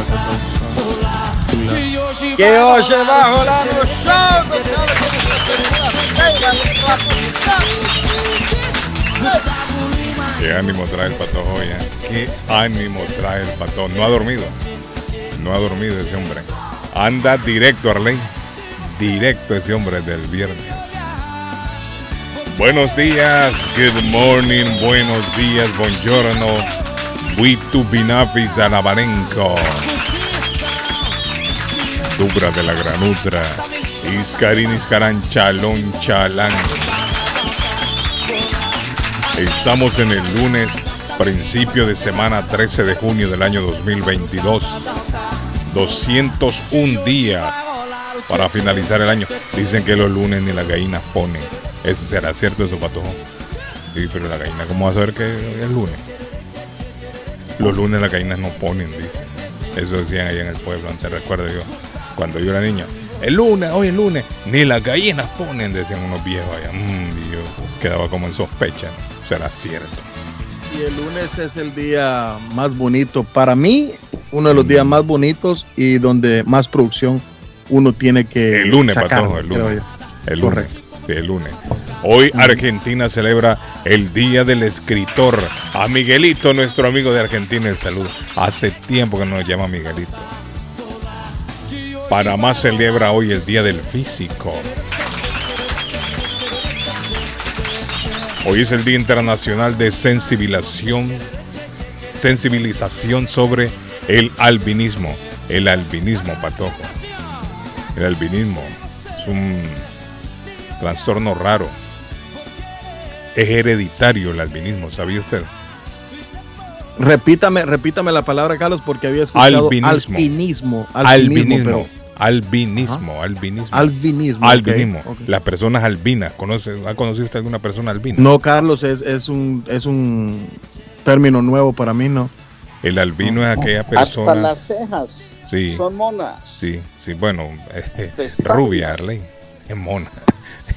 balada. Pular. Que hoje vai rolar no show Qué ánimo trae el patojo hoy, ¿eh? Qué ánimo trae el patojo. No ha dormido. No ha dormido ese hombre. Anda directo, Arley. Directo ese hombre del viernes. Buenos días, good morning, buenos días, buongiorno. Buitu binafis alabarenco. Dubra de la granutra. Iscarín, iscarán, chalón, chalán. Estamos en el lunes, principio de semana 13 de junio del año 2022. 201 días para finalizar el año. Dicen que los lunes ni las gallinas ponen. ¿Eso será cierto eso, patojo? Sí, pero la gallina, ¿cómo va a saber que es lunes? Los lunes las gallinas no ponen, dicen. Eso decían ahí en el pueblo, antes recuerdo yo. Cuando yo era niño. El lunes, hoy el lunes, ni las gallinas ponen, decían unos viejos allá. Mm, y yo quedaba como en sospecha. Será cierto. Y el lunes es el día más bonito para mí, uno de los días más bonitos y donde más producción uno tiene que El lunes, sacar, patojo, el lunes. El lunes. Correcto. El lunes. Hoy Argentina celebra el Día del Escritor. A Miguelito, nuestro amigo de Argentina, el saludo. Hace tiempo que no nos llama Miguelito. Panamá celebra hoy el Día del Físico. Hoy es el Día Internacional de Sensibilización, sensibilización sobre el albinismo. El albinismo, patojo. El albinismo es un trastorno raro. Es hereditario el albinismo, ¿sabía usted? Repítame, repítame la palabra, Carlos, porque había escuchado Albinismo. albinismo. Albinismo. pero- Albinismo, albinismo. albinismo. Albinismo. Las personas albinas. ¿Conoce, ¿Ha conocido usted alguna persona albina? No, Carlos, es, es, un, es un término nuevo para mí, ¿no? El albino es aquella Hasta persona. las cejas Sí, son monas. sí, sí. Bueno, eh, rubia, Arley. Es mona.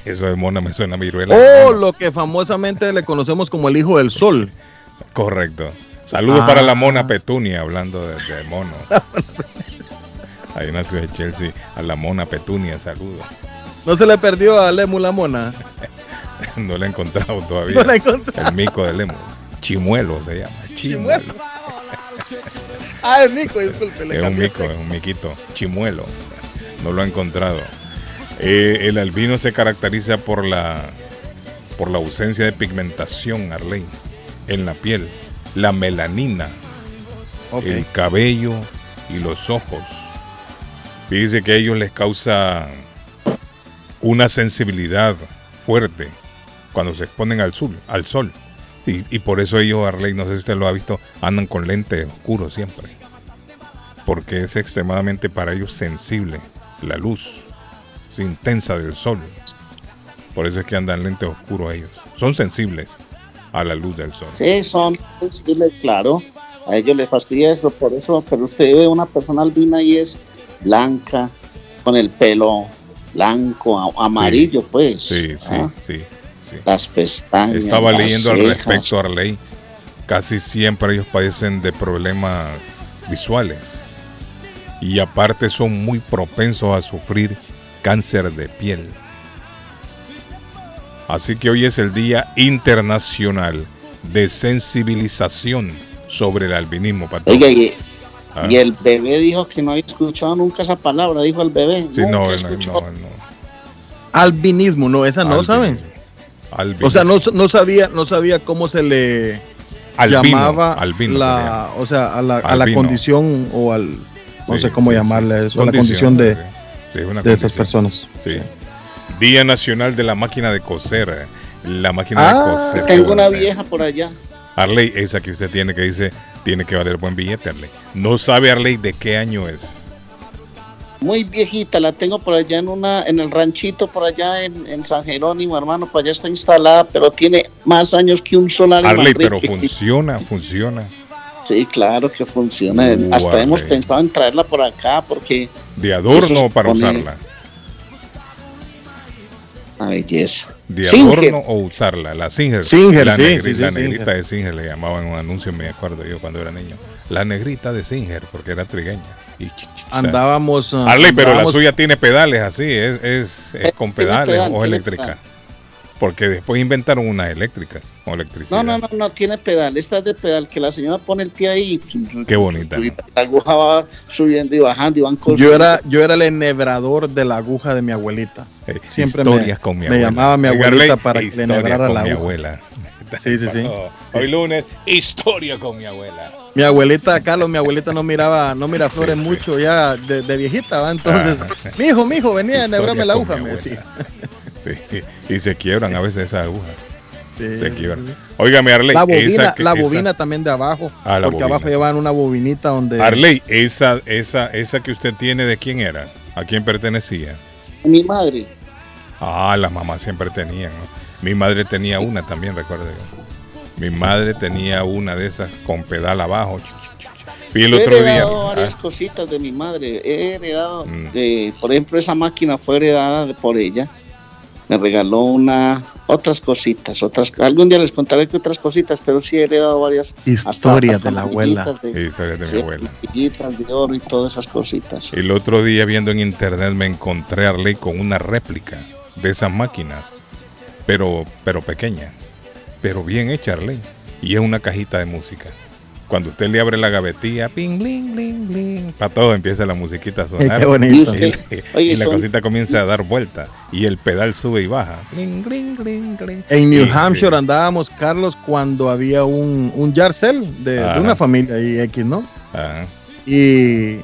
Eso de mona me suena a viruela. O Mona. lo que famosamente le conocemos como el hijo del sol. Correcto. Saludos Ah. para la mona Petunia, hablando de, de mono. Ahí nació de Chelsea. A la mona Petunia, saludos. No se le perdió a Lemu la mona. No la he encontrado todavía. No la encontré. El mico de Lemo. Chimuelo se llama. Chimuelo. Chimuelo. Ah, es mico, disculpe, Es un mico, es un miquito. Chimuelo. No lo ha encontrado. Eh, el albino se caracteriza por la por la ausencia de pigmentación, Arley, en la piel, la melanina, el cabello y los ojos. Fíjese que a ellos les causa una sensibilidad fuerte cuando se exponen al sol, al sol. Y, y por eso ellos, Arley, no sé si usted lo ha visto, andan con lentes oscuros siempre. Porque es extremadamente para ellos sensible la luz intensa del sol. Por eso es que andan lentes oscuros ellos. Son sensibles a la luz del sol. Sí, son sensibles, claro. A ellos les fastidia eso, por eso, pero usted ve una persona albina y es blanca, con el pelo blanco, a- amarillo, pues. Sí, sí, ¿ah? sí, sí. Las pestañas. Estaba las leyendo al respecto, Arley. Casi siempre ellos padecen de problemas visuales. Y aparte son muy propensos a sufrir cáncer de piel. Así que hoy es el Día Internacional de Sensibilización sobre el albinismo. Pato. Oiga, y, Ah. Y el bebé dijo que no había escuchado nunca esa palabra, dijo el bebé. Sí, no, no, escuchó. no, no. Albinismo, no, esa no, ¿saben? Albinismo. O sea, no, no sabía, no sabía cómo se le Albino, llamaba albino la, o sea, a la, a la condición o al, no Sí, sé cómo sí, llamarle eso, a la condición de, sí, es una de esas personas. Sí. Día Nacional de la Máquina de Coser. eh. La máquina Ah, de coser. Tengo una Arley. vieja por allá. Arley, esa que usted tiene que dice, tiene que valer buen billete, Arley. No sabe Arley de qué año es. Muy viejita, la tengo por allá en una, en el ranchito por allá en, en San Jerónimo, hermano, por allá está instalada, pero tiene más años que un solar Arley, pero funciona, funciona. Sí, claro que funciona. Hasta hemos pensado en traerla por acá porque De adorno para usarla. a belleza. De Singer. adorno o usarla. La Singer. Singer, la sí, negri- sí, sí, la Singer. negrita de Singer le llamaban en un anuncio, me acuerdo yo cuando era niño. La negrita de Singer, porque era trigueña. Y Andábamos. ah, Arley, pero la andábamos- suya tiene pedales así, es, es, es Eh, con pedales pedal, o eléctrica. pedal. Porque después inventaron unas eléctricas con electricidad. No, no, no, no tiene pedal. Esta es de pedal que la señora pone el pie ahí. y- Qué bonita, y. La aguja va subiendo y bajando y van cosas. Yo era, yo era el enhebrador de la aguja de mi abuelita. Eh, Siempre historias me- con mi me abuela. llamaba mi abuelita para que le enhebrara con la mi aguja. abuela. Sí, sí, sí. Oh, Sí. Hoy lunes, historia con mi abuela. Mi abuelita, Carlos, mi abuelita no miraba, no mira flores Sí, sí. mucho ya de, de viejita, ¿va? Entonces, Ajá. mi hijo, mi hijo, venía a enhebrarme la aguja, me decía. Sí, y se quiebran a veces esas agujas. Sí, Se quiebran. sí. Óigame, Arley. La bobina, la esa- también de abajo, Ah, la porque bobina, abajo sí. llevaban una bobinita donde Arley, esa, esa, esa que usted tiene, ¿de quién era? ¿A quién pertenecía? Mi madre. Ah, las mamás siempre tenían. ¿no? Mi madre tenía una también, recuerdo. Mi madre tenía una de esas con pedal abajo. Y el He otro día. heredado varias ah, cositas de mi madre. He heredado, Mm. de, por ejemplo, esa máquina fue heredada por ella. Me regaló una, otras cositas, otras. Algún día les contaré que otras cositas, pero sí he heredado varias. historias de la abuela. historias de sí, mi abuela. de oro y todas esas cositas. El otro día viendo en internet me encontré a Arley con una réplica de esas máquinas, pero, pero pequeña, pero bien hecha Arley. Y es una cajita de música. Cuando usted le abre la gavetilla, ping, bling, bling, bling, para todo empieza la musiquita a sonar. Qué bonito. Y usted- y Oye, la son- cosita comienza a dar vuelta y el pedal sube y baja. Bling, bling, bling, bling. En New Y- Hampshire andábamos, Carlos, cuando había un, un yard sale de, una familia y X, ¿no? Ajá. Y,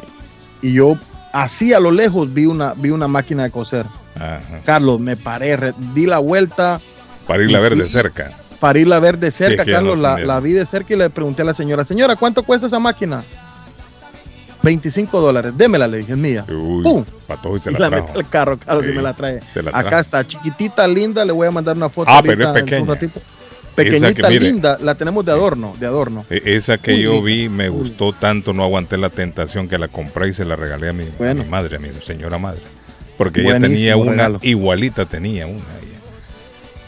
y yo así a lo lejos vi una, vi una máquina de coser. Ajá. Carlos, me paré, di la vuelta Para irla a ver de Sí. cerca. Para irla a ver de cerca, Carlos, la, la vi de cerca y le pregunté a la señora, señora, ¿cuánto cuesta esa máquina? 25 dólares, démela, le dije, es mía. Uy, ¡Pum! para todo y se Y la la trajo. metí al carro, Carlos, Sí, y me la trae. la Acá está, chiquitita, linda, le voy a mandar una foto. Ah, pero es un pequeña. ratito. Pequeñita, que, mire. linda, la tenemos de adorno, de adorno. E- Esa que yo rica. vi me gustó tanto, no aguanté la tentación que la compré y se la regalé a mi, a Bueno. mi madre, a mi señora madre. Porque ella Buenísimo tenía una, regalo. igualita tenía una. ella.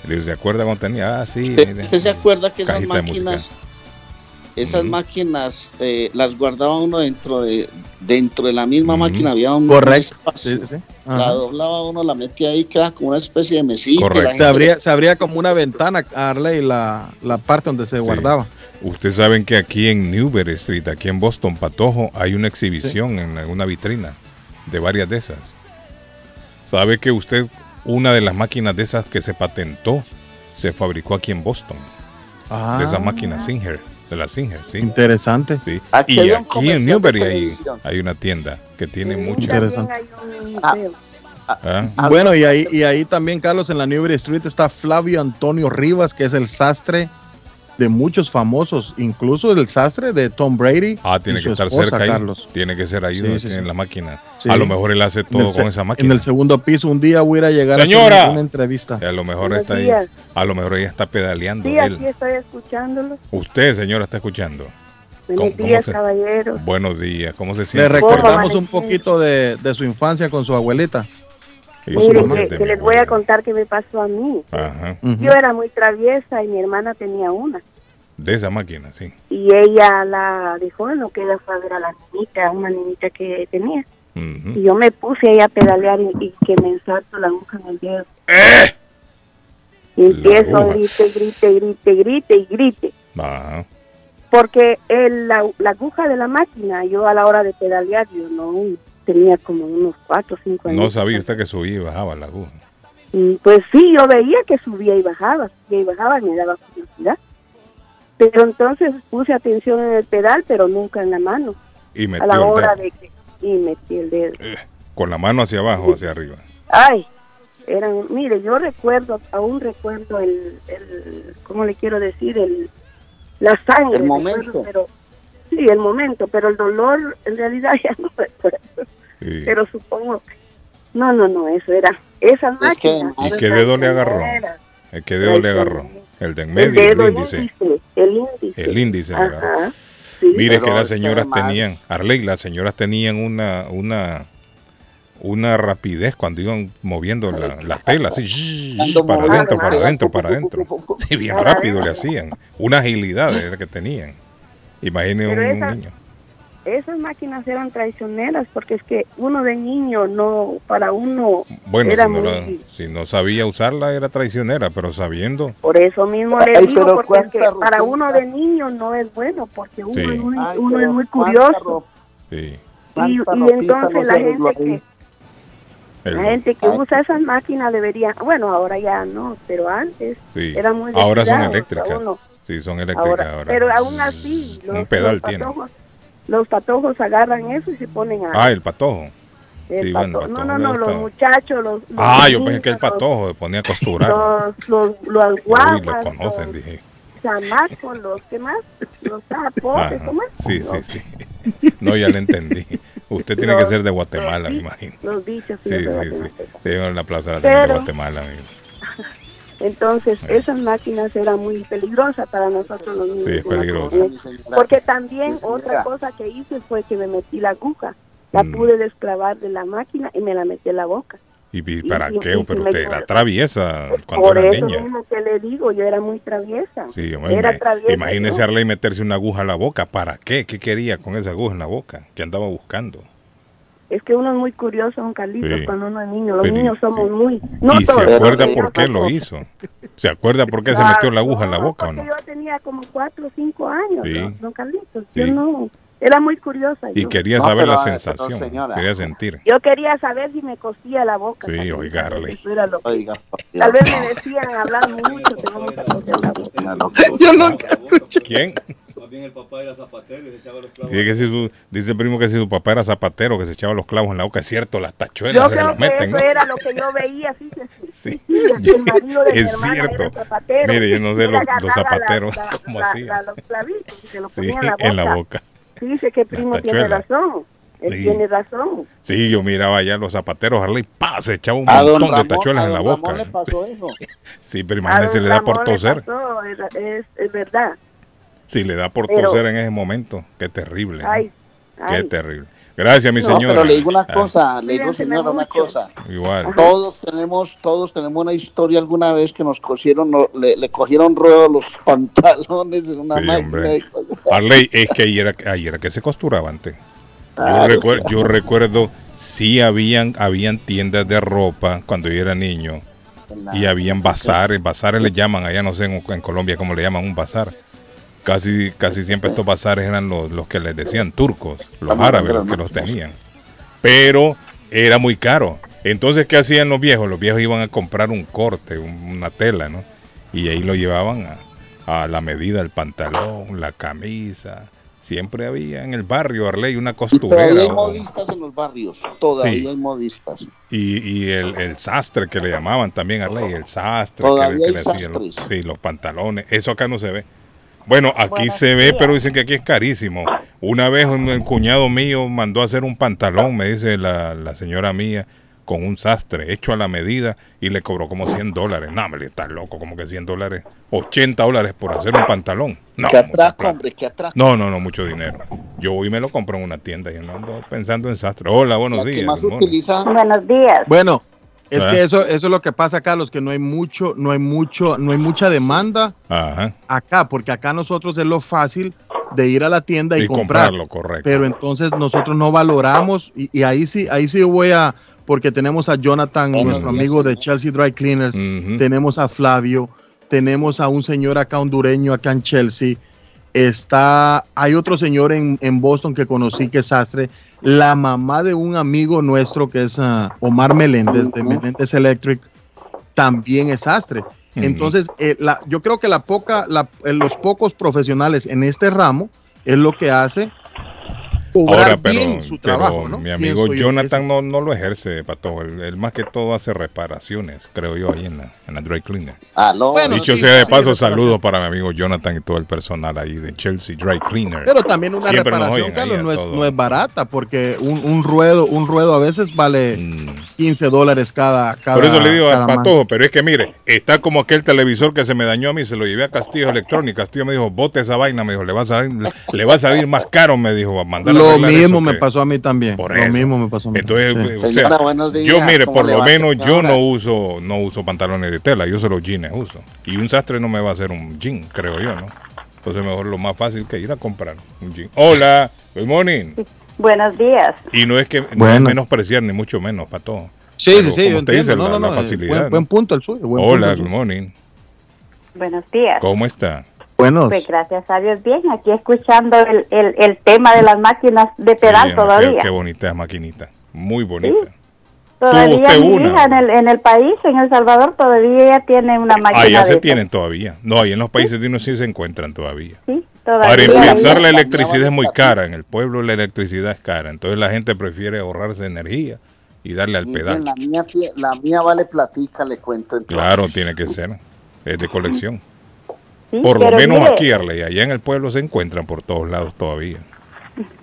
Le digo, ¿Se acuerda cuando tenía? Ah, sí. ¿Usted, mire. se acuerda que esas máquinas, esas máquinas eh, las guardaba uno dentro de dentro de la misma máquina había un Correcto. un espacio. Sí, sí. La doblaba uno, la metía ahí, queda como una especie de mesita. Correcto. gente Se abría, se abría como una ventana, Arley, la, la parte donde se guardaba. Ustedes saben que aquí en Newberry Street, aquí en Boston, Patojo, hay una exhibición en una vitrina de varias de esas. ¿Sabe que usted, una de las máquinas de esas que se patentó, se fabricó aquí en Boston? Ah, De esas máquinas Singer, de la Singer, sí. Interesante. Sí. Aquí y aquí en Newberry hay, una tienda que tiene mucho. Interesante. Ah. ¿ah? Ah, Bueno, y ahí, y ahí también, Carlos, en la Newbury Street está Flavio Antonio Rivas, que es el sastre de muchos famosos, incluso el sastre de Tom Brady. Ah, tiene y que su estar esposa, cerca ahí. Carlos. Tiene que ser ahí Sí, donde sí, tienen sí. la máquina. Sí. A lo mejor él hace En todo con esa En máquina. el segundo piso, un día voy a ir a llegar Señora. a hacer una entrevista. A lo mejor Buenos está ahí. A lo mejor ella está pedaleando. Sí, él. aquí estoy escuchándolo. Usted, señora, está escuchando. Buenos ¿Cómo- cómo días, se- caballero. Buenos días. ¿Cómo se Le siente? recordamos ¿Cómo un poquito de, de su infancia con su abuelita. Sí, Por su Mire, mamá. que, que les voy a contar qué me pasó a mí. Ajá. Yo era muy traviesa y mi hermana tenía una. De esa máquina, sí. Y ella la dejó en lo que ella fue a ver a la niñita, una niñita que tenía. Y yo me puse ahí a pedalear y, y que me ensarto la aguja en el dedo. ¡Eh! Y empiezo a grite, grite, grite, grite y grite. Porque el, la, la aguja de la máquina, yo a la hora de pedalear, yo no tenía como unos cuatro o cinco años. No sabía usted que subía y bajaba la aguja. Mm, Pues sí, yo veía que subía y bajaba, subía y bajaba, me daba curiosidad. Pero entonces puse atención en el pedal, pero nunca en la mano. Y a la el hora dedo. de que... Y metí el dedo. Con la mano hacia abajo o hacia arriba. Ay, eran, mire, yo recuerdo, aún recuerdo el, el ¿cómo le quiero decir? El, la sangre. El recuerdo, momento. pero, sí, el momento, pero el dolor en realidad ya no recuerdo. Sí. Pero supongo que... No, no, no, eso era... Esa Es que máquina. además- ¿Y qué dedo le agarró? Era ¿El qué dedo le agarró? El de en El medio, dedo el índice. índice. El índice. El índice le agarró. Ajá. Sí. Mire Pero que las señoras tenían, Arley, las señoras tenían una, una, una rapidez cuando iban moviendo la, la tela, así, para adentro, para adentro, para adentro. Sí, bien rápido le hacían. Una agilidad era que tenían. Imagine un, un esa- niño. Esas máquinas eran traicioneras porque es que uno de niño no, para uno Bueno, era si no, muy... la- si no sabía usarla era traicionera, pero sabiendo, Por eso mismo le digo, porque es que para uno de niño no es bueno, porque uno, Sí. es, muy, Ay, uno es muy curioso. sí, Y, entonces la gente que el- la gente que Ay. usa esas máquinas debería, bueno, ahora ya no, pero antes sí. era muy Ahora son eléctricas. uno. Sí, son eléctricas Ahora, ahora. pero aún así, Un los, pedal los tiene. Los patojos agarran eso y se ponen a... Ah, el patojo. el sí, bueno, pato- patojo no, no, no, los muchachos, los... los Ah, yo pensé que el niños, los- patojo se ponía a costurar. Los, los, los Uy, guaguas, lo conocen, los dije. chamacos, los que más, los sapos, Ajá. ¿cómo es? Sí, Los- sí, sí. No, ya le entendí. Usted tiene que los- ser de Guatemala, los me imagino. Los dichos, Sí, los sí, sí. Sí, en la plaza de la Tierra de Pero- Guatemala, amigo. Entonces, Sí. esas máquinas eran muy peligrosas para nosotros los niños. Sí, es peligroso. Porque también otra cosa que hice fue que me metí la aguja. La Mm. pude desclavar de la máquina y me la metí en la boca. ¿Y, y para y- qué? y- Pero y me usted era traviesa cuando Por era eso niña. mismo que le digo, yo era muy traviesa. Sí, era me- traviesa. imagínese yo. Arley meterse una aguja a la boca. ¿Para qué? ¿Qué quería con esa aguja en la boca? ¿Qué andaba buscando? Es que uno es muy curioso, don Carlitos, Sí. cuando uno es niño. Los Pero, niños somos sí. muy... No ¿Y se todos, acuerda pero por qué lo hizo? ¿Se acuerda por qué se metió la aguja en la boca o no? Yo tenía como cuatro o cinco años, Sí. don- Carlitos. Yo no... Era muy curiosa. Y yo. quería No, saber la sensación. señora. Quería sentir. Yo quería saber si me cosía la boca. Sí, también, oiga, tal vez me decían hablar mucho, tengo mucha cosa en la boca. Yo nunca escuché. ¿Quién? Más bien el papá era zapatero y se echaba los clavos. Dice, que si su, dice el primo que si su papá era zapatero, que se echaba los clavos en la boca. Es cierto, las tachuelas Yo se creo las que meten, eso ¿no? era lo que yo veía, sí, sí, el marido de Es cierto. era zapatero. Mire, yo no sé los- zapateros la- la- cómo la- hacían. los clavitos y se los Sí, en la boca. en la boca. Sí, dice que primo tiene razón. Él Sí. tiene razón. Sí, yo miraba allá los zapateros, Harley, pa, se echaba un montón de Ramón, tachuelas a en la don boca. Ramón le pasó eso. Sí, pero imagínese, le da por Ramón toser. pasó, es, es, es verdad. Sí, le da por Pero- toser en ese momento. Qué terrible. ¿no? Ay, Qué ay. terrible. Gracias, mi No, señora. pero le digo una Ah, cosa, le digo señora una cosa. igual. Todos tenemos, todos tenemos una historia alguna vez que nos cosieron, no, le, le cogieron ruedo los pantalones en una Sí, máquina. de. Harley, es que ayer era, que se costuraba antes. Yo, recuerdo, yo recuerdo, sí habían, habían tiendas de ropa cuando yo era niño y habían bazares, bazares le llaman, allá no sé en, en Colombia cómo le llaman un bazar. Casi, casi siempre estos bazares eran los, los que les decían turcos, los árabes los que los tenían. Pero era muy caro. Entonces, ¿qué hacían los viejos? Los viejos iban a comprar un corte, un- una tela, ¿no? Y ahí lo llevaban a, a la medida del pantalón, la camisa. Siempre había en el barrio, Arley, una Y costurera. todavía hay o- modistas en los barrios, todavía Sí. hay modistas. y, y el, el sastre que le llamaban también Arley, el sastre Todavía que, le- que hay le hacían los, sastres. sí, los pantalones, eso acá no se ve. Bueno, aquí Buenos se ve, días. pero dicen que aquí es carísimo. Una vez un, el cuñado mío mandó a hacer un pantalón, me dice la, la señora mía, con un sastre hecho a la medida y le cobró como 100 dólares. No, me está loco, como que 100 dólares, 80 dólares por hacer un pantalón. No, atraco, plata. hombre, que atraco. no, no, no, mucho dinero. Yo hoy me lo compro en una tienda y no ando pensando en sastre. Hola, buenos La que días. más utiliza, Buenos días. Bueno, es que eso, eso es lo que pasa acá, los que no hay mucho, no hay mucho, no hay mucha demanda Ajá. acá, porque acá nosotros es lo fácil de ir a la tienda y, Y comprar. comprarlo, correcto. Pero entonces nosotros no valoramos y, y ahí sí, ahí sí voy a, porque tenemos a Jonathan, nuestro amigo de. Chelsea Dry Cleaners, tenemos a Flavio, tenemos a un señor acá hondureño acá en Chelsea Está, hay otro señor en, en Boston que conocí que es sastre. La mamá de un amigo nuestro que es ah, Omar Meléndez de Meléndez Electric también es sastre. Entonces, eh, la- yo creo que la poca, la- eh, los pocos profesionales en este ramo es lo que hace Ahora, pero, bien su pero mi amigo Pienso. Jonathan no, no lo ejerce, Pato. Él, él más que todo hace reparaciones, creo yo, ahí en la, en la dry cleaner. Aló. Bueno, Dicho sí, sea de sí, paso, saludos para mi amigo Jonathan y todo el personal ahí de Chelsea Dry Cleaner. Pero también una Siempre reparación, Carlos, no es, no es barata, porque un, un ruedo, un ruedo a veces vale Mm. 15 dólares cada, cada Por eso le digo a. Patojo, pero es que mire, está como aquel televisor que se me dañó a mí, se lo llevé a Castillo Electrónica. Castillo me dijo, bote esa vaina, me dijo, le va a salir, le va a salir más caro, me dijo, a mandar a Lo mismo eso me que- pasó a mí también. Por lo eso. mismo me pasó a mí. Entonces, Sí. o sea, Señora, buenos días. yo mire, ¿Cómo por lo menos yo no uso no uso pantalones de tela, yo solo jeans uso. Y un sastre no me va a hacer un jean, creo yo, ¿no? Entonces mejor lo más fácil que ir a comprar un jean. Hola, good morning. Buenos días. Y no es que no es Bueno. menospreciar ni mucho menos. Sí, Pero sí, sí, como yo usted dice, entiendo. la- no, no, la no, eh, facilidad, Buen, ¿no? buen punto el suyo. buen Hola, punto el good morning. Buenos días. ¿Cómo está? Buenos. Pues gracias a Dios bien, aquí escuchando el, el, el tema de las máquinas de pedal Sí, todavía. Qué, qué bonita maquinita. Muy bonita. todavía usted mi una. hija en el, en el país, en El Salvador, todavía ella tiene una máquina Allá de se tienen todavía. No, ahí en los países de uno sí se encuentran todavía. Sí, todavía. Para empezar, la electricidad es muy cara. En el pueblo la electricidad es cara. Entonces la gente prefiere ahorrarse energía y darle al pedal. La mía, la mía vale platica, le cuento. entonces. Claro, tiene que ser. Es de colección. Sí, Por lo menos mire, aquí, Arley, allá en el pueblo se encuentran por todos lados todavía.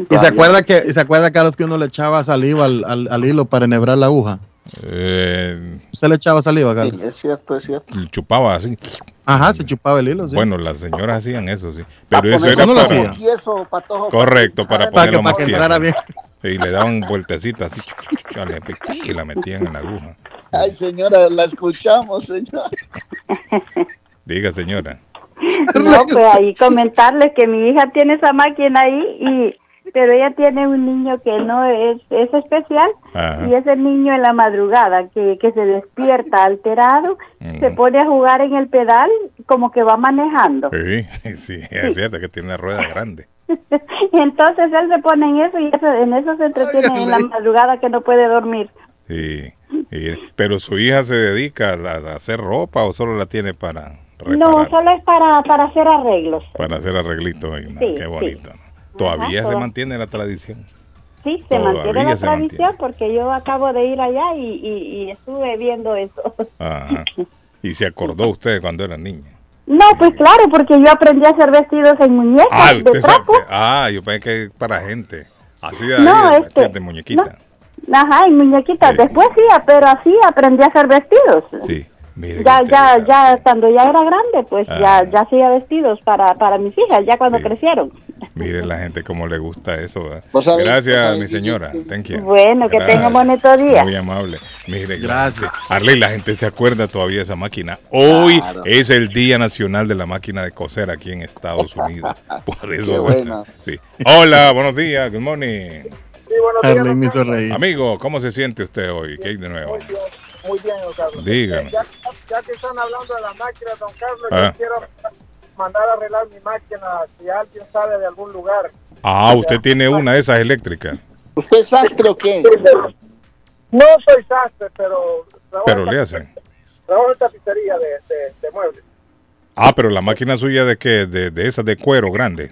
¿Y se acuerda que, y se acuerda, Carlos, que uno le echaba saliva al, al, al hilo para enhebrar la aguja? Eh, ¿Usted le echaba saliva, Sí, Carlos? es cierto, es cierto. chupaba así. Ajá, se chupaba el hilo, sí. Bueno, las señoras hacían eso, sí. Pa' Pero eso ponerlo era ¿Cómo lo para... tieso, patojo, Correcto, para para que, ponerlo para más que entrara bien. Y le daban vueltecitas así. y la metían en la aguja. Ay, señora, la escuchamos, señora. Diga, señora. No, pues ahí comentarles que mi hija tiene esa máquina ahí, y pero ella tiene un niño que no es, es especial, Ajá. y ese niño en la madrugada que, que se despierta alterado, se pone a jugar en el pedal como que va manejando. Sí, sí, es cierto que tiene una rueda grande. Entonces él se pone en eso y en eso se entretiene en la madrugada que no puede dormir. Sí, sí. Pero su hija se dedica a, a hacer ropa o solo la tiene para reparar, No, solo es para, para hacer arreglos. para hacer arreglitos. ahí, ¿no? Sí, Qué sí. bonito. ¿no? Todavía Ajá, se todo. mantiene la tradición. Sí, se Todavía mantiene la se tradición mantiene. porque yo acabo de ir allá y, y, y estuve viendo eso. Ajá. Y se acordó usted cuando era niña. No, pues claro, porque yo aprendí a hacer vestidos en muñecas Ah, de sabe. trapo. Ah, yo pensé que para gente. Así de, No, ahí, este, de muñequita. Ajá, en muñequitas. Sí. Después sí, pero así aprendí a hacer vestidos. Sí. Mire Ya, ya, ya, cuando ya era grande, pues Ah. ya, ya hacía vestidos para, para mis hijas, ya cuando Sí. crecieron. Mire la gente cómo le gusta eso. sabés- Gracias, mi que señora. Thank you. Bueno, que Gracias. tenga un bonito día. Muy amable. Mire, Gracias. Arley, la gente se acuerda todavía de esa máquina. Hoy Claro. es el Día Nacional de la Máquina de Coser aquí en Estados Unidos. Por eso. Qué bueno. Sí. Hola, buenos días. Good morning. Arley me hizo reír. Amigo, ¿cómo se siente usted hoy? ¿Qué hay de nuevo? Muy bien, Carlos. Dígame. Ya, ya que están hablando de las máquinas, don Carlos, Ah. yo quiero mandar a arreglar mi máquina si alguien sabe de algún lugar. Ah, usted tiene una de esas eléctricas. ¿Usted es sastre o qué? No soy sastre, pero trabajo, Pero en, le hacen. trabajo en tapicería de, de, de muebles. Ah, pero la máquina suya de qué? De, de esas de cuero grande.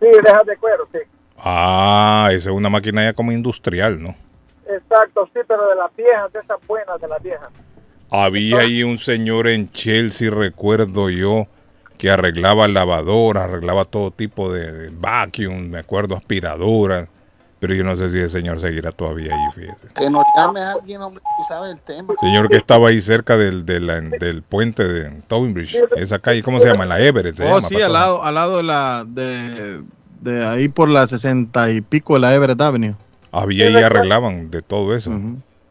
Sí, dejas de cuero, sí. Ah, esa es una máquina ya como industrial, ¿no? Exacto, sí, pero de las viejas, de esas buenas, de las viejas. Había ahí un señor en Chelsea, recuerdo yo, que arreglaba lavadoras, arreglaba todo tipo de, de vacuum, me acuerdo, aspiradoras. Pero yo no sé si el señor seguirá todavía ahí, fíjese. Que nos llame a alguien, hombre, que sabe el tema. Señor que estaba ahí cerca del, de la- del puente de Tobin Bridge, esa calle, ¿cómo se llama? La Everett. se Oh, llama, sí, pastor. al lado, al lado de la, de, de ahí por la 60 y pico de la Everett Avenue. Había ahí arreglaban de todo eso.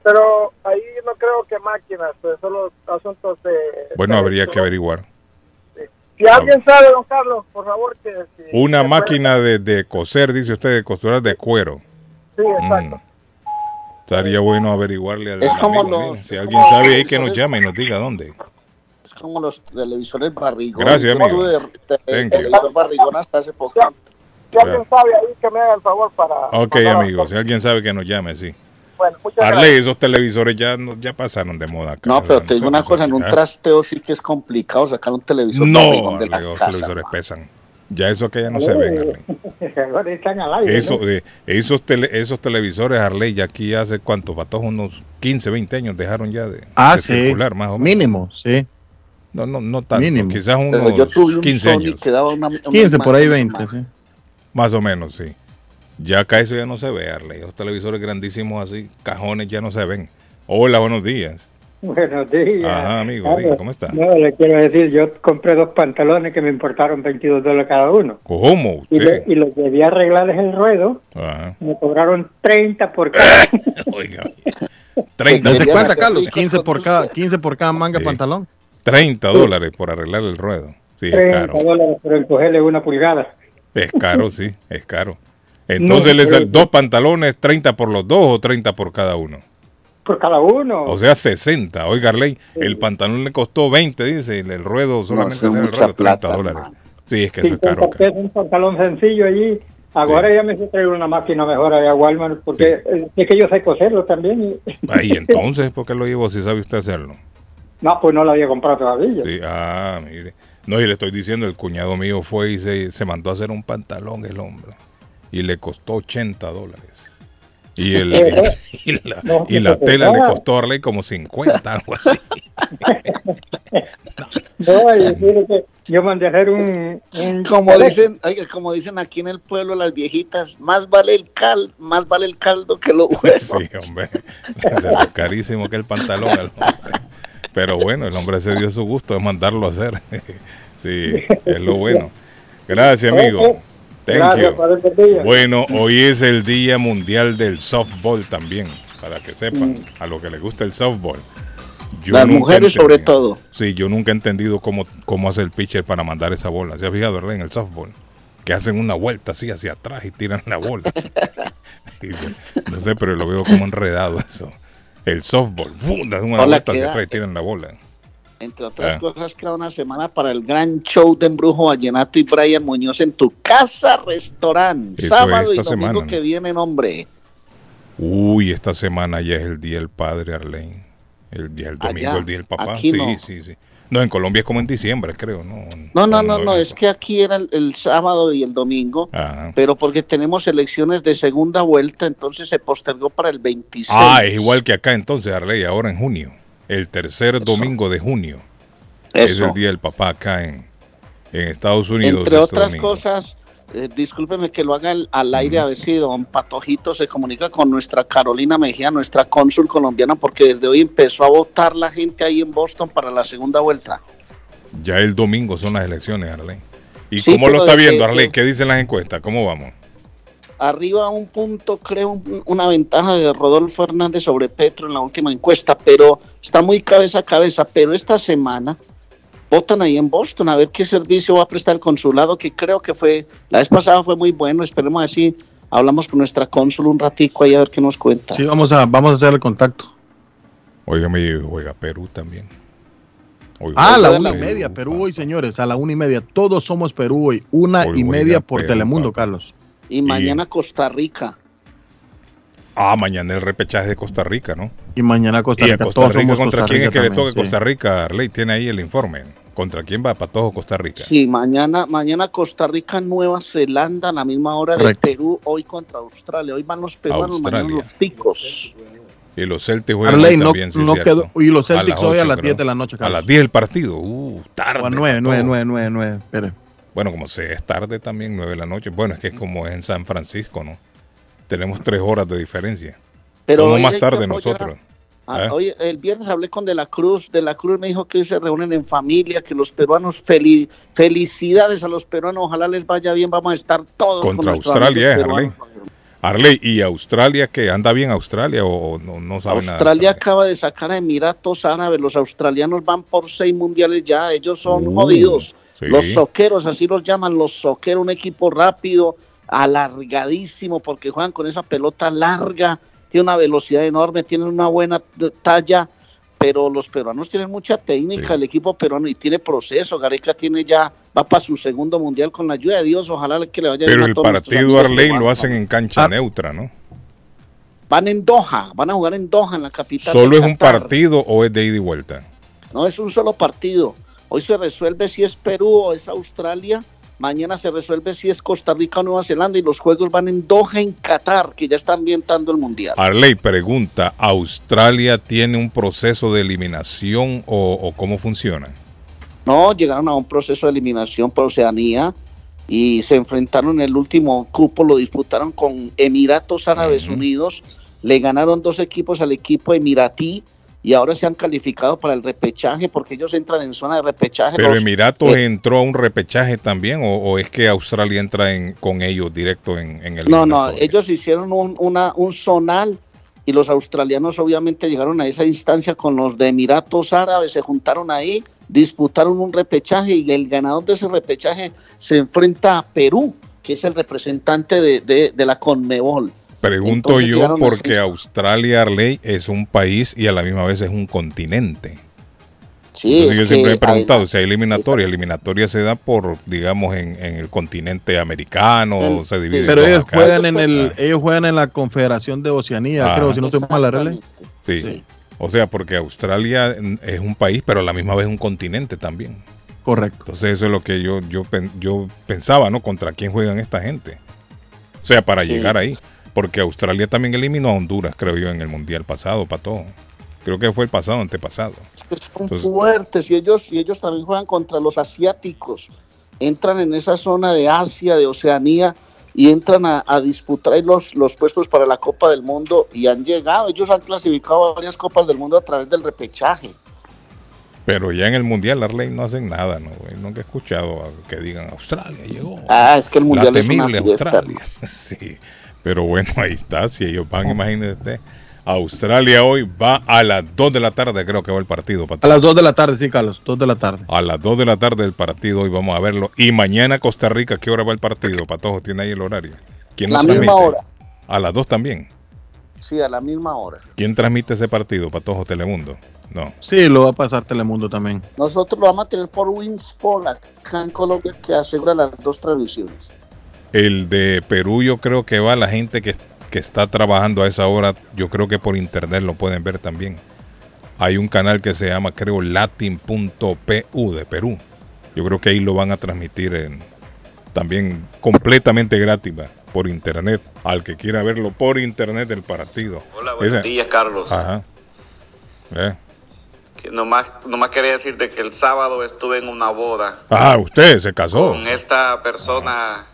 Pero ahí no creo que máquinas, pues, solo asuntos de... Bueno, de- habría que averiguar. Si alguien sabe, don Carlos, por favor, que... si- Una que máquina de, de coser, dice usted, de costurar de cuero. Sí, exacto. Mm. Estaría bueno averiguarle al Es como amigo, los-. Si es alguien como sabe ahí que nos llame y nos diga dónde. Es como los televisores barrigón. Gracias, Yo amigo. tuve you. televisor barrigón hasta hace poco. Si alguien sabe ahí que me haga el favor para... Ok, mandar a- amigo, si alguien sabe que nos llame, sí. Bueno, muchas Arley, gracias. esos televisores ya, no- ya pasaron de moda. acá. No, pero te digo una cosa, en un acá- trasteo sí que es complicado sacar un televisor No, de la los casa. televisores pesan. Ya eso que ya no se ven, Arley. Están al aire. Eso, ¿no? eh, esos, tele- esos televisores, Arley, ya aquí hace cuánto, patos, unos 15, 20 años dejaron ya de, Ah, de sí. circular, más o menos. Mínimo, sí. No, no, no tanto, Mínimo. quizás Pero unos yo tuve un 15 Sony años, que daba una, una 15 por ahí, imagen 20, sí. más o menos, sí. Ya acá eso ya no se ve, Arley. Los televisores grandísimos así, cajones ya no se ven. Hola, buenos días. Buenos días. Ajá, amigo, Ah, diga, ¿cómo está? No, le quiero decir, yo compré dos pantalones que me importaron 22 dólares cada uno. ¿Cómo Y, le- usted? y los a arreglarles el ruedo, Ajá. me cobraron 30 por cada. Oiga, 30, ¿Desde Quería cuánto, hacer Carlos? rico 15 por cada, dulce. 15 por cada manga Sí. pantalón. 30 dólares por arreglar el ruedo. Sí, es 30 caro. dólares por encogerle una pulgada. Es caro, sí, es caro. Entonces, No, les pero- dos pantalones, 30 por los dos o 30 por cada uno. Por cada uno. O sea, 60. Oiga, Arley, el pantalón le costó 20, dice, y el ruedo solamente es hacer el ruedo 30 plata, dólares. hermano. Sí, es que eso es 50 caro. pesos un pantalón sencillo allí. Ahora ya me hice traer una máquina mejor allá a Walmart, porque es que yo sé coserlo también. y- entonces, ¿por qué lo llevo si sabe usted hacerlo? No, pues no lo había comprado todavía. Sí, ah, mire. No, y le estoy diciendo, el cuñado mío fue y se, se mandó a hacer un pantalón el hombre. Y le costó 80 dólares. Y, el, y, la, No, y la tela le costó a Arley como 50, algo así. No, que yo mandé a hacer un... un- Como dicen, como dicen aquí en el pueblo las viejitas, más vale el cal, más vale el caldo que los huevos. Sí, hombre. Se ve carísimo que el pantalón al hombre. Pero bueno, el hombre se dio su gusto de mandarlo a hacer. Sí, es lo bueno. Gracias, amigo. Thank Gracias, you. padre, día. Bueno, hoy es el Día Mundial del Softball también, para que sepan, a lo que le gusta el softball. Yo Las mujeres sobre todo. Sí, yo nunca he entendido cómo, cómo hace el pitcher para mandar esa bola. ¿Se ha fijado, verdad, en el softball? Que hacen una vuelta así hacia atrás y tiran la bola. No sé, pero lo veo como enredado eso. El softball, ¡fum! dan una Hola, vuelta hacia atrás y tiran la bola. Entre otras Ah. cosas, queda una semana para el gran show de Embrujo Vallenato y Brian Muñoz en tu casa restaurante. Eso Sábado y domingo semana, que viene, hombre. Uy, esta semana ya es el Día del Padre, Arlene. El día el domingo, Allá, el Día del Papá. aquí sí, no. sí, sí. No, en Colombia es como en diciembre, creo, ¿no? No, no, no, no, es que aquí era el, el sábado y el domingo, Ajá. pero porque tenemos elecciones de segunda vuelta, entonces se postergó para el 26. Ah, es igual que acá entonces, Arley, ahora en junio. El tercer domingo de junio. Es Eso. el Día del Papá acá en, en Estados Unidos. Entre este otras domingo. cosas, eh, discúlpeme que lo haga al, al aire a ver si don Patojito se comunica con nuestra Carolina Mejía, nuestra cónsul colombiana, porque desde hoy empezó a votar la gente ahí en Boston para la segunda vuelta. Ya el domingo son las elecciones, Arley. ¿Y Sí, cómo lo está viendo, Arley? ¿Qué dicen las encuestas? ¿Cómo vamos? Arriba un punto, creo, un- una ventaja de Rodolfo Hernández sobre Petro en la última encuesta, pero está muy cabeza a cabeza. Pero esta semana votan ahí en Boston a ver qué servicio va a prestar el consulado, que creo que fue, la vez pasada fue muy bueno. Esperemos así, hablamos con nuestra cónsul un ratico ahí a ver qué nos cuenta. Sí, vamos a, vamos a hacer el contacto. Oiga, me juega Perú también. Hoy Ah, a juega la una y media, Perú hoy, señores, a la una y media. Todos somos Perú hoy, una Hoy y media por Perú, Telemundo, papá. Carlos. Y mañana Costa Rica. Ah, mañana el repechaje de Costa Rica, ¿no? Y mañana Costa ¿Y a Rica, Costa todos Rica somos contra Costa quién es Rica que le también, toca sí. Costa Rica? Arley tiene ahí el informe. ¿Contra quién va Patojo Costa Rica? Sí, mañana, mañana Costa Rica, Nueva Zelanda, a la misma hora de Correcto. Perú, hoy contra Australia. Hoy van los peruanos, mañana Australia. los ticos. Y los Celtics juegan Arley, no, también, sí, no quedó. Y los A Celtics hoy a las creo. 10 de la noche, A Carlos. las 10 el partido. Uh, tarde. O a 9, para 9, todo. 9, 9, 9. Espere. Bueno, como se es tarde también, 9 de la noche. Bueno, es que es como es en San Francisco, ¿no? Tenemos 3 horas de diferencia. Pero hoy más tarde nosotros. Ah, ¿Eh? Hoy, el viernes hablé con De la Cruz. De la Cruz me dijo que hoy se reúnen en familia, que los peruanos, feli- felicidades a los peruanos, ojalá les vaya bien. Vamos a estar todos con Contra Australia, es, Arley. Arley, ¿y Australia que anda bien Australia o no, no sabe nada? Australia acaba de sacar a Emiratos Árabes. Los australianos van por seis mundiales ya. Ellos son Uh, jodidos. Sí. Los soqueros, así los llaman, los soqueros, un equipo rápido, alargadísimo, porque juegan con esa pelota larga, tiene una velocidad enorme, tienen una buena talla. pero los peruanos tienen mucha técnica, el equipo peruano, y tiene proceso. Gareca tiene ya, va para su segundo mundial con la ayuda de Dios. Ojalá que le vaya bien Pero a el partido Arley lo hacen en cancha neutra, ¿no? Van en Doha, van a jugar en Doha, en la capital. ¿Solo de es un partido o es de ida y vuelta? No es un solo partido. Hoy se resuelve si es Perú o es Australia. Mañana se resuelve si es Costa Rica o Nueva Zelanda. Y los juegos van en Doha, en Qatar, que ya está ambientando el mundial. Arley pregunta, ¿Australia tiene un proceso de eliminación o, o cómo funciona? No, llegaron a un proceso de eliminación por Oceanía y se enfrentaron en el último cupo, lo disputaron con Emiratos Árabes Unidos. Le ganaron dos equipos al equipo emiratí y ahora se han calificado para el repechaje porque ellos entran en zona de repechaje. ¿Pero Los- Emiratos eh, entró a un repechaje también o, o es que Australia entra en, con ellos directo en, en el... No, no, ellos hicieron un, una, un zonal y los australianos obviamente llegaron a esa instancia con los de Emiratos Árabes, se juntaron ahí, disputaron un repechaje y el ganador de ese repechaje se enfrenta a Perú, que es el representante de, de- de la Conmebol. Pregunto Entonces yo porque Australia, Arley, es un país y a la misma vez es un continente. Sí, Entonces es yo siempre he preguntado si hay eliminatoria. Eliminatoria se da por, digamos, en, en el continente americano, En- se divide. Pero ellos acá. juegan en el, ellos juegan en la Confederación de Oceanía, Ah. creo, si no estoy mal, Arely. Sí. O sea, porque Australia mm, es un país, pero a la misma vez un continente también. Correcto. Entonces eso es lo que yo, yo, yo pensaba, ¿no? ¿Contra quién juegan esta gente? O sea, para Sí. llegar ahí. Porque Australia también eliminó a Honduras, creo yo, en el Mundial pasado, para todo. Creo que fue el pasado, antepasado. son Entonces- fuertes y ellos, y ellos también juegan contra los asiáticos. Entran en esa zona de Asia, de Oceanía, y entran a, a disputar los, los puestos para la Copa del Mundo y han llegado. Ellos han clasificado a varias Copas del Mundo a través del repechaje. Pero ya en el Mundial, Arley, no hacen nada, ¿no? güey? Nunca he escuchado que digan Australia llegó. Ah, es que el Mundial La es una fiesta. Australia. Sí, pero bueno, ahí está. Si ellos van, imagínese usted. Australia hoy va a las 2 de la tarde, creo que va el partido. A Pato. las 2 de la tarde, sí, Carlos, 2 de la tarde. A las 2 de la tarde el partido, hoy vamos a verlo. Y mañana Costa Rica, ¿qué hora va el partido? Patojo, tiene ahí el horario. ¿Quién La lo misma transmite? hora. A las 2 también. Sí, a la misma hora. ¿Quién transmite ese partido, Patojo Telemundo? No. Sí, lo va a pasar Telemundo también. Nosotros lo vamos a tener por Winsport acá en Colombia, que asegura las dos transmisiones. El de Perú, yo creo que va la gente que, que está trabajando a esa hora. Yo creo que por internet lo pueden ver también. Hay un canal que se llama, creo, latin.pu de Perú. Yo creo que ahí lo van a transmitir en, también completamente gratis va, por internet. Al que quiera verlo por internet el partido. Hola, buenos días, Carlos. Ajá. Eh. Que nomás, nomás quería decirte que el sábado estuve en una boda Ah, usted se casó. con esta persona,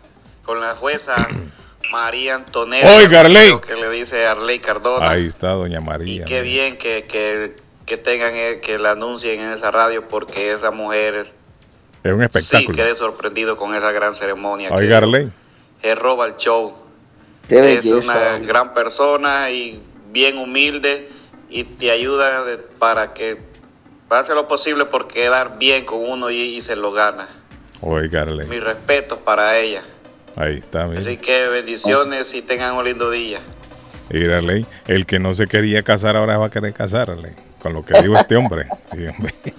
con la jueza María Antonella. Oiga, Arley. creo que le dice Arley Cardona. Ahí está Doña María. Qué bien que, que, que tengan, eh, que la anuncien en esa radio porque esa mujer es- Es un sí espectáculo. quedé sorprendido con esa gran ceremonia. que Oiga, Arley. se roba el show. Qué es belleza, una gran persona y bien humilde y te ayuda de- para que hace lo posible por quedar bien con uno y, y se lo gana. Oiga, Arley. Mis respetos para ella. Ahí está, mire. Así que bendiciones y tengan un lindo día. Mira, Arley, el que no se quería casar ahora va a querer casar, Arley. Con lo que dijo este hombre. Sí, hombre. Sí,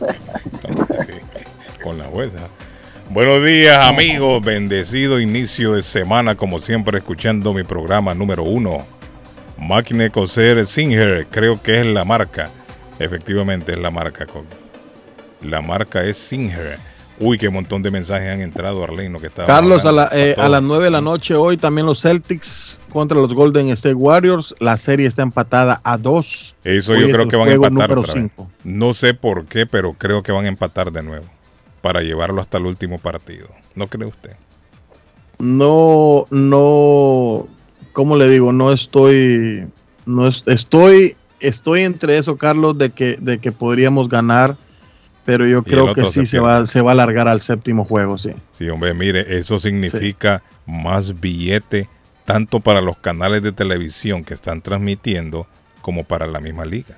Con la jueza. Buenos días, amigos. Bendecido inicio de semana, como siempre, escuchando mi programa número uno. Máquina de coser Singer, creo que es la marca. Efectivamente, es la marca. La marca es Singer. Uy, qué montón de mensajes han entrado, Arley, lo que estaba Carlos, a, la- eh, a las 9 de la noche hoy también los Celtics contra los Golden State Warriors. La serie está empatada a 2. Eso Hoy yo creo que van a empatar otra vez. No sé por qué, pero creo que van a empatar de nuevo para llevarlo hasta el último partido. ¿No cree usted? No, no, ¿cómo le digo? No estoy, no es- estoy, estoy entre eso, Carlos, de que, de que podríamos ganar, pero yo creo que sí se se va, se va a alargar al séptimo juego, sí. Sí, hombre, mire, eso significa más billete tanto para los canales de televisión que están transmitiendo como para la misma liga.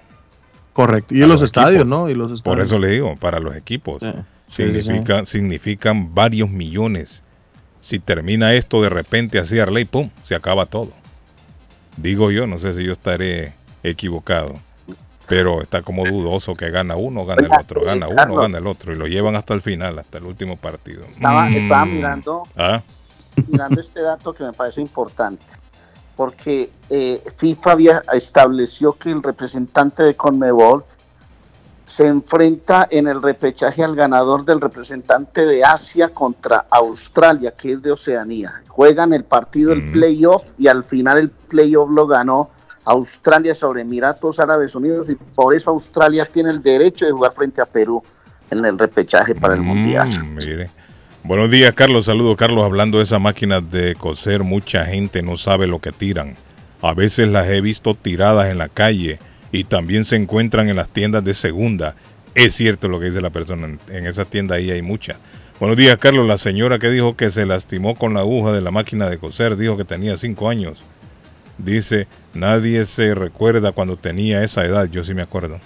Correcto. Y los, los estadios, equipos. ¿no? Y los Por eso le digo, para los equipos. Sí, Significa, Significan varios millones. Si termina esto de repente así, Arley, pum, se acaba todo. Digo yo, no sé si yo estaré equivocado. Pero está como dudoso que gana uno, gana el otro, gana uno, Carlos. gana el otro. Y lo llevan hasta el final, hasta el último partido. Estaba, Mm. estaba mirando, Ah, mirando este dato que me parece importante, porque eh, FIFA había estableció que el representante de Conmebol se enfrenta en el repechaje al ganador del representante de Asia contra Australia, que es de Oceanía. Juegan el partido, el playoff, y al final el playoff lo ganó Australia sobre Emiratos Árabes Unidos, y por eso Australia tiene el derecho de jugar frente a Perú en el repechaje para el Mundial. Mm, mire. Buenos días, Carlos. Saludos, Carlos. Hablando de esas máquinas de coser, mucha gente no sabe lo que tiran. A veces las he visto tiradas en la calle y también se encuentran en las tiendas de segunda. Es cierto lo que dice la persona. En, en esa tienda ahí hay muchas. Buenos días, Carlos. La señora que dijo que se lastimó con la aguja de la máquina de coser dijo que tenía cinco años. Dice, nadie se recuerda cuando tenía esa edad. Yo sí me acuerdo.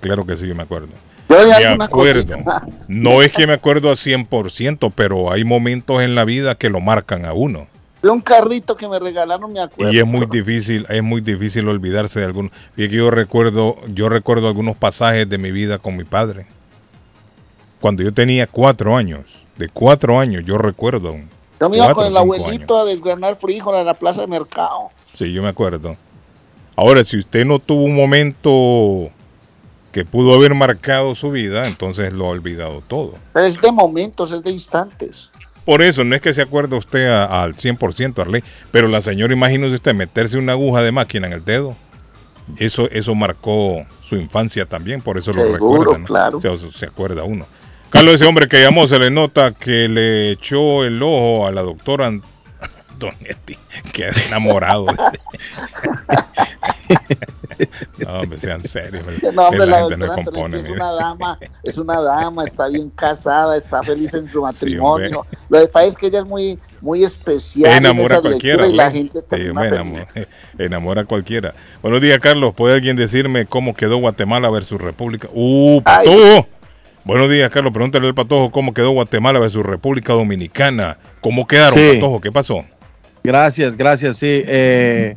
Claro que sí, me acuerdo. Yo Me acuerdo. cosita. No es que me acuerdo a 100%, pero hay momentos en la vida que lo marcan a uno. De un carrito que me regalaron, me acuerdo. Y es muy difícil, es muy difícil olvidarse de algún. Y que yo recuerdo, yo recuerdo algunos pasajes de mi vida con mi padre. Cuando yo tenía cuatro años, de cuatro años, yo recuerdo. Yo me iba con el abuelito a desgranar frijoles a la plaza de mercado. Sí, yo me acuerdo. Ahora, si usted no tuvo un momento que pudo haber marcado su vida, entonces lo ha olvidado todo. Pero es de momentos, es de instantes. Por eso, no es que se acuerde usted a- al 100%, Arley, pero la señora, imagínese usted meterse una aguja de máquina en el dedo. Eso, eso marcó su infancia también, por eso lo recuerda, ¿no? claro. Se, se acuerda uno. Carlos, ese hombre que llamó, se le nota que le echó el ojo a la doctora Antonetti, que es enamorado. no, hombre, sean serios. No, hombre, la gente no compone, es una dama, es una dama, está bien casada, está feliz en su matrimonio. Lo que pasa es que ella es muy, muy especial. en enamora a cualquiera. y la gente Sí, enamora, enamora a cualquiera. Buenos días, Carlos. ¿Puede alguien decirme cómo quedó Guatemala versus República? ¡Uh, Patojo! Buenos días, Carlos. Pregúntale al Patojo cómo quedó Guatemala versus República Dominicana. ¿Cómo quedaron, Sí. Patojo? ¿Qué pasó? Gracias, gracias. Sí, eh,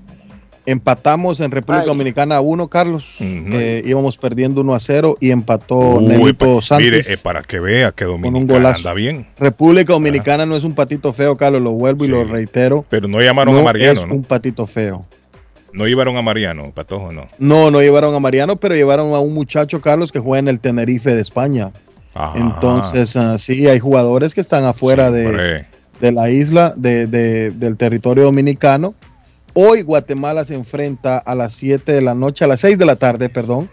empatamos en República Ay. Dominicana a 1, Carlos. Eh, íbamos perdiendo 1 a 0 y empató Uy, Nelito pa- Santos. mire, eh, para que vea que Dominicana anda bien. República Dominicana no es un patito feo, Carlos, lo vuelvo y lo reitero. Pero no llamaron a No Mariano, es ¿no? un patito feo. No llevaron a Mariano, Patojo, no. No, no llevaron a Mariano, pero llevaron a un muchacho, Carlos, que juega en el Tenerife de España. Entonces, ah, sí, hay jugadores que están afuera de, hombre. De la isla, de, de- del territorio dominicano. Hoy Guatemala se enfrenta a las 7 de la noche, a las 6 de la tarde, perdón,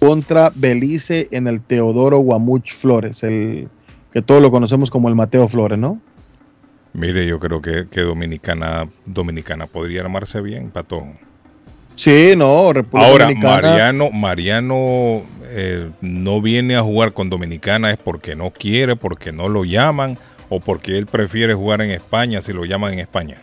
contra Belice en el Teodoro Guamuch Flores, el que todos lo conocemos como el Mateo Flores, ¿no? Mire, yo creo que, que Dominicana, Dominicana podría armarse bien, Patojo. Sí, no, República Ahora, Dominicana. Mariano, Mariano eh, no viene a jugar con Dominicana es porque no quiere, porque no lo llaman o porque él prefiere jugar en España si lo llaman en España.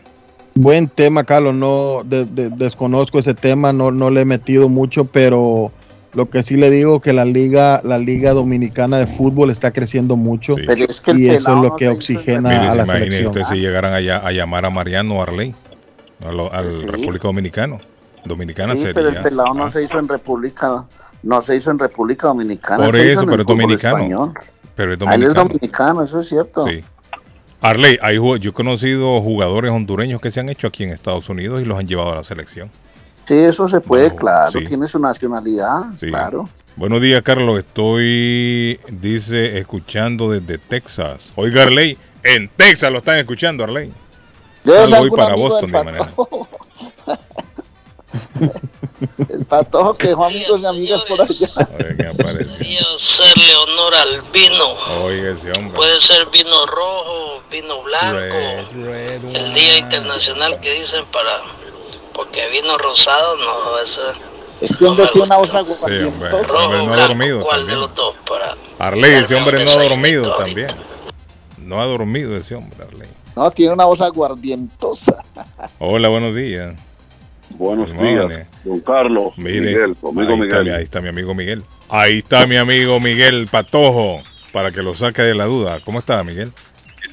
Buen tema, Carlos. No de- de- desconozco ese tema, no, no le he metido mucho, pero lo que sí le digo que la liga, la liga dominicana de fútbol está creciendo mucho Pero es que y eso es lo no que oxigena Mire, a la selección. usted si llegaran allá a llamar a Mariano Arley, a lo- al Sí. República Dominicano. Dominicana Sí, sería. pero el pelado no ah, se hizo en República, no se hizo en República Dominicana. Por se hizo eso, en pero el es fútbol dominicano. español. pero es Ah, Él es dominicano. dominicano, eso es cierto. Sí. Arley, hay, yo he conocido jugadores hondureños que se han hecho aquí en Estados Unidos y los han llevado a la selección. Sí, eso se puede, No, claro. sí. Tiene su nacionalidad, Sí. claro. Buenos días, Carlos. Estoy, dice, escuchando desde Texas. Oiga, Arley, en Texas lo están escuchando, Arley. Saludo algún para Boston, de manera. el patojo que dejó amigos y amigas por allá. Oiga, apareció. hacerle honor al vino. Oiga, ese hombre. Puede ser vino rojo, vino blanco, el día internacional que dicen para, porque vino rosado no, ese Es que hombre tiene una voz Sí, hombre. aguardientosa. Ese hombre no ha dormido ¿cuál de también. los dos para Arley, ese hombre no ha dormido ahorita. también. No ha dormido ese hombre, Arley. No, tiene una voz aguardientosa. Hola, buenos días. Buenos días, don Carlos, Mire, Miguel, amigo ahí, Está, Miguel. ahí está mi amigo Miguel. Ahí está mi amigo Miguel Patojo, para que lo saque de la duda. ¿Cómo está, Miguel?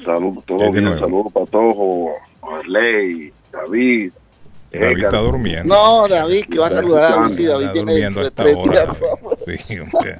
Salud, todo ¿Qué de bien, nuevo? saludos para todos, Arley, David, David está durmiendo. No, David, que va a saludar a David. Sí, David Está durmiendo dentro hasta ahora. Sí, hombre.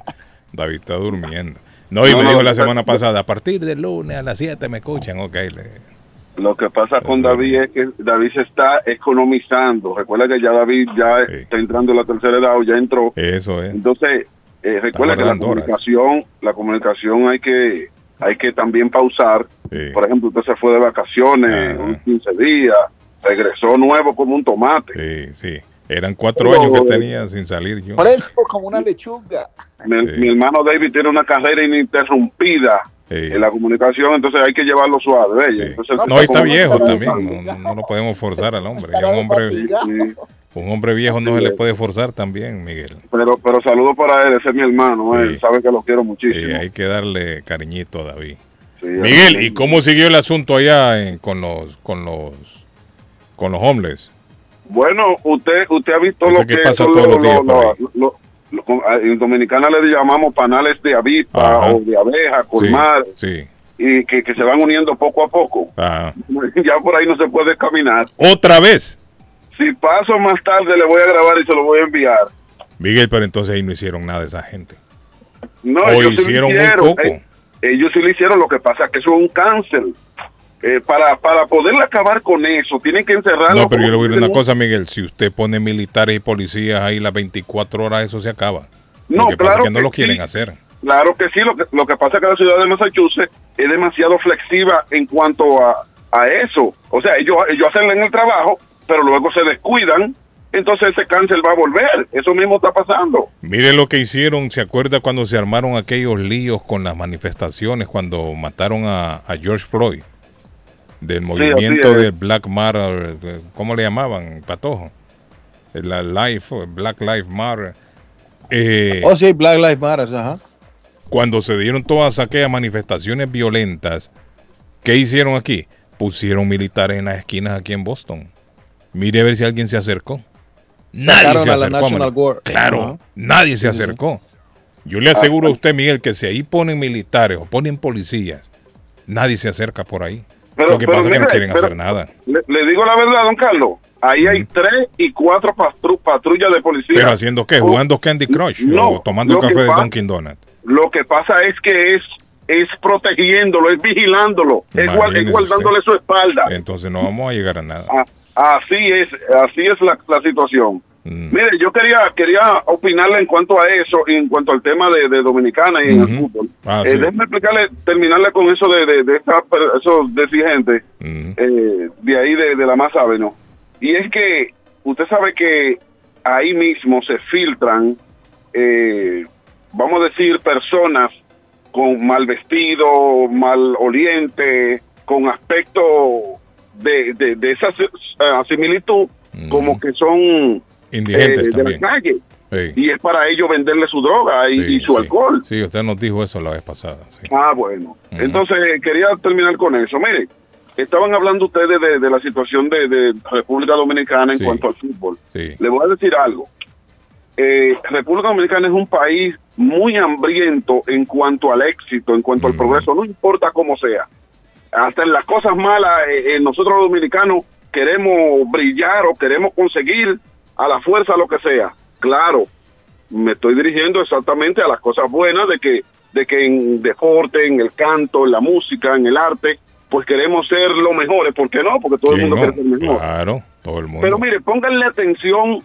David está durmiendo. No, y No, me no, dijo no, la no, semana no. pasada, a partir del lunes a las 7 me escuchan, ok. le- Lo que pasa con David es que David se está economizando. Recuerda que ya David ya está entrando en la tercera edad o ya entró. Eso es. Entonces, eh, recuerda que la horas. comunicación, la comunicación hay que hay que también pausar. Por ejemplo, usted se fue de vacaciones unos 15 días, regresó nuevo como un tomate. Sí, sí. Eran cuatro Pero, años que tenía sin salir yo. Fresco como una lechuga. Mi, mi hermano David tiene una carrera ininterrumpida en la comunicación, entonces hay que llevarlo suave. ¿ve? Entonces, No, está viejo también. No, no lo podemos forzar al hombre. Un hombre, un hombre viejo no se le puede forzar también, Miguel. Pero, pero saludo para él, ese es mi hermano, él sabe que lo quiero muchísimo. Sí, hay que darle cariñito a David. Miguel, ¿y cómo siguió el asunto allá en- con los con los con los homeless? Bueno, usted usted ha visto lo que que pasa todos los- días los- en Dominicana le llamamos panales de avispa Ajá. o de abeja, colmar, Sí. y que, que se van uniendo poco a poco. Ajá. Ya por ahí no se puede caminar. Otra vez. Si paso más tarde le voy a grabar y se lo voy a enviar. Miguel, pero entonces ahí no hicieron nada esa gente. No, O ellos sí hicieron muy hicieron. poco. Eh, ellos sí lo hicieron, lo que pasa es que eso es un cáncer. Eh, para, para poder acabar con eso, tienen que encerrarlo. No, pero yo le voy a decir una cosa, Miguel. Si usted pone militares y policías ahí las 24 horas, eso se acaba. No, lo que pasa claro es que no que lo quieren sí. hacer. Claro que sí, lo que, lo que pasa es que la ciudad de Massachusetts es demasiado flexiva en cuanto a, a eso. O sea, ellos, ellos hacen en el trabajo, pero luego se descuidan, entonces ese cáncer va a volver. Eso mismo está pasando. Mire lo que hicieron. ¿Se acuerda cuando se armaron aquellos líos con las manifestaciones cuando mataron a, a George Floyd? Del movimiento así es. de Black Matter, ¿cómo le llamaban? Patojo. La Life, Black Lives Matter. Eh, Oh, sí, Black Lives Matter, ajá. cuando se dieron todas aquellas manifestaciones violentas, ¿qué hicieron aquí? Pusieron militares en las esquinas aquí en Boston. Mire a ver si alguien se acercó. Nadie se acercó. Claro, nadie se Sí, sí, sí. acercó. Yo le aseguro a usted, Miguel, que si ahí ponen militares o ponen policías, nadie se acerca por ahí. Pero- Lo que pero pasa es que no quieren pero- hacer nada. Le, le digo la verdad, don Carlos. Ahí hay tres y cuatro patru- patrullas de policía. Pero haciendo qué? Oh, Jugando Candy Crush no, o tomando café de Dunkin' Donuts. Lo que pasa es que es es protegiéndolo, es vigilándolo, es, guardándole su espalda. Entonces no vamos a llegar a nada. Ah, así es, así es la, la situación. Mm. Mire, yo quería quería opinarle en cuanto a eso, y en cuanto al tema de, de Dominicana y en el fútbol. Ah, Eh, sí. Déjeme explicarle, terminarle con eso de, de, de esta esos desigentes eh, de ahí de, de la más ¿no? Y es que usted sabe que ahí mismo se filtran, eh, vamos a decir, personas con mal vestido, mal oliente, con aspecto de, de, de esa eh, similitud, como que son Indigentes eh, de también. la calle. Sí. Y es para ellos venderle su droga y, Sí, y su sí. alcohol. Sí, usted nos dijo eso la vez pasada. Ah, bueno. Entonces, quería terminar con eso. Mire, estaban hablando ustedes de, de la situación de, de República Dominicana en cuanto al fútbol. Sí. Le voy a decir algo. Eh, República Dominicana es un país muy hambriento en cuanto al éxito, en cuanto al progreso, no importa cómo sea. Hasta en las cosas malas, eh, eh, nosotros los dominicanos queremos brillar o queremos conseguir a la fuerza lo que sea. Claro, me estoy dirigiendo exactamente a las cosas buenas de que de que en deporte, en el canto, en la música, en el arte, pues queremos ser los mejores. ¿Por qué no? Porque todo el ¿Quién mundo no? quiere ser mejor. Claro, todo el mundo. Pero mire, pónganle atención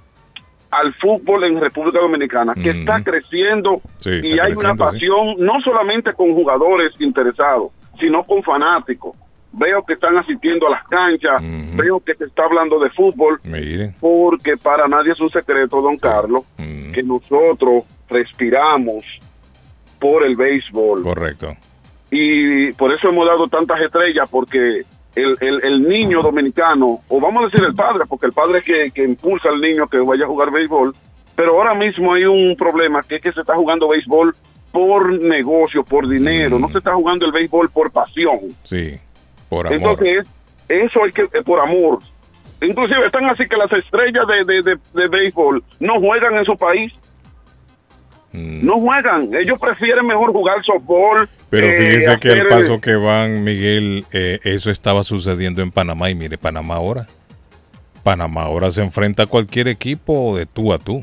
al fútbol en República Dominicana, que está creciendo Sí, y está hay una sí. pasión no solamente con jugadores interesados, sino con fanáticos. Veo que están asistiendo a las canchas, veo que se está hablando de fútbol, Mire. porque para nadie es un secreto, don Carlos, que nosotros respiramos por el béisbol. Correcto. Y por eso hemos dado tantas estrellas, porque el, el, el niño dominicano, o vamos a decir el padre, porque el padre es que, que impulsa al niño que vaya a jugar béisbol, pero ahora mismo hay un problema, que es que se está jugando béisbol por negocio, por dinero, no se está jugando el béisbol por pasión. Sí, por amor. Entonces, eso hay que, eh, por amor. Inclusive están así que las estrellas de, de, de, de béisbol no juegan en su país. Mm. No juegan. Ellos prefieren mejor jugar softball. Pero eh, fíjese que al hacer- paso que van, Miguel, eh, eso estaba sucediendo en Panamá y mire Panamá ahora. Panamá ahora se enfrenta a cualquier equipo de tú a tú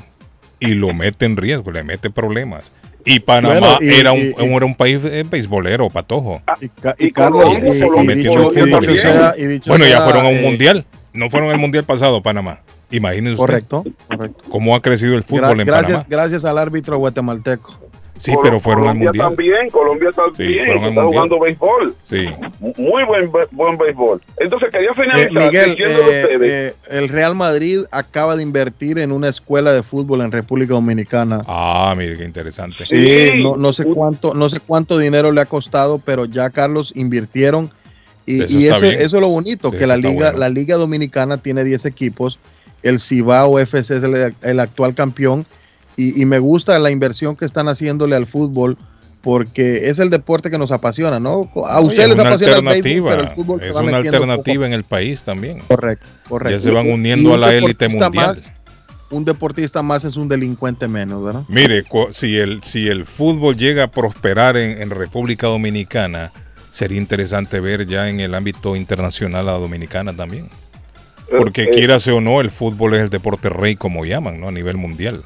y lo mete en riesgo, le mete problemas. Y Panamá Bueno, y- era, un, y- y- era un país eh, beisbolero, patojo. Y, Ca- y Carlos, bueno, ya fueron a un eh, mundial. No fueron al mundial pasado, Panamá. Imagínense usted Correcto, correcto. cómo ha crecido el Gra- fútbol en gracias, Panamá. gracias al árbitro guatemalteco. Sí, pero fueron al Colombia mundial. también, Colombia también, fueron al está mundial. jugando béisbol. Sí. Muy buen, buen béisbol. Entonces quería Eh, finalizar Miguel, diciéndole a eh, ustedes. eh, el Real Madrid acaba de invertir en una escuela de fútbol en República Dominicana. Ah, mire qué interesante. Sí, no, no sé cuánto, no sé cuánto dinero le ha costado, pero ya Carlos invirtieron y, Eso y eso, eso es lo bonito, Sí, que la liga, bueno. la liga dominicana tiene 10 equipos, el Cibao FC es el, el actual campeón y, y me gusta la inversión que están haciéndole al fútbol porque es el deporte que nos apasiona, ¿no? A ustedes es les apasiona el béisbol, alternativa. pero el fútbol se es va una poco alternativa en el país también. Correcto, correcto. Ya se van Y uniendo a un la élite deportista mundial. más, un deportista más es un delincuente menos, ¿verdad? Mire, si el, si el fútbol llega a prosperar en, en República Dominicana, sería interesante ver ya en el ámbito internacional a Dominicana también. Porque Eh, eh, o no, el fútbol es el deporte rey, como llaman, ¿no? A nivel mundial.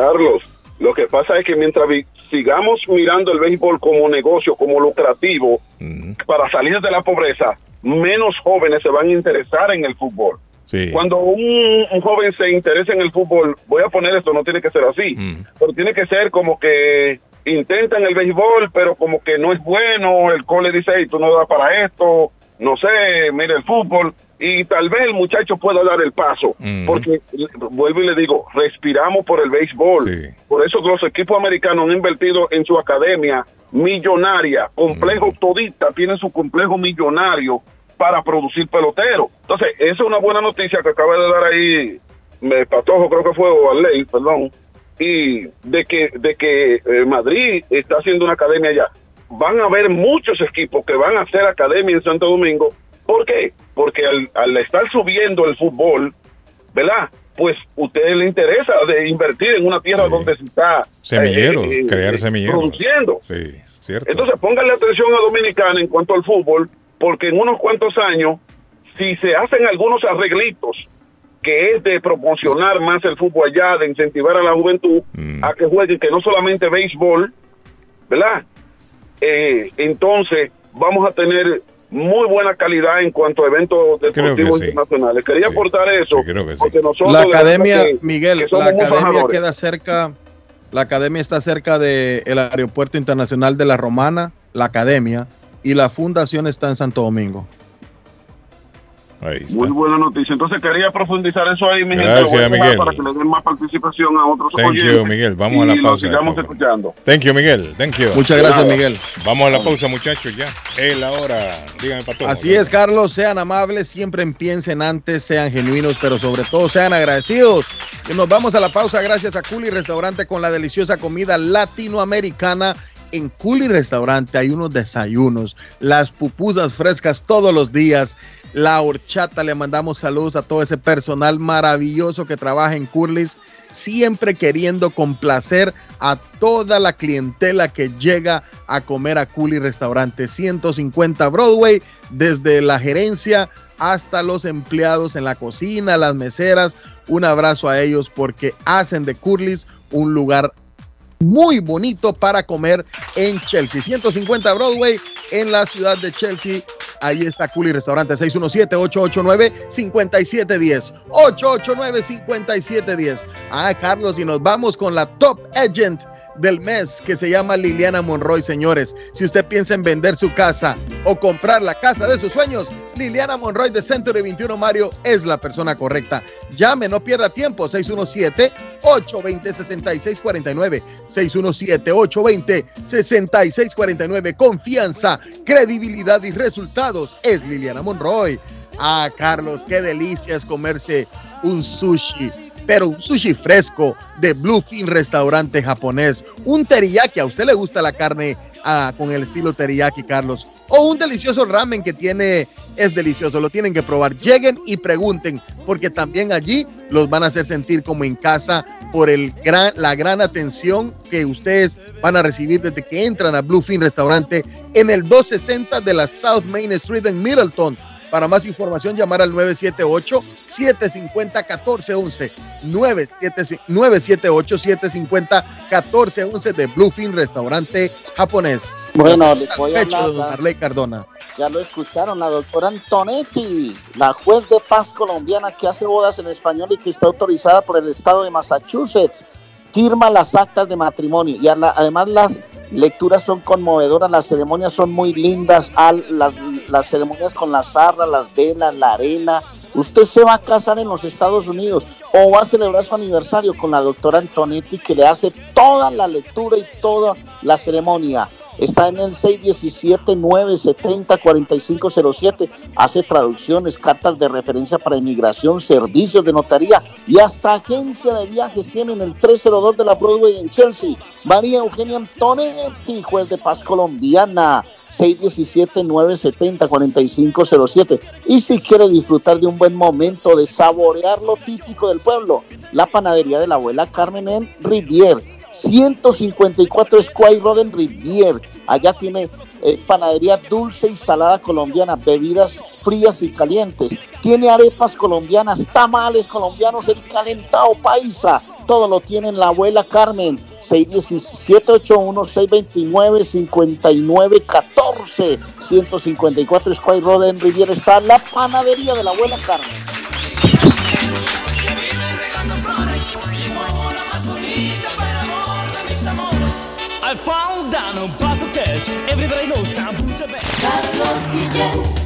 Carlos, lo que pasa es que mientras sigamos mirando el béisbol como negocio, como lucrativo, para salir de la pobreza, menos jóvenes se van a interesar en el fútbol. Sí. Cuando un, un joven se interesa en el fútbol, voy a poner esto, no tiene que ser así, Mm. pero tiene que ser como que intentan el béisbol, pero como que no es bueno, el cole dice, "Ey, tú no das para esto, no sé, mira el fútbol, y tal vez el muchacho pueda dar el paso, porque vuelvo y le digo, respiramos por el béisbol, por eso los equipos americanos han invertido en su academia millonaria, complejo todita, tiene su complejo millonario para producir peloteros. Entonces, esa es una buena noticia que acaba de dar ahí me Patojo, creo que fue, o Arley, perdón, y de que, de que eh, Madrid está haciendo una academia allá. Van a haber muchos equipos que van a hacer academia en Santo Domingo. ¿Por qué? Porque al, al estar subiendo el fútbol, ¿verdad? Pues usted le interesa de invertir en una tierra donde se está Semilleros, eh, eh, crear eh, semilleros. produciendo. Sí, cierto. Entonces póngale atención a Dominicana en cuanto al fútbol, porque en unos cuantos años, si se hacen algunos arreglitos, que es de promocionar más el fútbol allá, de incentivar a la juventud Mm. a que jueguen, que no solamente béisbol, ¿verdad? Eh, entonces vamos a tener muy buena calidad en cuanto a eventos deportivos sí. internacionales. Quería aportar eso, porque nosotros la de academia, que- Miguel, la academia queda cerca, la academia está cerca del aeropuerto internacional de la Romana, la academia, y la fundación está en Santo Domingo. Muy buena noticia. Entonces quería profundizar eso ahí, mi Gracias, gente. Miguel. Para que le den más participación a otros Thank oyentes. you, Miguel. Vamos a la y lo pausa. sigamos escuchando. Thank you, Miguel. Thank you. Muchas gracias, Miguel. Vamos a la pausa, muchachos, ya. Es la hora. Dígame, Pato. Así es, Carlos, sean amables, siempre piensen antes, sean genuinos, pero sobre todo sean agradecidos. Y nos vamos a la pausa gracias a Culi Restaurante con la deliciosa comida latinoamericana. En Culi Restaurante hay unos desayunos, las pupusas frescas todos los días, la horchata, le mandamos saludos a todo ese personal maravilloso que trabaja en Curlis, siempre queriendo complacer a toda la clientela que llega a comer a Culi Restaurante 150 Broadway, desde la gerencia hasta los empleados en la cocina, las meseras. Un abrazo a ellos porque hacen de Curlis un lugar muy bonito para comer en Chelsea. 150 Broadway en la ciudad de Chelsea. Ahí está Culi Restaurante 617-889-5710. 889-5710. Ah, Carlos, y nos vamos con la top agent del mes que se llama Liliana Monroy, señores. Si usted piensa en vender su casa o comprar la casa de sus sueños, Liliana Monroy de Century 21 Mario es la persona correcta. Llame, no pierda tiempo. 617-820-6649. 617-820-6649. Confianza, credibilidad y resultados es Liliana Monroy. Ah, Carlos, qué delicia es comerse un sushi, pero un sushi fresco de Bluefin Restaurante japonés. Un teriyaki, a usted le gusta la carne con el estilo teriyaki, Carlos. O un delicioso ramen que tiene, es delicioso, lo tienen que probar. Lleguen y pregunten, porque también allí los van a hacer sentir como en casa por el gran, la gran atención que ustedes van a recibir desde que entran a Bluefin Restaurante en el 260 de la South Main Street en Middleton. Para más información, llamar al 978-750-1411. 978-750-1411 de Bluefin Restaurante Japonés. Bueno, les voy a hablar. don Arley Cardona. Ya lo escucharon, la doctora Antonetti, la juez de paz colombiana que hace bodas en español y que está autorizada por el estado de Massachusetts, firma las actas de matrimonio y además las lecturas son conmovedoras, las ceremonias son muy lindas, las, las ceremonias con la zarra, las velas, la arena. Usted se va a casar en los Estados Unidos o va a celebrar su aniversario con la doctora Antonetti que le hace toda la lectura y toda la ceremonia. Está en el 617-970-4507. Hace traducciones, cartas de referencia para inmigración, servicios de notaría y hasta agencia de viajes. Tienen el 302 de la Broadway en Chelsea. María Eugenia Antonetti, juez de paz colombiana. 617-970-4507. Y si quiere disfrutar de un buen momento, de saborear lo típico del pueblo, la panadería de la abuela Carmen en Rivier. 154 Square Road en Rivier. Allá tiene eh, panadería dulce y salada colombiana, bebidas frías y calientes. Tiene arepas colombianas, tamales colombianos, el calentado paisa. Todo lo tiene en la abuela Carmen. 617-816-29-59-14. 154 Square Road en Riviera está la panadería de la abuela Carmen. I fall down on test. Everybody knows now who's the best. Carlos Guillén.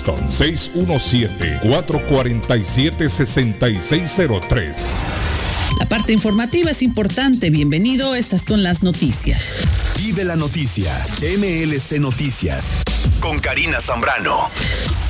617-447-6603. La parte informativa es importante. Bienvenido, estas son las noticias. Vive la noticia. MLC Noticias. Con Karina Zambrano.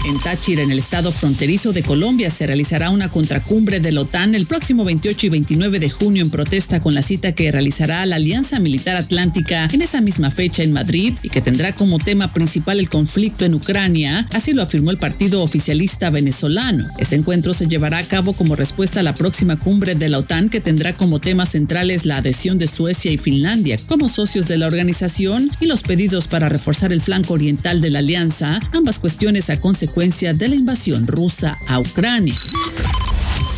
En Táchira, en el estado fronterizo de Colombia, se realizará una contracumbre de la OTAN el próximo 28 y 29 de junio en protesta con la cita que realizará la Alianza Militar Atlántica en esa misma fecha en Madrid y que tendrá como tema principal el conflicto en Ucrania, así lo afirmó el partido oficialista venezolano. Este encuentro se llevará a cabo como respuesta a la próxima cumbre de la OTAN que tendrá como temas centrales la adhesión de Suecia y Finlandia como socios de la organización y los pedidos para reforzar el flanco oriental de la alianza, ambas cuestiones a consecuencia de la invasión rusa a Ucrania.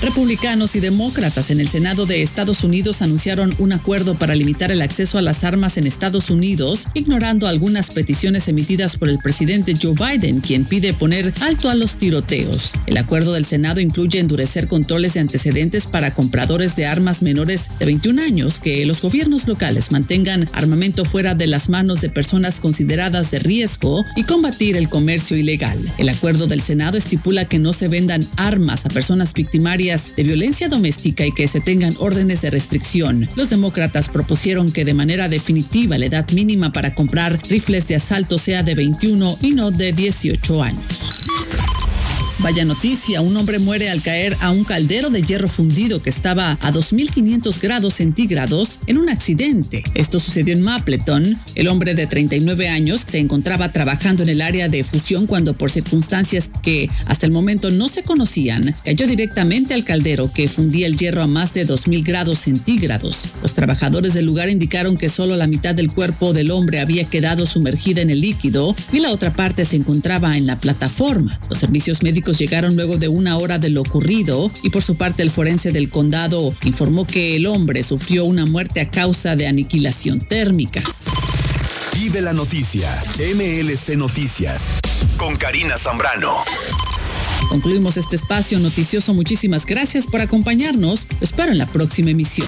Republicanos y demócratas en el Senado de Estados Unidos anunciaron un acuerdo para limitar el acceso a las armas en Estados Unidos, ignorando algunas peticiones emitidas por el presidente Joe Biden, quien pide poner alto a los tiroteos. El acuerdo del Senado incluye endurecer controles de antecedentes para compradores de armas menores de 21 años, que los gobiernos locales mantengan armamento fuera de las manos de personas consideradas de riesgo y combatir el comercio ilegal. El acuerdo del Senado estipula que no se vendan armas a personas victimarias de violencia doméstica y que se tengan órdenes de restricción. Los demócratas propusieron que de manera definitiva la edad mínima para comprar rifles de asalto sea de 21 y no de 18 años. Vaya noticia, un hombre muere al caer a un caldero de hierro fundido que estaba a 2.500 grados centígrados en un accidente. Esto sucedió en Mapleton. El hombre de 39 años se encontraba trabajando en el área de fusión cuando por circunstancias que hasta el momento no se conocían, cayó directamente al caldero que fundía el hierro a más de 2.000 grados centígrados. Los trabajadores del lugar indicaron que solo la mitad del cuerpo del hombre había quedado sumergida en el líquido y la otra parte se encontraba en la plataforma. Los servicios médicos llegaron luego de una hora de lo ocurrido y por su parte el forense del condado informó que el hombre sufrió una muerte a causa de aniquilación térmica. Vive la noticia. MLC Noticias. Con Karina Zambrano. Concluimos este espacio noticioso. Muchísimas gracias por acompañarnos. Lo espero en la próxima emisión.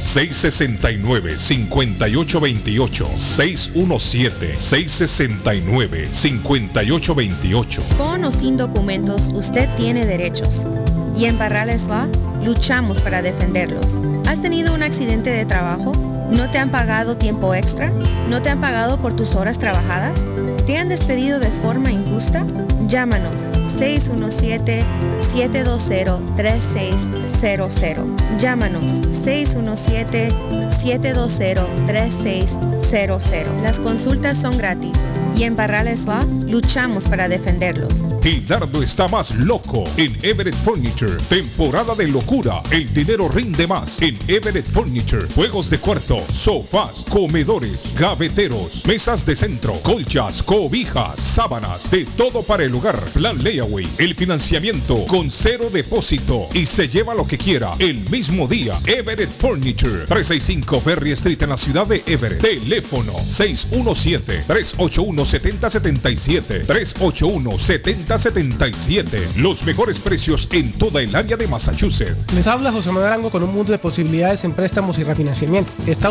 669-5828. 617-669-5828. Con o sin documentos, usted tiene derechos. Y en Barrales Law luchamos para defenderlos. ¿Has tenido un accidente de trabajo? ¿No te han pagado tiempo extra? ¿No te han pagado por tus horas trabajadas? ¿Te han despedido de forma injusta? Llámanos 617-720-3600. Llámanos 617-720-3600. Las consultas son gratis y en Barrales Law luchamos para defenderlos. Gildardo está más loco en Everett Furniture. Temporada de locura. El dinero rinde más en Everett Furniture. Juegos de cuarto, sofás, comedores, gaveteros, mesas de centro, colchas, cobijas, sábanas, de todo para el hogar. Plan Layaway. El financiamiento con cero depósito y se lleva lo que quiera el mismo día. Everett Furniture. 365 Ferry Street en la ciudad de Everett. Teléfono 617 381 7077 381 7077 Los mejores precios en toda el área de Massachusetts. Les habla José Manuel Arango con un mundo de posibilidades en préstamos y refinanciamiento. ¿Está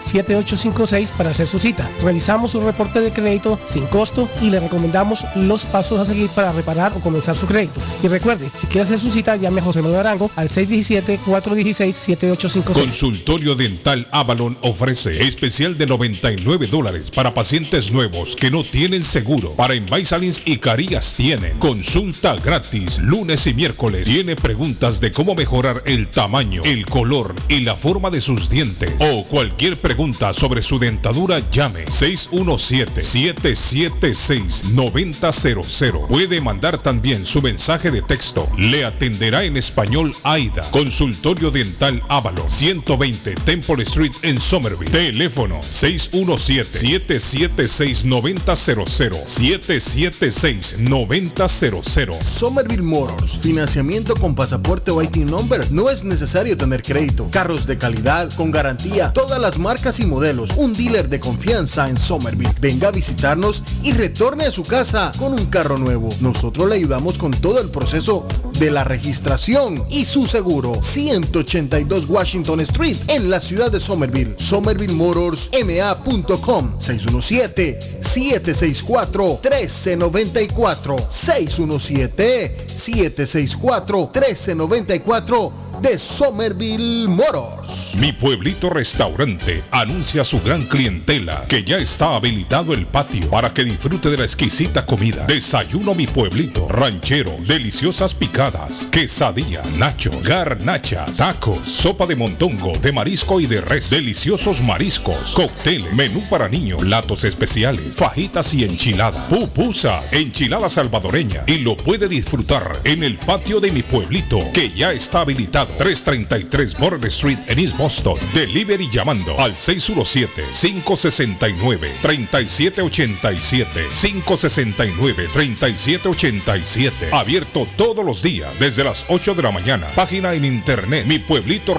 617-416-7856 para hacer su cita. Revisamos su reporte de crédito sin costo y le recomendamos los pasos a seguir para reparar o comenzar su crédito. Y recuerde, si quiere hacer su cita, llame a José Manuel Arango al 617-416-7856. Consultorio Dental Avalon ofrece especial de 99 dólares para pacientes nuevos que no tienen seguro. Para Invisalins y Carías tienen consulta gratis lunes y miércoles. Tiene preguntas de cómo mejorar el tamaño, el color y la forma de sus dientes o cualquier pregunta sobre su dentadura, llame 617-776-9000. Puede mandar también su mensaje de texto. Le atenderá en español AIDA. Consultorio Dental Ávalo 120 Temple Street en Somerville. Teléfono 617-776-9000. 776-9000. Somerville Motors, financiamiento con pasaporte o IT number. No es necesario tener crédito. Carros de calidad, con garantía, todas las marcas y modelos. Un dealer de confianza en Somerville. Venga a visitarnos y retorne a su casa con un carro nuevo. Nosotros le ayudamos con todo el proceso de la registración y su seguro. 182 Washington Street en la ciudad de Somerville. SomervilleMotorsMA.com 617 764 1394 617-764-1394 de Somerville Motors. Mi pueblito restaurante anuncia su gran clientela que ya está habilitado el patio para que disfrute de la exquisita comida. Desayuno mi pueblito, ranchero, deliciosas picadas, quesadillas, nacho, garnachas, tacos, sopa de montongo, de marisco y de res, deliciosos mariscos, cóctel, menú para niños, platos especiales, fajitas y enchiladas, pupusas, enchilada salvadoreña y lo puede disfrutar en el patio de mi pueblito que ya está habilitado 333 Border Street en East Boston. Delivery llamando al 617-569-3787. 569-3787. Abierto todos los días desde las 8 de la mañana. Página en internet mi pueblito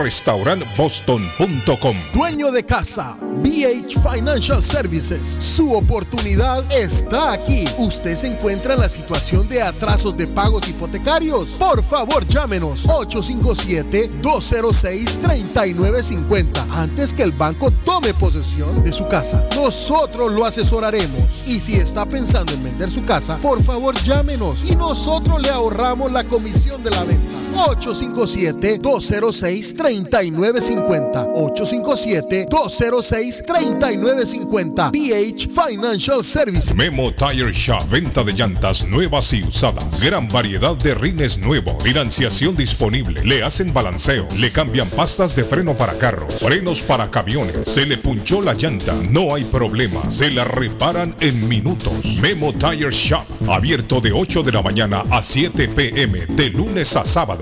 boston.com. Dueño de casa, BH Financial Services. Su oportunidad está aquí. Usted se encuentra en la situación de atrasos de pagos hipotecarios. Por favor, llámenos 857-206-3950 antes que el banco tome posesión de su casa. Nosotros lo asesoraremos. Y si está pensando en vender su casa, por favor, llámenos y nosotros le ahorramos la comisión de la venta. 857-206-3950. 857-206-3950. BH Financial Services. Memo Tire Shop, venta de llantas nuevas y usadas. Gran variedad de rines nuevos. Financiación disponible. Le hacen balanceo. Le cambian pastas de freno para carros. Frenos para camiones. Se le punchó la llanta. No hay problema. Se la reparan en minutos. Memo Tire Shop. Abierto de 8 de la mañana a 7 pm. De lunes a sábado.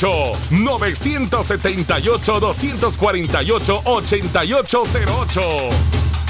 978-248-8808.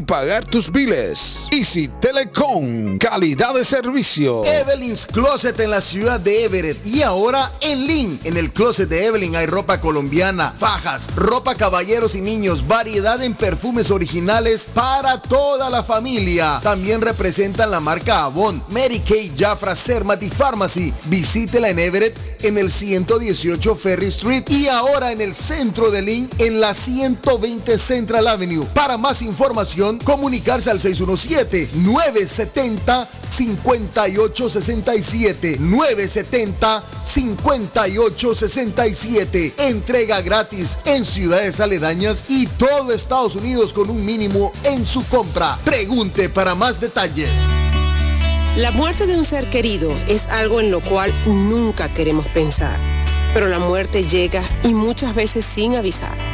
pagar tus biles. Easy Telecom, calidad de servicio. Evelyn's Closet en la ciudad de Everett y ahora en Lynn. En el closet de Evelyn hay ropa colombiana, fajas, ropa caballeros y niños, variedad en perfumes originales para toda la familia. También representan la marca Avon, Mary Kay, Jafra, Sermat y Pharmacy. Visítela en Everett en el 118 Ferry Street y ahora en el centro de Lynn en la 120 Central Avenue. Para más información, comunicarse al 617-970-5867. 970-5867. Entrega gratis en ciudades aledañas y todo Estados Unidos con un mínimo en su compra. Pregunte para más detalles. La muerte de un ser querido es algo en lo cual nunca queremos pensar, pero la muerte llega y muchas veces sin avisar.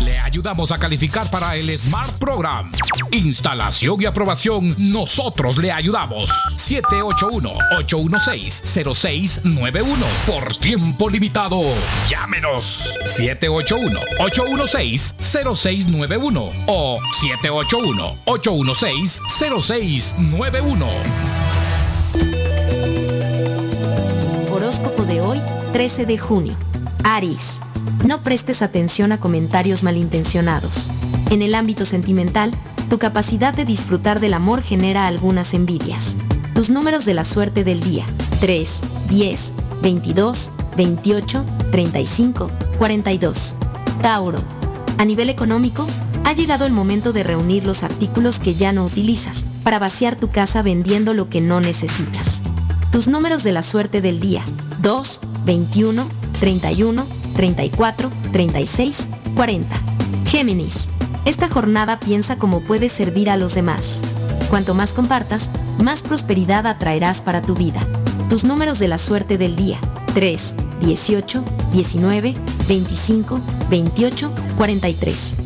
Le ayudamos a calificar para el Smart Program. Instalación y aprobación, nosotros le ayudamos. 781-816-0691. Por tiempo limitado. Llámenos. 781-816-0691 o 781-816-0691. Horóscopo de hoy, 13 de junio. Aries. No prestes atención a comentarios malintencionados. En el ámbito sentimental, tu capacidad de disfrutar del amor genera algunas envidias. Tus números de la suerte del día. 3, 10, 22, 28, 35, 42. Tauro. A nivel económico, ha llegado el momento de reunir los artículos que ya no utilizas para vaciar tu casa vendiendo lo que no necesitas. Tus números de la suerte del día. 2, 21, 31, 34, 36, 40. Géminis. Esta jornada piensa cómo puedes servir a los demás. Cuanto más compartas, más prosperidad atraerás para tu vida. Tus números de la suerte del día. 3, 18, 19, 25, 28, 43.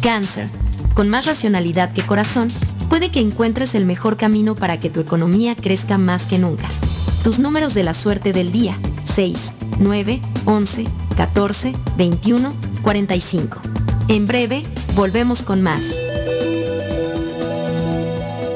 Cáncer. Con más racionalidad que corazón, puede que encuentres el mejor camino para que tu economía crezca más que nunca. Tus números de la suerte del día. 6, 9, 11, 14, 21, 45. En breve, volvemos con más.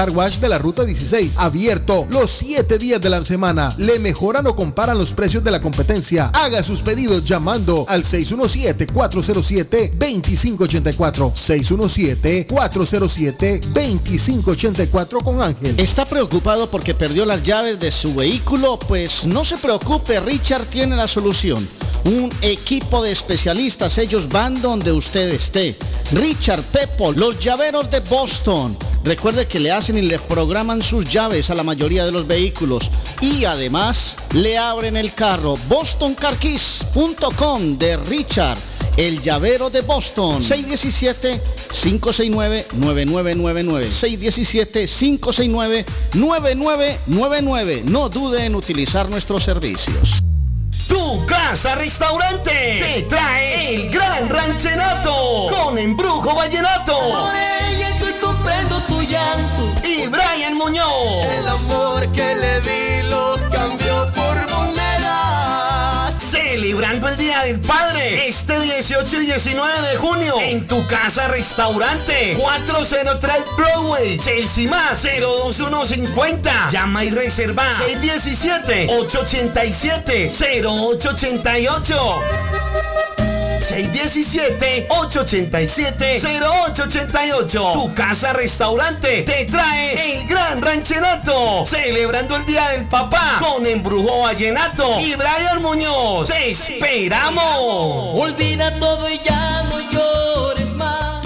car wash de la ruta 16, abierto los 7 días de la semana. Le mejoran o comparan los precios de la competencia. Haga sus pedidos llamando al 617-407-2584. 617-407-2584 con Ángel. ¿Está preocupado porque perdió las llaves de su vehículo? Pues no se preocupe, Richard tiene la solución. Un equipo de especialistas, ellos van donde usted esté. Richard Pepo, los llaveros de Boston. Recuerde que le hacen y le programan sus llaves a la mayoría de los vehículos. Y además le abren el carro. BostonCarKeys.com de Richard. El llavero de Boston. 617-569-9999. 617-569-9999. No dude en utilizar nuestros servicios. Tu casa restaurante te trae el gran ranchenato con embrujo vallenato. Por ella estoy comprendo tu llanto. Y Brian Muñoz. El amor que le di lo cambió por monedas. Celebrando el Día del Padre, este 18 y 19 de junio en tu casa restaurante 403 Broadway, Chelsea más 02150. Llama y reserva 617 887 0888. 617-887-0888. Tu casa restaurante te trae el gran ranchenato. Celebrando el Día del Papá con Embrujo Vallenato y Brian Muñoz. ¡Te esperamos! Olvida todo y ya no llores más.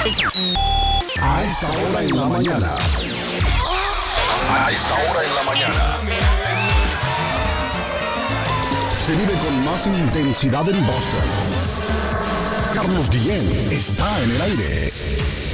A esta hora en la mañana. A esta hora en la mañana. Se vive con más intensidad en Boston. Carlos Guillén está en el aire.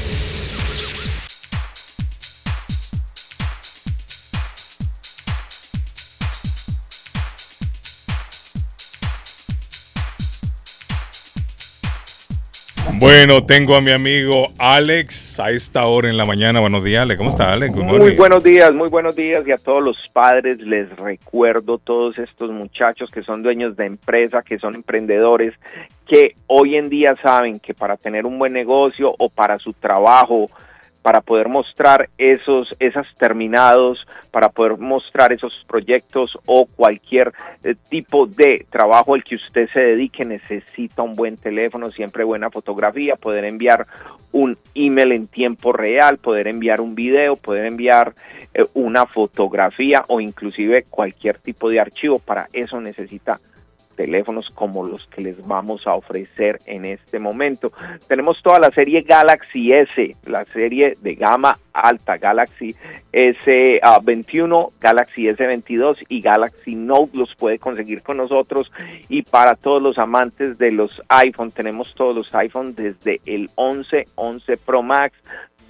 Bueno, tengo a mi amigo Alex a esta hora en la mañana. Buenos días, Alex. ¿Cómo está, Alex? Muy buenos días, muy buenos días y a todos los padres les recuerdo todos estos muchachos que son dueños de empresa, que son emprendedores, que hoy en día saben que para tener un buen negocio o para su trabajo, para poder mostrar esos esas terminados, para poder mostrar esos proyectos o cualquier eh, tipo de trabajo al que usted se dedique necesita un buen teléfono, siempre buena fotografía, poder enviar un email en tiempo real, poder enviar un video, poder enviar eh, una fotografía o inclusive cualquier tipo de archivo, para eso necesita teléfonos como los que les vamos a ofrecer en este momento. Tenemos toda la serie Galaxy S, la serie de gama alta, Galaxy S21, Galaxy S22 y Galaxy Note los puede conseguir con nosotros y para todos los amantes de los iPhone, tenemos todos los iPhone desde el 11, 11 Pro Max,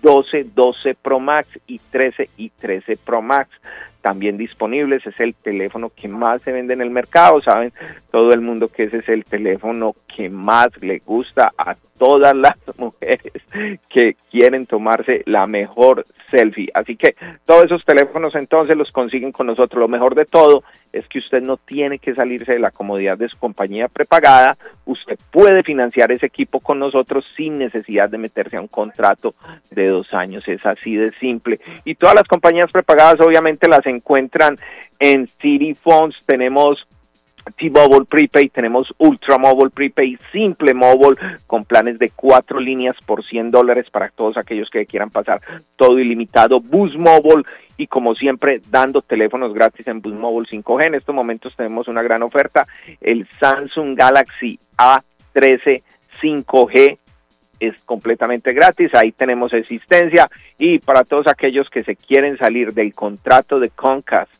12, 12 Pro Max y 13 y 13 Pro Max también disponibles. Es el teléfono que más se vende en el mercado. Saben todo el mundo que ese es el teléfono que más le gusta a todas las mujeres que quieren tomarse la mejor selfie. Así que todos esos teléfonos entonces los consiguen con nosotros. Lo mejor de todo es que usted no tiene que salirse de la comodidad de su compañía prepagada. Usted puede financiar ese equipo con nosotros sin necesidad de meterse a un contrato de dos años. Es así de simple. Y todas las compañías prepagadas obviamente las encuentran en City Phones. Tenemos T-Mobile Prepaid, tenemos Ultra Mobile Prepaid, Simple Mobile, con planes de cuatro líneas por 100 dólares para todos aquellos que quieran pasar todo ilimitado, Boost Mobile y como siempre dando teléfonos gratis en Boost Mobile 5G. En estos momentos tenemos una gran oferta, el Samsung Galaxy A13 5G es completamente gratis, ahí tenemos existencia. Y para todos aquellos que se quieren salir del contrato de Comcast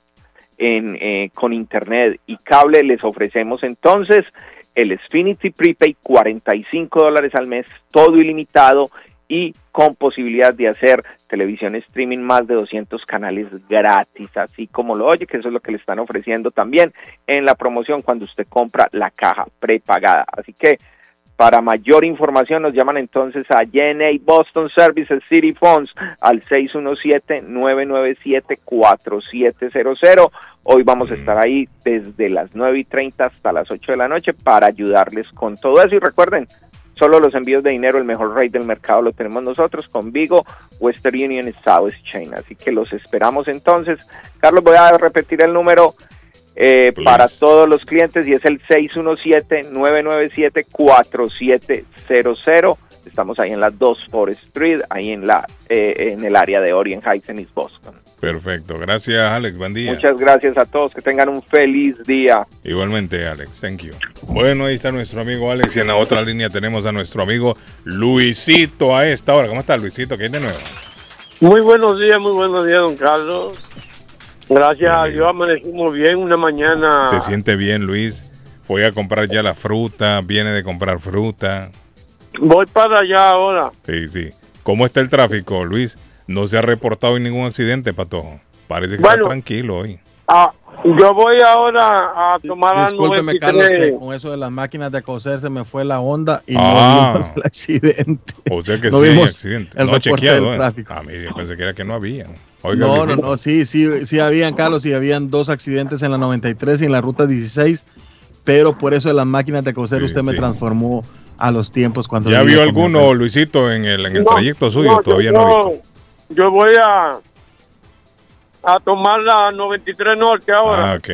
en, eh, con internet y cable les ofrecemos entonces el Xfinity Prepaid 45 dólares al mes, todo ilimitado y con posibilidad de hacer televisión streaming más de 200 canales gratis, así como lo oye, que eso es lo que le están ofreciendo también en la promoción cuando usted compra la caja prepagada. Así que para mayor información nos llaman entonces a JNA Boston Services City Phones al 617-997-4700. Hoy vamos a estar ahí desde las 9 y 30 hasta las 8 de la noche para ayudarles con todo eso. Y recuerden, solo los envíos de dinero, el mejor rate del mercado lo tenemos nosotros con Vigo, Western Union y South Chain. Así que los esperamos entonces. Carlos, voy a repetir el número eh, para todos los clientes y es el 617-997-4700. Estamos ahí en la 2 Forest Street, ahí en la eh, en el área de Orient Heights en East Boston. Perfecto. Gracias, Alex. Buen día. Muchas gracias a todos, que tengan un feliz día. Igualmente, Alex. Thank you. Bueno, ahí está nuestro amigo Alex y en la otra línea tenemos a nuestro amigo Luisito a esta hora. ¿Cómo está, Luisito? ¿Qué hay de nuevo? Muy buenos días, muy buenos días, don Carlos. Gracias a Dios amanecimos bien una mañana. Se siente bien, Luis. Voy a comprar ya la fruta. Viene de comprar fruta. Voy para allá ahora. Sí, sí. ¿Cómo está el tráfico, Luis? No se ha reportado ningún accidente, Patojo. Parece que Bueno. está tranquilo hoy. Ah, yo voy ahora a tomar la Discúlpeme, Carlos, que 93. con eso de las máquinas de coser se me fue la onda y Ah. no vimos el accidente. O sea que No sí vimos accidente. el no reporte chequeado, del ¿eh? tráfico. A mí yo pensé que era que no había. Oiga, no, no, no, sí, sí, sí habían, Carlos, y habían dos accidentes en la 93 y en la ruta 16, pero por eso de las máquinas de coser Sí, usted me sí. transformó a los tiempos cuando... ¿Ya vio alguno. Luisito, en el, en el No, trayecto suyo? no, Todavía yo, no he visto. Yo voy a, a tomar la 93 Norte ahora. Ah, ok.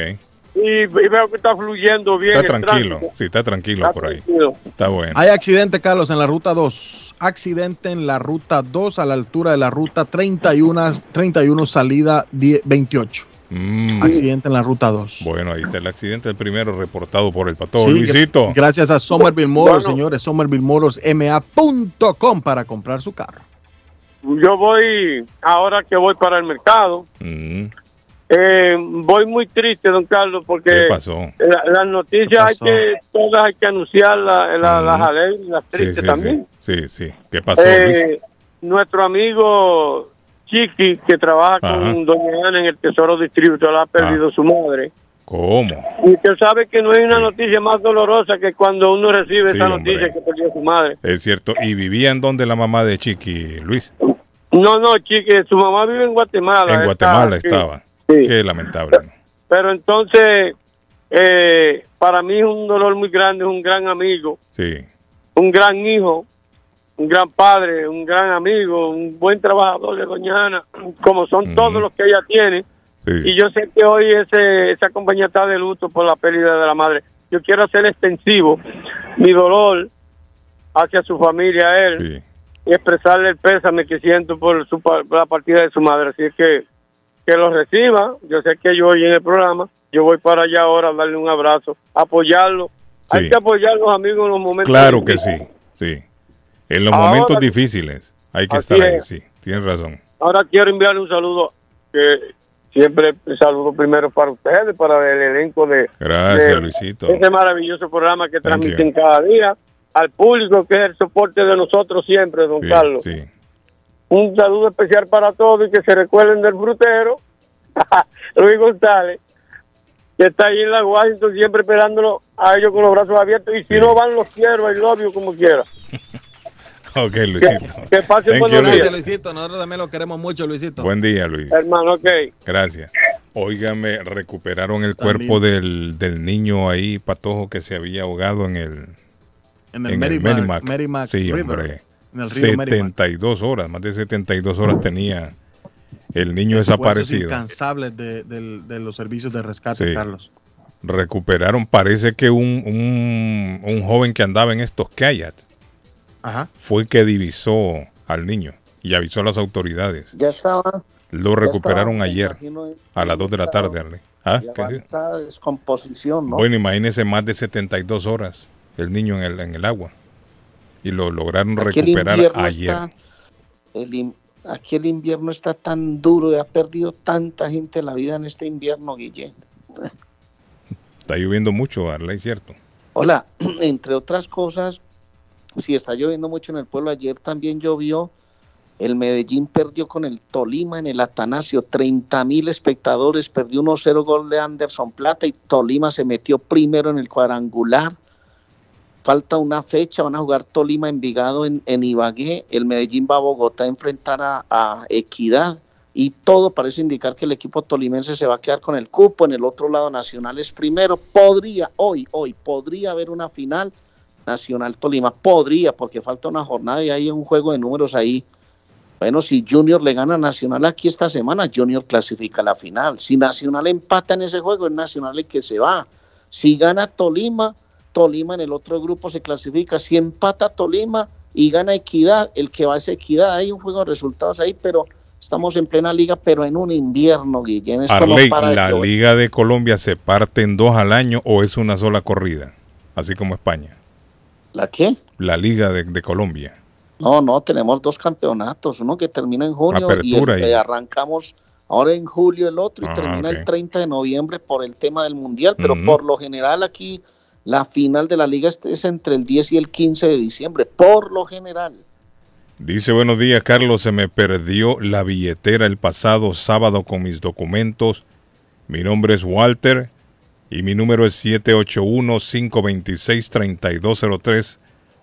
Y, y veo que está fluyendo bien. Está el tranquilo. tránsito. Sí, está tranquilo Está por ahí. tranquilo. Está bueno. Hay accidente, Carlos, en la ruta 2. Accidente en la ruta 2 a la altura de la ruta 31, 31 salida 10 28. Mm. Accidente en la ruta 2. Bueno, ahí está el accidente, el primero reportado por el pato Sí, Luisito. Gracias a Somerville Motors, Bueno. señores. Somerville Motors MA.com para comprar su carro. Yo voy, ahora que voy para el mercado, Mm, eh, voy muy triste, don Carlos, porque ¿Qué pasó? la- las noticias hay que, todas hay que anunciarlas, la, las alegres y las Sí, tristes sí, también. sí, sí, sí. ¿Qué pasó, Luis? Eh, nuestro amigo Chiqui, que trabaja Ajá. con Doña Ana en el Tesoro Distribuidor, ha perdido su madre. ¿Cómo? Y usted sabe que no hay una noticia más dolorosa que cuando uno recibe Sí, esa hombre. noticia que perdió su madre. Es cierto. ¿Y vivía en donde la mamá de Chiqui, Luis? No, no, Chiqui, su mamá vive en Guatemala. En Guatemala aquí. estaba. Sí. Qué lamentable. Pero entonces, eh, para mí es un dolor muy grande, es un gran amigo, Sí. un gran hijo, un gran padre, un gran amigo, un buen trabajador de Doña Ana, como son todos los que ella tiene. Y yo sé que hoy ese, esa compañía está de luto por la pérdida de la madre. Yo quiero hacer extensivo mi dolor hacia su familia, a él, y expresarle el pésame que siento por, su, por la partida de su madre. Así es que que lo reciba. Yo sé que yo hoy en el programa, yo voy para allá ahora a darle un abrazo, apoyarlo. Hay que apoyar a los amigos en los momentos. Claro que sí. Sí. En los Ahora- momentos difíciles hay que estar ahí, es. sí. Tienes razón. Ahora quiero enviarle un saludo que siempre saludo primero para ustedes, para el elenco de, Gracias, de Luisito. ese maravilloso programa que Thank transmiten you. cada día, al público que es el soporte de nosotros siempre, don Sí, Carlos. sí. Un saludo especial para todos y que se recuerden del frutero, Luis González, que está ahí en la Washington siempre esperándolo a ellos con los brazos abiertos y si no van los quiero, el novio como quiera. Ok, Luisito. Que pasen Thank buenos you, días. Gracias, Luisito. Nosotros también lo queremos mucho, Luisito. Buen día, Luis. Hermano, ok. Gracias. Óigame, recuperaron el cuerpo del, del niño ahí, patojo, que se había ahogado en el, En el Merrimack- Merrimack Sí, River, hombre. en el río Merrimack. 72 horas, más de 72 horas tenía el niño desaparecido. incansables de, del- de los servicios de rescate, Sí. Carlos. Recuperaron, parece que un, un, un joven que andaba en estos kayak Ajá. fue el que divisó al niño y avisó a las autoridades. Ya estaba. Lo recuperaron estaba, ayer imagino, en- a las 2 de la tarde. Arley. ¿Ah? de descomposición, ¿no? Bueno, imagínese más de 72 horas el niño en el, en el agua. Y lo lograron recuperar ayer. está- el in- aquí el invierno está tan duro y ha perdido tanta gente la vida en este invierno, Guillén. Está lloviendo mucho, Arley, ¿cierto? Hola, entre otras cosas, si está lloviendo mucho en el pueblo, ayer también llovió. El Medellín perdió con el Tolima en el Atanasio, 30 mil espectadores, perdió 1-0 gol de Anderson Plata y Tolima se metió primero en el cuadrangular. Falta una fecha, van a jugar Tolima Envigado en, en Ibagué, el Medellín va a Bogotá a enfrentar a, Equidad y todo parece indicar que el equipo tolimense se va a quedar con el cupo, en el otro lado Nacional es primero, podría, hoy, hoy, podría haber una final Nacional Tolima, podría, porque falta una jornada y hay un juego de números ahí. Bueno, si Junior le gana a Nacional aquí esta semana, Junior clasifica la final. Si Nacional empata en ese juego, es Nacional el que se va. Si gana Tolima, Tolima en el otro grupo se clasifica. Si empata Tolima y gana Equidad, el que va a esa Equidad, hay un juego de resultados ahí, pero estamos en plena liga, pero en un invierno, Guillén. No Arley, para ¿la llover. Liga de Colombia se parte en dos al año o es una sola corrida? Así como España. ¿La qué? La Liga de, de Colombia. No, no, tenemos dos campeonatos, uno que termina en junio Apertura y el y- arrancamos ahora en julio el otro y Ah, termina el 30 de noviembre por el tema del mundial, pero por lo general aquí la final de la liga es- entre el 10 y el 15 de diciembre, por lo general. Dice, buenos días, Carlos. Se me perdió la billetera el pasado sábado con mis documentos. Mi nombre es Walter y mi número es 781-526-3203.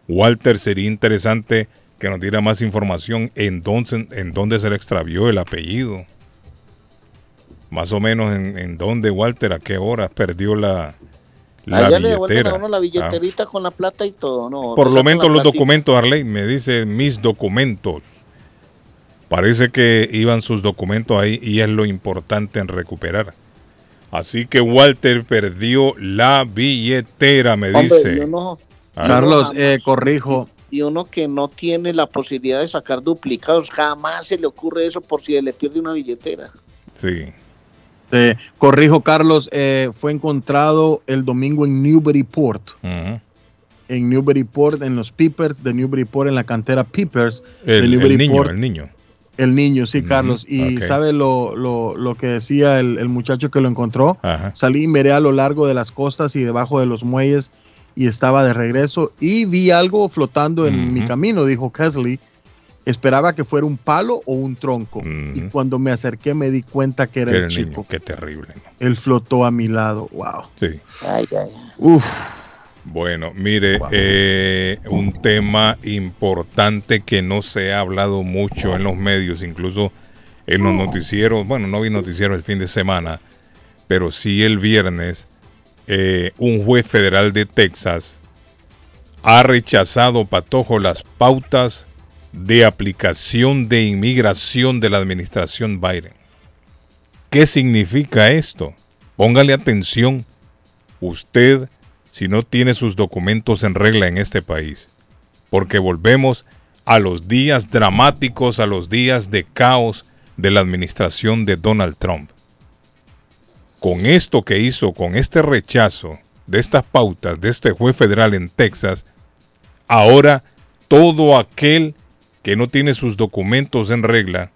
Walter, sería interesante que nos diera más información en dónde, en dónde se le extravió el apellido. Más o menos en, en dónde, Walter, a qué hora perdió la, la Allá le devuelven billetera. a uno la Ah. billeterita con la plata y todo, ¿no? Por lo menos los documentos, Arley, me dice mis documentos. Parece que iban sus documentos ahí y es lo importante en recuperar. Así que Walter perdió la billetera, me Hombre, dice. Ah. Carlos, eh, corrijo. Y uno que no tiene la posibilidad de sacar duplicados, jamás se le ocurre eso por si le pierde una billetera. Sí. Eh, corrijo, Carlos, eh, fue encontrado el domingo en Newburyport. En Newburyport, en los Peepers de Newburyport, en la cantera Peepers de el, el niño, Newburyport. el niño. El niño, sí, Carlos. Y sabe lo, lo, lo que decía el, el muchacho que lo encontró. Salí y miré a lo largo de las costas y debajo de los muelles y estaba de regreso y vi algo flotando en mi camino, dijo Kesley. Esperaba que fuera un palo o un tronco. Y cuando me acerqué me di cuenta que era el chico. niño, qué terrible. ¿no? Él flotó a mi lado. Wow. Sí. Ay, ay. Uf. Bueno, mire, eh, un tema importante que no se ha hablado mucho en los medios, incluso en los noticieros, bueno, no vi noticiero el fin de semana, pero sí el viernes, eh, un juez federal de Texas ha rechazado, Patojo, las pautas de aplicación de inmigración de la administración Biden. ¿Qué significa esto? Póngale atención. Usted si no tiene sus documentos en regla en este país. Porque volvemos a los días dramáticos, a los días de caos de la administración de Donald Trump. Con esto que hizo, con este rechazo de estas pautas de este juez federal en Texas, ahora todo aquel que no tiene sus documentos en regla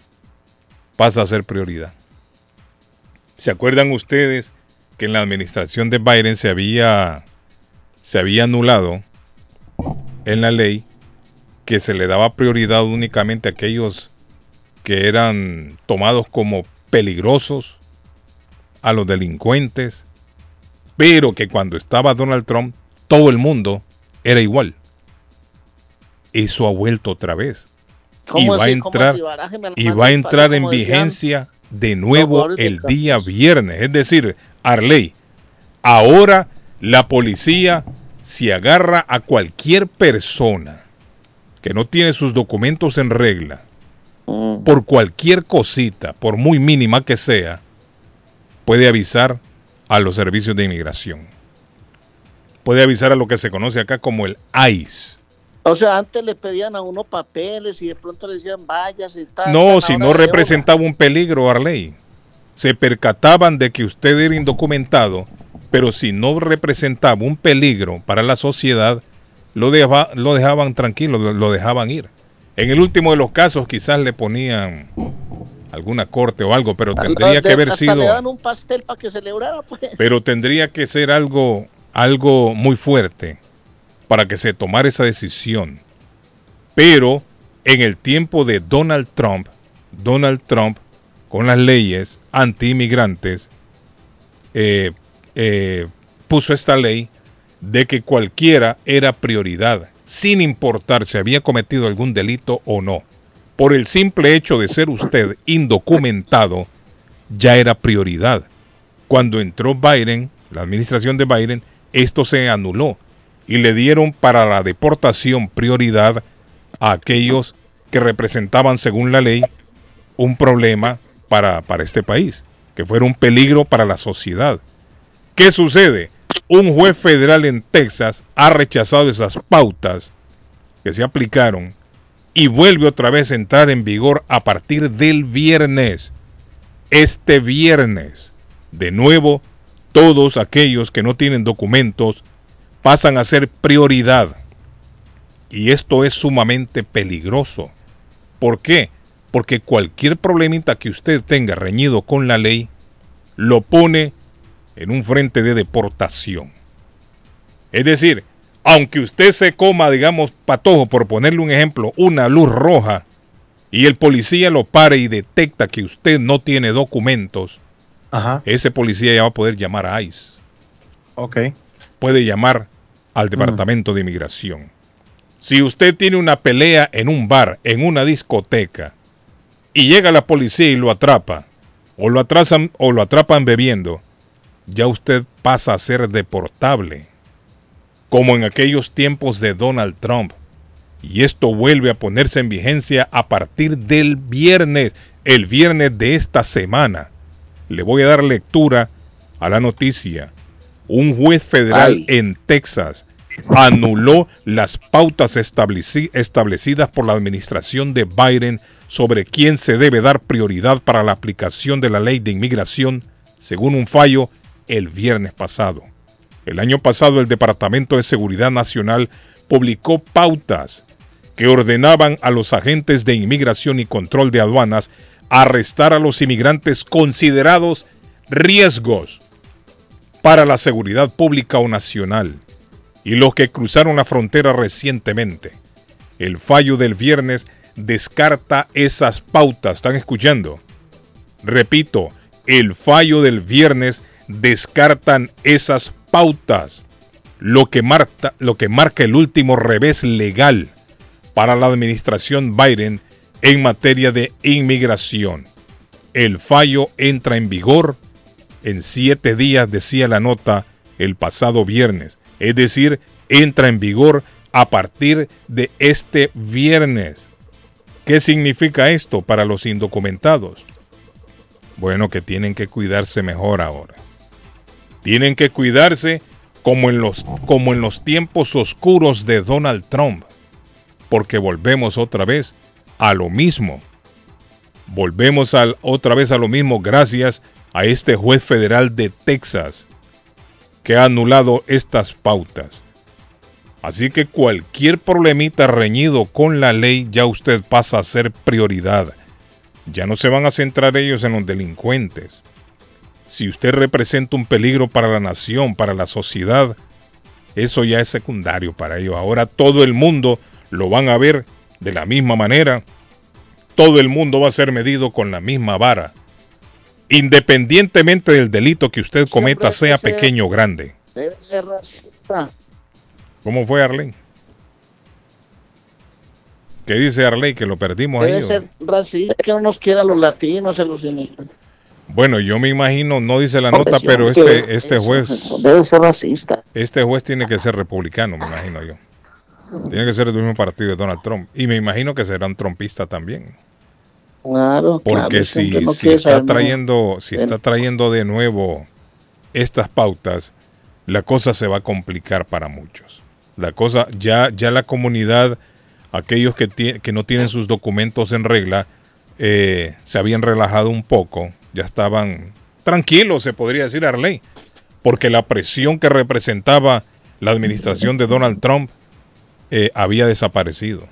pasa a ser prioridad. ¿Se acuerdan ustedes que en la administración de Biden se había se había anulado en la ley que se le daba prioridad únicamente a aquellos que eran tomados como peligrosos, a los delincuentes, pero que cuando estaba Donald Trump, todo el mundo era igual. Eso ha vuelto otra vez. Y ¿Cómo va entrar, y va a entrar en vigencia de nuevo el día viernes. Es decir, Arley, ahora la policía si agarra a cualquier persona que no tiene sus documentos en regla, Mm. por cualquier cosita, por muy mínima que sea, puede avisar a los servicios de inmigración. Puede avisar a lo que se conoce acá como el ICE. O sea, antes le pedían a uno papeles y de pronto le decían vayas y tal. No, si no representaba un peligro, Arley. Se percataban de que usted era indocumentado, pero si no representaba un peligro para la sociedad, lo, deja- lo dejaban tranquilo, lo, lo dejaban ir. En el último de los casos quizás le ponían alguna corte o algo, pero ahora. tendría que haber hasta sido... le dan un pastel para que celebrara, pues. Pero tendría que ser algo, algo muy fuerte para que se tomara esa decisión. Pero en el tiempo de Donald Trump, Donald Trump, con las leyes anti-inmigrantes, eh, eh, puso esta ley de que cualquiera era prioridad, sin importar si había cometido algún delito o no. Por el simple hecho de ser usted indocumentado, ya era prioridad. Cuando entró Biden, la administración de Biden, esto se anuló y le dieron para la deportación prioridad a aquellos que representaban, según la ley, un problema para, para este país, que fuera un peligro para la sociedad. ¿Qué sucede? Un juez federal en Texas ha rechazado esas pautas que se aplicaron y vuelve otra vez a entrar en vigor a partir del viernes. Este viernes, de nuevo, todos aquellos que no tienen documentos pasan a ser prioridad. Y esto es sumamente peligroso. ¿Por qué? Porque cualquier problemita que usted tenga reñido con la ley, lo pone en un frente de deportación. Es decir, aunque usted se coma, digamos, patojo, por ponerle un ejemplo, una luz roja, y el policía lo pare y detecta que usted no tiene documentos, ese policía ya va a poder llamar a ICE. Ok. Puede llamar al Departamento de Inmigración. Si usted tiene una pelea en un bar, en una discoteca, y llega la policía y lo atrapa, o lo atrasan o lo atrapan bebiendo, ya usted pasa a ser deportable, como en aquellos tiempos de Donald Trump. Y esto vuelve a ponerse en vigencia a partir del viernes, el viernes de esta semana. Le voy a dar lectura a la noticia. Un juez federal en Texas anuló las pautas establecidas por la administración de Biden sobre quién se debe dar prioridad para la aplicación de la ley de inmigración, según un fallo el viernes pasado. El año pasado el Departamento de Seguridad Nacional publicó pautas que ordenaban a los agentes de inmigración y control de aduanas arrestar a los inmigrantes considerados riesgos para la seguridad pública o nacional y los que cruzaron la frontera recientemente. El fallo del viernes descarta esas pautas. ¿Están escuchando? Repito, el fallo del viernes descartan esas pautas. Lo que, marca, lo que marca el último revés legal para la administración Biden en materia de inmigración. El fallo entra en vigor en siete días, decía la nota, el pasado viernes. Es decir, entra en vigor a partir de este viernes. ¿Qué significa esto para los indocumentados? Bueno, que tienen que cuidarse mejor ahora. Tienen que cuidarse como en los, como en los tiempos oscuros de Donald Trump. Porque volvemos otra vez a lo mismo. Volvemos al, otra vez a lo mismo gracias a este juez federal de Texas que ha anulado estas pautas. Así que cualquier problemita reñido con la ley ya usted pasa a ser prioridad. Ya no se van a centrar ellos en los delincuentes. Si usted representa un peligro para la nación, para la sociedad, eso ya es secundario para ellos. Ahora todo el mundo lo van a ver de la misma manera. Todo el mundo va a ser medido con la misma vara. Independientemente del delito que usted cometa, sea pequeño o grande. Debe ser racista. ¿Cómo fue Arlene? ¿Qué dice Arley? Que lo perdimos Debe ahí. ser racista, que no nos quiera los latinos, los Bueno, yo me imagino, no dice la nota, pero este, este juez. Debe ser racista. Este juez tiene que ser republicano, me imagino yo. Tiene que ser del mismo partido de Donald Trump. Y me imagino que será un trompista también. Claro, Porque claro, si, no está trayendo, si está trayendo de nuevo estas pautas, la cosa se va a complicar para muchos. La cosa, ya, ya la comunidad, aquellos que no tienen sus documentos en regla, eh, se habían relajado un poco, ya estaban tranquilos, se podría decir, Arley, porque la presión que representaba la administración de Donald Trump eh, había desaparecido.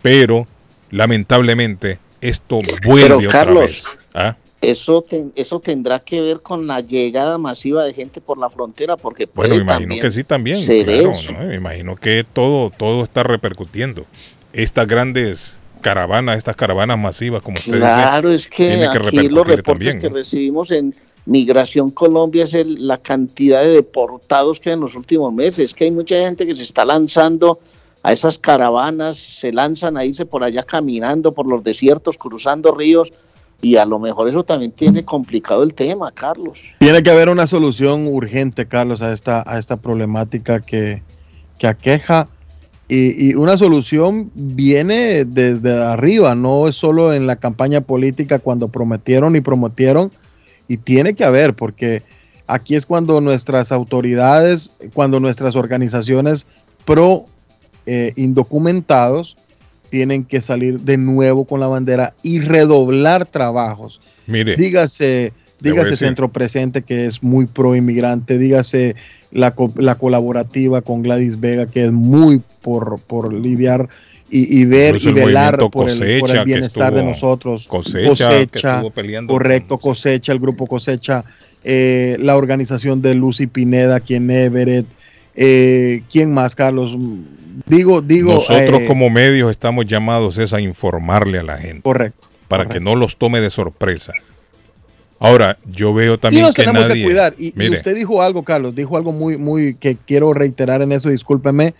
Pero, lamentablemente, esto vuelve Pero, otra Carlos, vez. ¿Ah? Eso, eso tendrá que ver con la llegada masiva de gente por la frontera, porque puede Bueno, me imagino que sí también. claro. ¿no? Me imagino que todo, todo está repercutiendo. Estas grandes caravanas, estas caravanas masivas, como usted Claro, es que aquí los reportes también, que ¿no? recibimos en Migración Colombia es el- la cantidad de deportados que hay en los últimos meses, que hay mucha gente que se está lanzando a esas caravanas, se lanzan a irse por allá caminando por los desiertos, cruzando ríos, y a lo mejor eso también tiene complicado el tema, Carlos. Tiene que haber una solución urgente, Carlos, a esta, a esta problemática que, que aqueja. Y, y una solución viene desde arriba, no es solo en la campaña política cuando prometieron y prometieron. Y tiene que haber, porque aquí es cuando nuestras autoridades, cuando nuestras organizaciones pro eh, indocumentados tienen que salir de nuevo con la bandera y redoblar trabajos. Mire, dígase, dígase. Centro Presente que es muy pro inmigrante, dígase la, la colaborativa con Gladys Vega que es muy por, por lidiar y, y ver y el velar por el, por bienestar de nosotros. Cosecha, correcto, cosecha, el grupo cosecha, eh, la organización de Lucy Pineda aquí en Everett. Eh, ¿Quién más, Carlos? Digo, digo. Nosotros eh, como medios estamos llamados es a informarle a la gente. Correcto. Para que no los tome de sorpresa. Ahora, yo veo y también nos que tenemos nadie... que cuidar. Y, y Mire, usted dijo algo, Carlos, dijo algo muy, muy que quiero reiterar en eso, discúlpeme.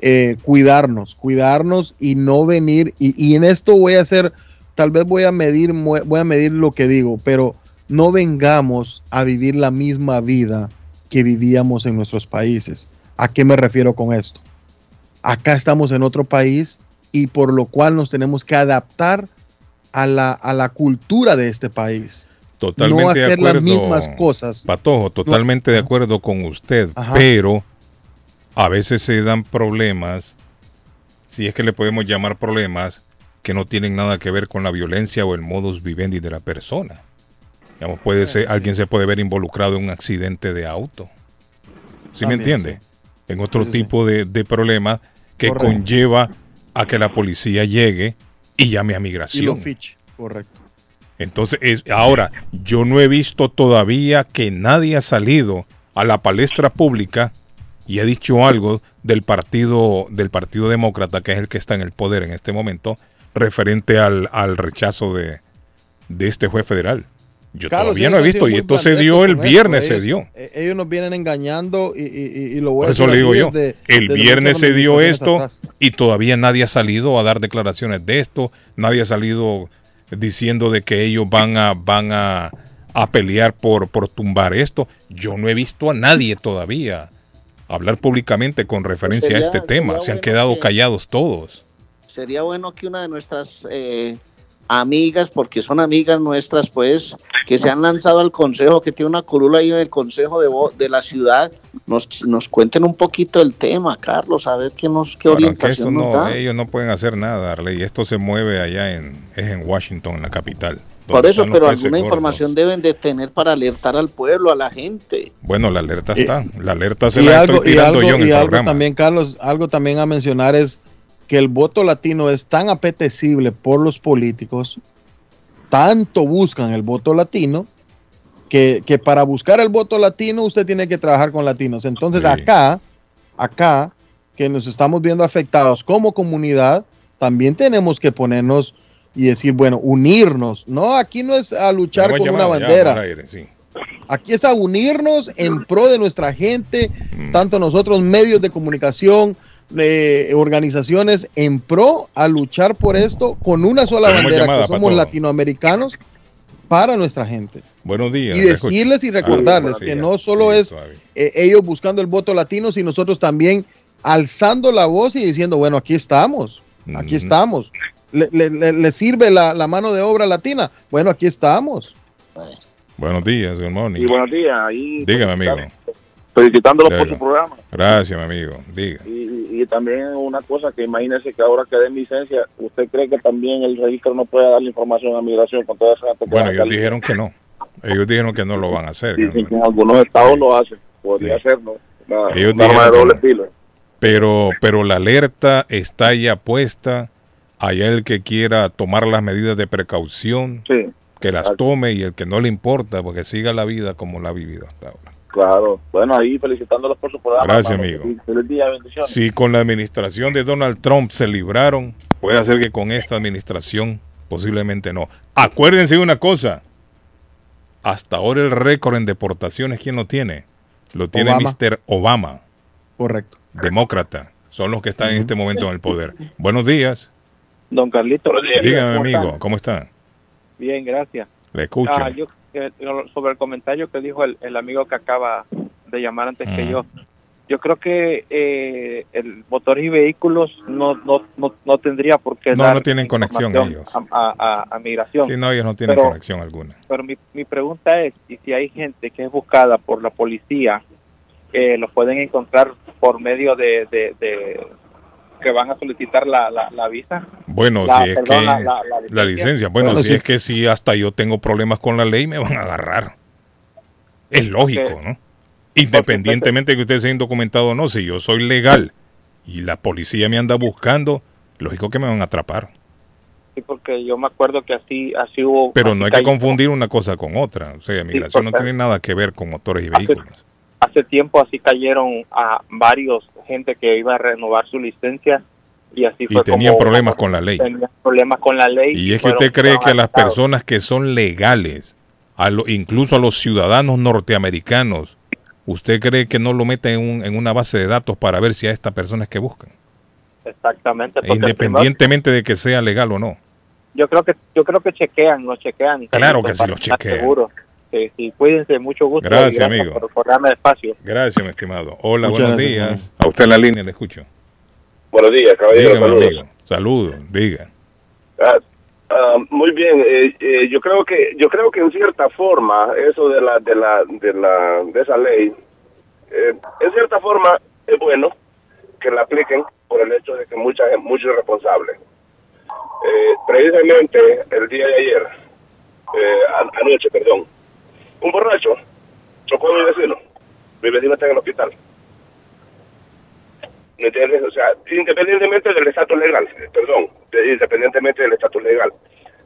eh, cuidarnos, cuidarnos y no venir. Y, y en esto voy a hacer, tal vez voy a medir, voy a medir lo que digo, pero no vengamos a vivir la misma vida que vivíamos en nuestros países. ¿A qué me refiero con esto? Acá estamos en otro país y por lo cual nos tenemos que adaptar a la, a la cultura de este país. Totalmente no hacer de acuerdo, las mismas cosas. Patojo, totalmente de acuerdo con usted, Ajá. pero a veces se dan problemas, si es que le podemos llamar problemas, que no tienen nada que ver con la violencia o el modus vivendi de la persona. Digamos, puede ser, alguien se puede ver involucrado en un accidente de auto. ¿Sí me entiende? En otro tipo de, de problema que Correcto. conlleva a que la policía llegue y llame a Y lo migración. fiche, correcto. Entonces, es, ahora, yo no he visto todavía que nadie ha salido a la palestra pública y ha dicho algo del partido, del partido demócrata, que es el que está en el poder en este momento, referente al, al rechazo de, de este juez federal. Yo Carlos, todavía no he visto y esto se dio el con esto, viernes, se dio. eh, Ellos nos vienen engañando y, y- y- y lo voy a Por eso le digo yo, el viernes se dio esto atrás. y todavía nadie ha salido a dar declaraciones de esto, nadie ha salido diciendo de que ellos van a van a, a pelear por, por tumbar esto. Yo no he visto a nadie todavía hablar públicamente con referencia a Sería- este tema, se han bueno quedado que- callados todos. Sería bueno que una de nuestras eh, amigas, porque son amigas nuestras, pues, que se han lanzado al consejo, que tiene una curula ahí en el consejo de, vo- de la ciudad, nos, nos cuenten un poquito el tema, Carlos, a ver qué, nos, qué Bueno, orientación nos no, da. ellos no pueden hacer nada, Arley. Esto se mueve allá en, es en Washington, en la capital. Por eso, pero alguna gordos. información deben de tener para alertar al pueblo, a la gente. Bueno, la alerta está. La alerta se y la algo, estoy y tirando algo- yo en y el algo programa. también, Carlos, algo también a mencionar es que el voto latino es tan apetecible por los políticos, tanto buscan el voto latino, que, que para buscar el voto latino usted tiene que trabajar con latinos. Entonces Sí. acá, acá, que nos estamos viendo afectados como comunidad, también tenemos que ponernos y decir, bueno, unirnos. No, aquí no es a luchar con una llamada bandera. al aire, sí. Aquí es a unirnos en pro de nuestra gente, Mm. tanto nosotros medios de comunicación, eh, organizaciones, en pro a luchar por esto con una sola Tenemos bandera, llamada, que somos Pato. latinoamericanos para nuestra gente. Buenos días. Y decirles y Ah, recordarles buenos que días. no solo es eh, ellos buscando el voto latino, sino nosotros también alzando la voz y diciendo, bueno, aquí estamos, aquí estamos. ¿Le, le- le- le sirve la, la mano de obra latina? Bueno, aquí estamos. Buenos días, good morning. Y buenos días. Ahí, Dígame, amigo. Felicitándolos por Dígalo. su programa. Gracias, mi amigo. Diga. Y, también una cosa que imagínese que ahora que den licencia, ¿usted cree que también el registro no puede dar la información a migración con toda esa Bueno, ellos dijeron que no. Ellos dijeron que no lo van a hacer. que en algunos estados lo hacen. Podría Sí. hacerlo. Una, Ellos de doble no. filo. Pero, pero la alerta está ya puesta. Allá el que quiera tomar las medidas de precaución, que las tome y el que no le importa, porque siga la vida como la ha vivido hasta ahora. Claro. Bueno, ahí felicitándolos por su programa. Gracias, hermano. amigo. Feliz- día, bendiciones. Si con la administración de Donald Trump se libraron, puede ser que con esta administración posiblemente no. Acuérdense de una cosa. Hasta ahora el récord en deportaciones, ¿quién lo tiene? Lo tiene Obama. Mr. Obama, Correcto. demócrata. Son los que están en este momento en el poder. Buenos días. Don Carlito. Dígame, ¿cómo amigo, está? ¿cómo está? Bien, gracias. Le escucho. Ah, yo, sobre el comentario que dijo el, el amigo que acaba de llamar antes que yo, yo creo que eh, el motores y vehículos no, no, no, no tendría por qué No, dar no tienen conexión ellos. A, a- a- a migración. Sí, no, ellos no tienen Pero- conexión alguna. Pero mi, mi pregunta es, ¿y si hay gente que es buscada por la policía, eh, los pueden encontrar por medio de, de, de- que van a solicitar la, la, la visa? Bueno, La- si es perdón, que la- la- la la licencia, bueno, Bueno, si sí. es que si hasta yo tengo problemas con la ley, me van a agarrar. Es lógico, Porque- ¿no? Independientemente de que usted sea indocumentado o no, si yo soy legal y la policía me anda buscando, lógico que me van a atrapar. Sí, porque yo me acuerdo que así, así hubo... Pero así no hay que confundir una cosa con otra. O sea, migración no porque- tiene nada que ver con motores y vehículos. hace tiempo así cayeron a varios gente que iba a renovar su licencia y así Y fue tenían como- problemas con la ley. tenían problemas con la ley Y es que usted cree que a las personas que son legales, a lo- incluso a los ciudadanos norteamericanos, ¿usted cree que no lo meten en, un- en una base de datos para ver si a esta persona es que buscan? exactamente Independientemente de que sea legal o no. yo creo que yo creo que chequean no chequean Claro que sí para los chequean. seguros. Este, y cuídense, mucho gusto. Gracias, amigo. Por, por darme espacio. Gracias, mi estimado. Hola, Muchas buenos gracias, días. A usted en la línea, le escucho. Buenos días, caballero. Dígame, saludos. amigo. Saludos, diga. Ah, ah, muy bien, eh, eh, yo creo que yo creo que en cierta forma eso de la de la de la de esa ley, eh, en cierta forma es bueno que la apliquen por el hecho de que mucha muchos responsables. Eh, precisamente el día de ayer, eh, an- anoche, perdón, un borracho chocó a mi vecino. Mi vecino está en el hospital. ¿Me entiendes? O sea, independientemente del estatus legal, perdón, de- independientemente del estatus legal.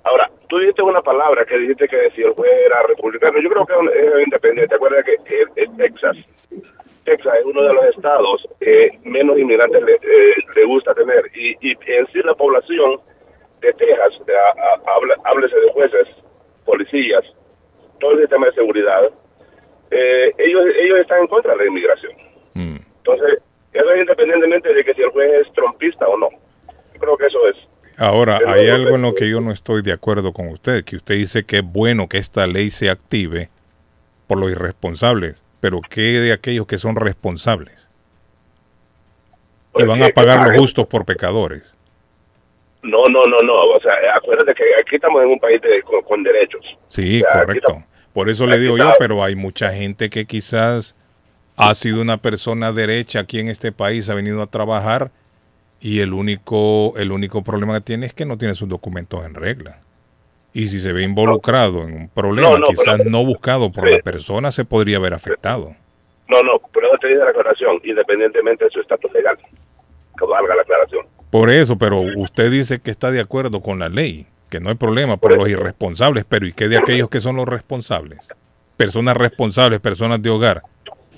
Ahora, tú dijiste una palabra que dijiste que si el juez era republicano. Yo creo que es independiente. Acuérdate que Texas. Texas es uno de los estados que menos inmigrantes le, eh, le gusta tener. Y, y en sí la población de Texas, habla- háblese de jueces, policías, todo el sistema de seguridad, eh, ellos, ellos están en contra de la inmigración. Entonces, eso es independientemente de que si el juez es trompista o no. Yo creo que eso es. Ahora, hay algo en lo que yo no estoy de acuerdo con usted, que usted dice que es bueno que esta ley se active por los irresponsables, pero ¿qué de aquellos que son responsables? Y Pues van a pagar los justos por pecadores. No, no, no, no. O sea, acuérdate que aquí estamos en un país de- con, con derechos. Sí, O sea, aquí correcto. Por eso le digo yo, pero hay mucha gente que quizás ha sido una persona derecha aquí en este país, ha venido a trabajar y el único, el único problema que tiene es que no tiene sus documentos en regla. Y si se ve involucrado en un problema, No, no, quizás pero- no buscado por la persona, se podría ver afectado. No, no, pero eso te dice la aclaración, independientemente de su estatus legal. Que valga la aclaración. Por eso, pero usted dice que está de acuerdo con la ley, que no hay problema por los irresponsables, pero ¿y qué de aquellos que son los responsables? Personas responsables, personas de hogar,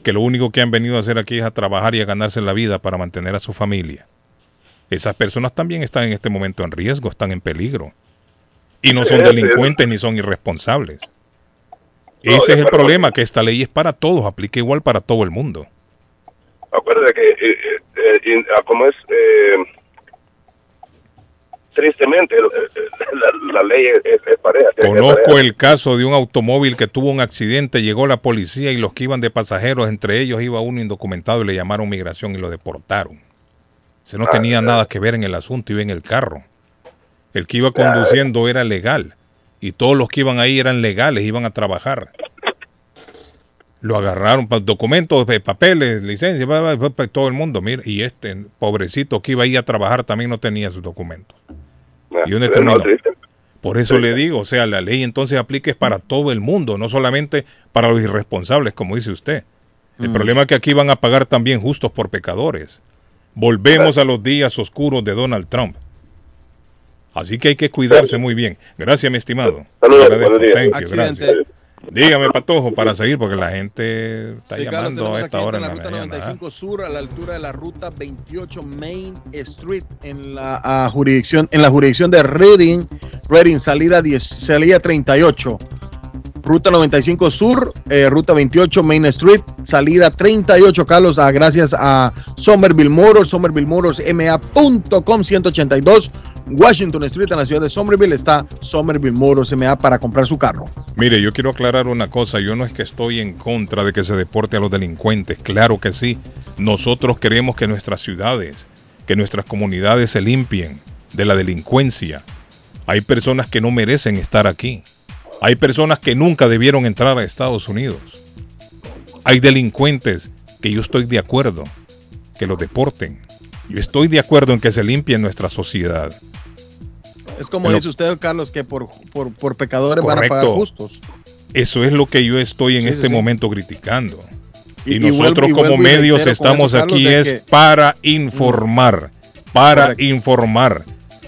que lo único que han venido a hacer aquí es a trabajar y a ganarse la vida para mantener a su familia. Esas personas también están en este momento en riesgo, están en peligro. Y no son delincuentes ni son irresponsables. Ese es el problema, que esta ley es para todos, aplica igual para todo el mundo. Acuérdate que, eh, eh, eh, ah, como es, eh, tristemente, eh, la, la ley es, es- pareja. Conozco pareja. el caso de un automóvil que tuvo un accidente, llegó la policía y los que iban de pasajeros, entre ellos iba uno indocumentado y le llamaron migración y lo deportaron. Se no Ah, tenía nada que ver en el asunto, iba en el carro. El que iba conduciendo era legal y todos los que iban ahí eran legales, iban a trabajar. Lo agarraron para documentos, eh, papeles, licencia, bla, bla, bla, bla, todo el mundo. Mira, y este pobrecito que iba ahí a trabajar también no tenía sus documentos. ¿Y terminó? triste. Por eso le digo, o sea, la ley entonces aplica es para todo el mundo, no solamente para los irresponsables, como dice usted. El Mm. problema es que aquí van a pagar también justos por pecadores. Volvemos a los días oscuros de Donald Trump. Así que hay que cuidarse muy bien. Gracias, mi estimado. Saludos, Agradezco. buenos días. Dígame, Patojo, para seguir, porque la gente está Sí, llamando tenemos a esta hora en en la la ruta mañana. ¿ah? 95 Sur a la altura de la ruta 28 Main Street en la ah, jurisdicción en la jurisdicción de Reading, Reading salida 10, salida 38. Ruta 95 Sur, eh, ruta 28 Main Street, salida 38, Carlos, ah, gracias a Somerville Motors, Somerville Motors, MA.com 182, Washington Street, en la ciudad de Somerville, está Somerville Motors MA para comprar su carro. Mire, yo quiero aclarar una cosa. Yo no es que estoy en contra de que se deporte a los delincuentes. Claro que sí. Nosotros queremos que nuestras ciudades, que nuestras comunidades se limpien de la delincuencia. Hay personas que no merecen estar aquí. Hay personas que nunca debieron entrar a Estados Unidos. Hay delincuentes que yo estoy de acuerdo que los deporten. Yo estoy de acuerdo en que se limpie nuestra sociedad. Es como Pero- dice usted, Carlos, que por, por, por pecadores van a pagar justos. Eso es lo que yo estoy en Sí, este sí. momento criticando. Y, Y- y nosotros vuelvo- como y medios estamos eso, aquí es que- para informar, para Correcto. informar,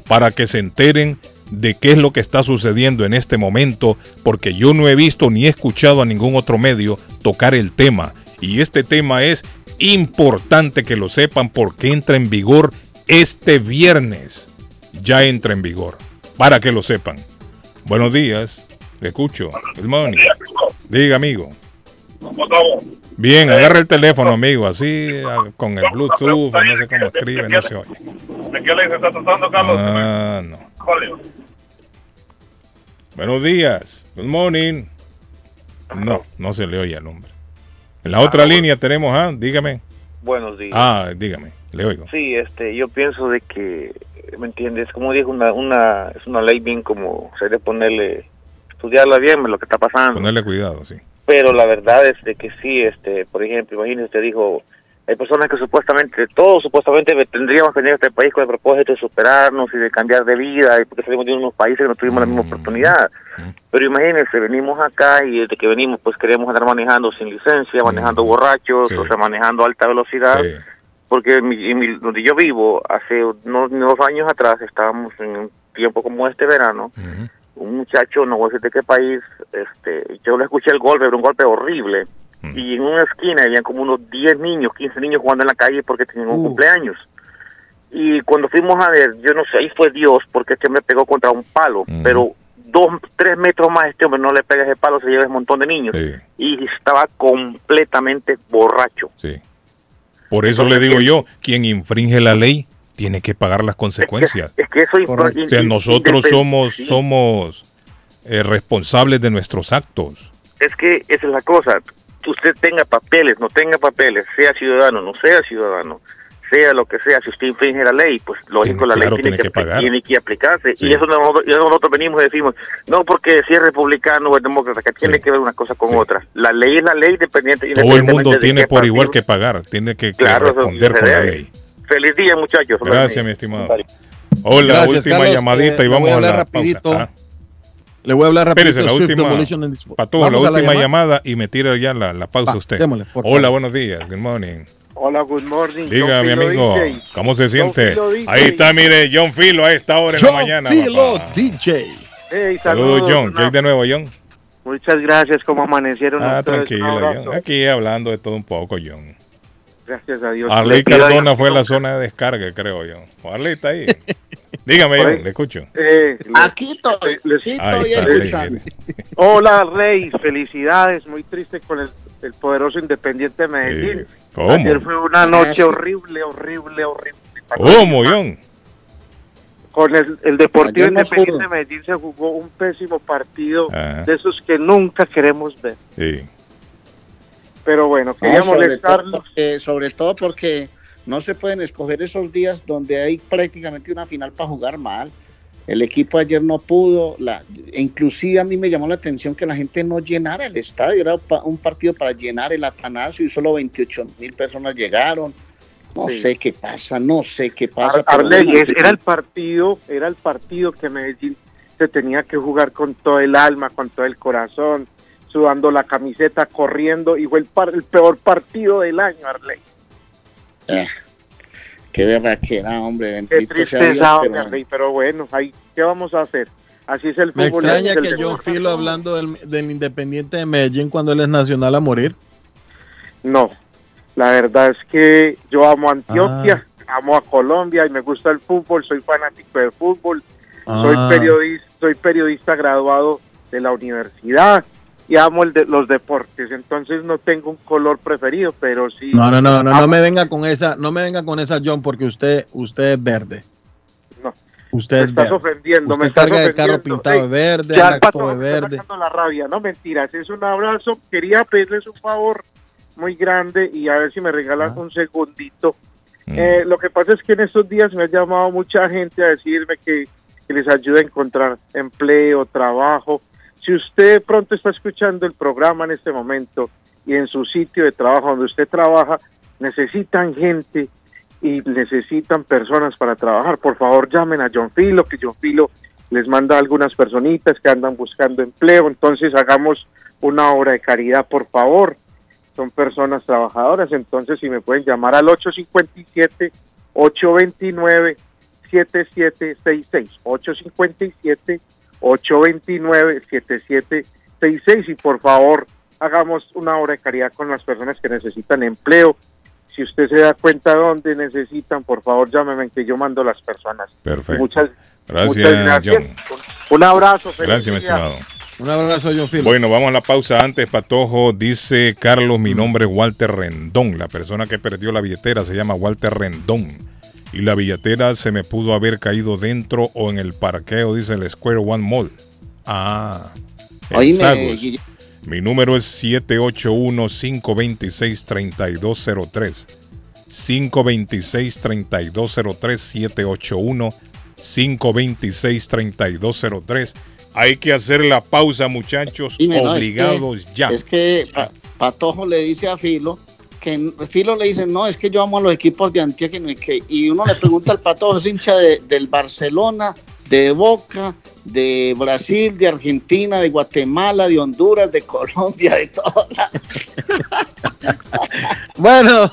para que se enteren de qué es lo que está sucediendo en este momento, porque yo no he visto ni he escuchado a ningún otro medio tocar el tema. Y este tema es importante que lo sepan porque entra en vigor este viernes. Ya entra en vigor, para que lo sepan. Buenos días, le escucho. Good morning. Diga, amigo. Bien, agarra el teléfono, amigo, así ah, con el Bluetooth, no sé cómo escribe, no se oye. ¿De qué ley se está tratando, Carlos? Ah, no. Buenos días, good morning. No, no se le oye el hombre. En la otra línea tenemos, ah, dígame. Buenos días. Ah, dígame, le oigo. Sí, este, yo pienso de que, ¿me entiendes? Como dijo, una, una, es una ley bien como, se debe ponerle, estudiarla bien, lo que está pasando. Ponerle cuidado, sí. Pero la verdad es de que sí, este, por ejemplo, imagínese, usted dijo, hay personas que supuestamente, todos supuestamente tendríamos que venir a este país con el propósito de superarnos y de cambiar de vida, y porque salimos de unos países que no tuvimos la misma oportunidad. Pero imagínense, venimos acá y desde que venimos pues queremos andar manejando sin licencia, manejando borrachos, o sea, manejando a alta velocidad. Porque en mi- en mi- donde yo vivo, hace unos años atrás, estábamos en un tiempo como este verano, un muchacho, no voy a decir de qué país, este, yo le escuché el golpe, era un golpe horrible. Y en una esquina habían como unos 10 niños, 15 niños jugando en la calle porque tenían un cumpleaños. Y cuando fuimos a ver, yo no sé, ahí fue Dios, porque este hombre pegó contra un palo, pero dos, tres metros más este hombre no le pega ese palo, se lleva ese montón de niños. Y estaba completamente borracho. Por eso le digo yo, quien infringe la ley tiene que pagar las consecuencias. Es que eso O sea, nosotros somos, somos eh, responsables de nuestros actos. Es que esa es la cosa. Usted tenga papeles, no tenga papeles, sea ciudadano, no sea ciudadano, sea lo que sea, si usted infringe la ley, pues lógico, la claro, ley tiene, tiene que que, pagar. tiene que aplicarse. Sí. Y eso nosotros, y eso nosotros venimos y decimos, no porque si es republicano o es demócrata, que tiene que ver una cosa con otra. La ley es la ley dependiente. Todo el mundo tiene por igual que pagar, tiene que, Claro, responder con la ley. Feliz día, muchachos. Gracias, mi estimado. Hola, Gracias, última Carlos. llamadita Eh, y le vamos voy a a hablar la rapidito. pausa. Ah, Le voy a hablar rapidito. Espérese, la Swift última. Pato, la última llamada. llamada y me tira ya la, la pausa Va, usted. démosle, por Hola, favor. buenos días, good morning. Hola, good morning. Diga, John mi amigo, DJ. ¿cómo se siente? Ahí está, mire, John Filo a esta hora en la John mañana. Filo papá. DJ. Hey, Saludos, saludos, John. ¿Qué hay de nuevo, John? Muchas gracias, ¿cómo amanecieron Ah, ustedes? Tranquilo. John. Aquí hablando de todo un poco, John. Gracias a Dios. Arley Cardona fue la zona de descarga, creo yo. Arley está ahí. Dígame, John, le escucho. Eh, Aquí estoy, aquí estoy está, escuchando. Hola, Rey, felicidades. Muy triste con el, el poderoso Independiente de Medellín. ¿Cómo? Ayer fue una noche Ah, horrible, horrible, horrible. ¿Cómo, John? Con el, el Deportivo no Independiente de Medellín se jugó un pésimo partido Ajá. de esos que nunca queremos ver. Sí. Pero bueno, No, quería sobre, molestarlos. todo porque, sobre todo porque no se pueden escoger esos días donde hay prácticamente una final para jugar mal. El equipo ayer no pudo, la, inclusive a mí me llamó la atención que la gente no llenara el estadio, era un partido para llenar el Atanasio y solo 28 mil personas llegaron. No Sí. sé qué pasa, no sé qué pasa. Ar- era el partido, era el partido que Medellín se tenía que jugar con todo el alma, con todo el corazón, sudando la camiseta, corriendo, y fue el, par- el peor partido del año, Arley. Qué berraquera, hombre, Qué bendito Dios, tristeza, hombre, pero- bueno, ahí, ¿qué vamos a hacer? Así es el Me fútbol. extraña que John deporte. Filo hablando del, del Independiente de Medellín cuando él es nacional a morir. No, la verdad es que yo amo a Antioquia, Ah. amo a Colombia y me gusta el fútbol, soy fanático del fútbol, Ah. soy periodista, soy periodista graduado de la universidad y amo el de, los deportes, entonces no tengo un color preferido, pero sí. No, no, no, no, amo- no me venga con esa, no me venga con esa John, porque usted, usted es verde. No. Usted me es estás verde. ofendiendo, Usted me estás carga el carro ofendiendo. pintado Ey, de verde, ya anda el pato de me está verde. sacando la rabia, no mentiras, es un abrazo, quería pedirles un favor muy grande y a ver si me regalan Ah. un segundito. Mm. Eh, lo que pasa es que en estos días me ha llamado mucha gente a decirme que, que les ayuda a encontrar empleo, trabajo. Si usted pronto está escuchando el programa en este momento y en su sitio de trabajo donde usted trabaja necesitan gente y necesitan personas para trabajar, por favor llamen a John Filo, que John Filo les manda algunas personitas que andan buscando empleo, entonces hagamos una obra de caridad, por favor. Son personas trabajadoras, entonces si me pueden llamar al 857 829 7766 857 829 7766 y por favor hagamos una obra de caridad con las personas que necesitan empleo. Si usted se da cuenta dónde necesitan, por favor llámeme que yo mando las personas. Perfecto. Muchas, Gracias, muchas gracias. John. Un abrazo. feliz Gracias, mi estimado. Un abrazo, John Filo. Bueno, vamos a la pausa antes, Patojo. Dice Carlos, mi nombre es Walter Rendón. La persona que perdió la billetera se llama Walter Rendón. Y la billetera se me pudo haber caído dentro o en el parqueo, dice el Square One Mall. Ah, Oíme, Mi número es 781-526-3203. 526-3203, 781-526-3203. Hay que hacer la pausa, muchachos, Dime, no, es obligados que- ya. Es que Pa- Patojo le dice a Filo que Filo le dice, no, es que yo amo a los equipos de Antioquia y no hay que-". y uno le pregunta al Patojo, es hincha de- del Barcelona, de Boca, de Brasil, de Argentina, de Guatemala, de Honduras, de Colombia, de todo. Bueno,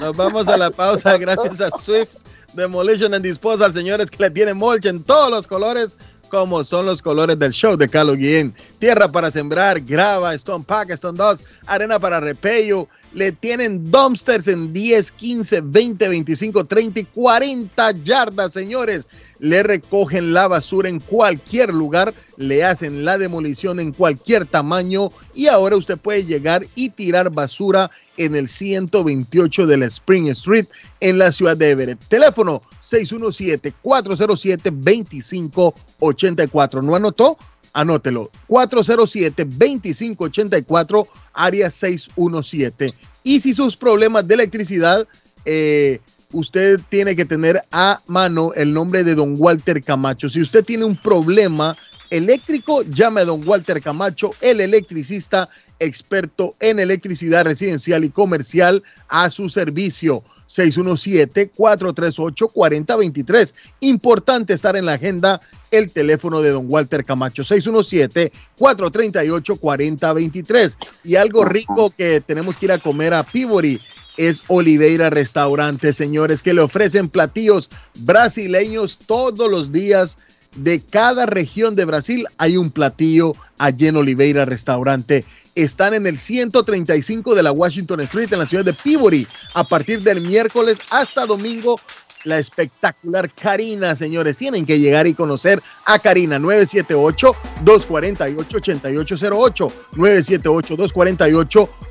nos vamos a la pausa gracias a Swift Demolition and Disposal, señores, que le tienen mulch en todos los colores, como son los colores del show de Carlos Guillén. Tierra para sembrar, grava, Stone Pack, Stone Dogs, arena para repello. Le tienen dumpsters en 10, 15, 20, 25, 30 y 40 yardas, señores. Le recogen la basura en cualquier lugar, le hacen la demolición en cualquier tamaño y ahora usted puede llegar y tirar basura en el 128 de la Spring Street en la ciudad de Everett. Teléfono 617-407-2584. ¿No anotó? Anótelo. 407-2584, área 617. Y si sus problemas de electricidad, eh, usted tiene que tener a mano el nombre de don Walter Camacho. Si usted tiene un problema eléctrico, llame a don Walter Camacho, el electricista experto en electricidad residencial y comercial a su servicio. 617-438-4023. Importante estar en la agenda el teléfono de don Walter Camacho, 617-438-4023. Y algo rico que tenemos que ir a comer a Pibori es Oliveira Restaurante, señores, que le ofrecen platillos brasileños todos los días. De cada región de Brasil hay un platillo allí en Oliveira Restaurante. Están en el 135 de la Washington Street en la ciudad de Peabody. A partir del miércoles hasta domingo, la espectacular Karina, señores. Tienen que llegar y conocer a Karina 978-248-8808.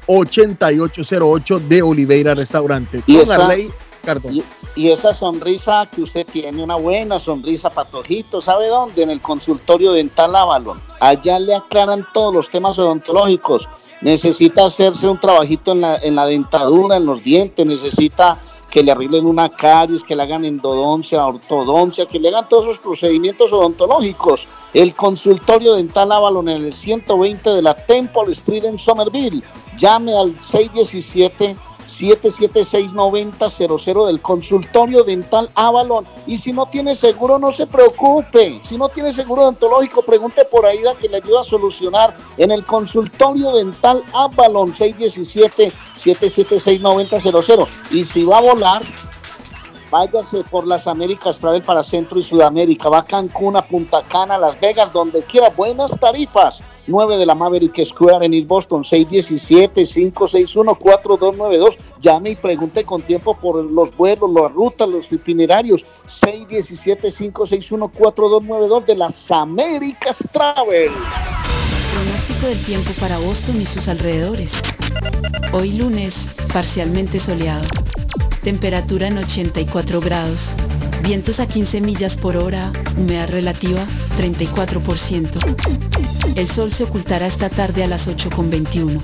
978-248-8808 de Oliveira Restaurante. Y Con esa- Arley Y, y esa sonrisa que usted tiene, una buena sonrisa, Patojito, ¿sabe dónde? En el consultorio dental Avalon. Allá le aclaran todos los temas odontológicos. Necesita hacerse un trabajito en la, en la dentadura, en los dientes, necesita que le arreglen una caries, que le hagan endodoncia, ortodoncia, que le hagan todos esos procedimientos odontológicos. El consultorio dental Avalon en el 120 de la Temple Street en Somerville. Llame al 617 776-9000 del consultorio dental Avalon. Y si no tiene seguro, no se preocupe. Si no tiene seguro odontológico, pregunte por Aida que le ayuda a solucionar en el consultorio dental Avalon 617-776-9000. Y si va a volar, váyase por las Américas Travel para Centro y Sudamérica. Va a Cancún, a Punta Cana, Las Vegas, donde quiera. Buenas tarifas. 9 de la Maverick Square en East Boston, 617-561-4292. Llame y pregunte con tiempo por los vuelos, las rutas, los itinerarios. 617-561-4292 de las Américas Travel. Pronóstico del tiempo para Boston y sus alrededores. Hoy lunes, parcialmente soleado. Temperatura en 84 grados. Vientos a 15 millas por hora. Humedad relativa 34%. El sol se ocultará esta tarde a las 8.21.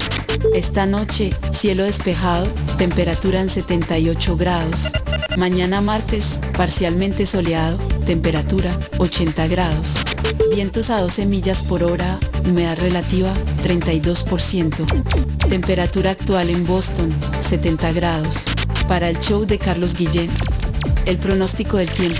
Esta noche, cielo despejado, temperatura en 78 grados. Mañana martes, parcialmente soleado, temperatura 80 grados. Vientos a 12 millas por hora, humedad relativa 32%. Temperatura actual en Boston 70 grados. Para el show de Carlos Guillén, el pronóstico del tiempo.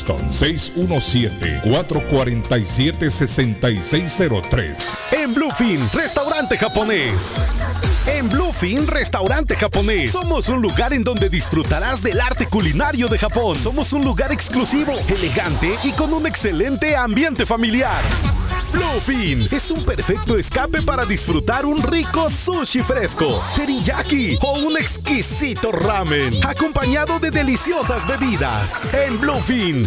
617-447-6603. En Bluefin, restaurante japonés. En Bluefin, restaurante japonés. Somos un lugar en donde disfrutarás del arte culinario de Japón. Somos un lugar exclusivo, elegante y con un excelente ambiente familiar. Bluefin es un perfecto escape para disfrutar un rico sushi fresco, teriyaki o un exquisito ramen, acompañado de deliciosas bebidas. En Bluefin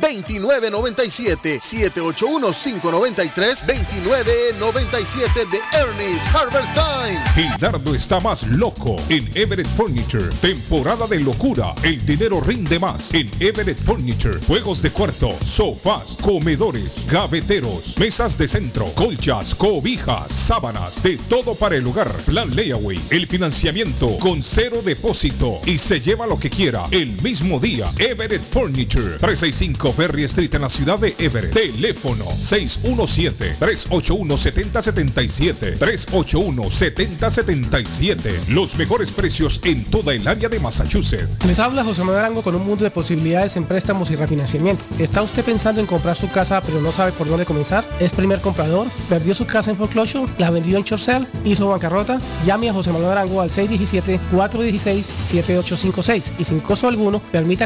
2997 781-593-2997 de Ernest Harvest Time. Gildardo está más loco en Everett Furniture. Temporada de locura. El dinero rinde más en Everett Furniture. Juegos de cuarto, sofás, comedores, gaveteros, mesas de centro, colchas, cobijas, sábanas, de todo para el hogar. Plan layaway. El financiamiento con cero depósito y se lleva lo que quiera el mismo día. Everett Furniture. 365 Ferry Street en la ciudad de Everett. Teléfono 617-381-7077. 381-7077. Los mejores precios en toda el área de Massachusetts. Les habla José Manuel Arango con un mundo de posibilidades en préstamos y refinanciamiento. ¿Está usted pensando en comprar su casa pero no sabe por dónde comenzar? ¿Es primer comprador? ¿Perdió su casa en foreclosure? ¿La vendió en Chorcel? ¿Hizo bancarrota? Llame a José Manuel Arango al 617-416-7856 y sin costo alguno permita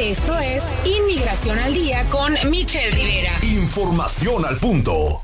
Esto es Inmigración al Día con Michelle Rivera. Información al punto.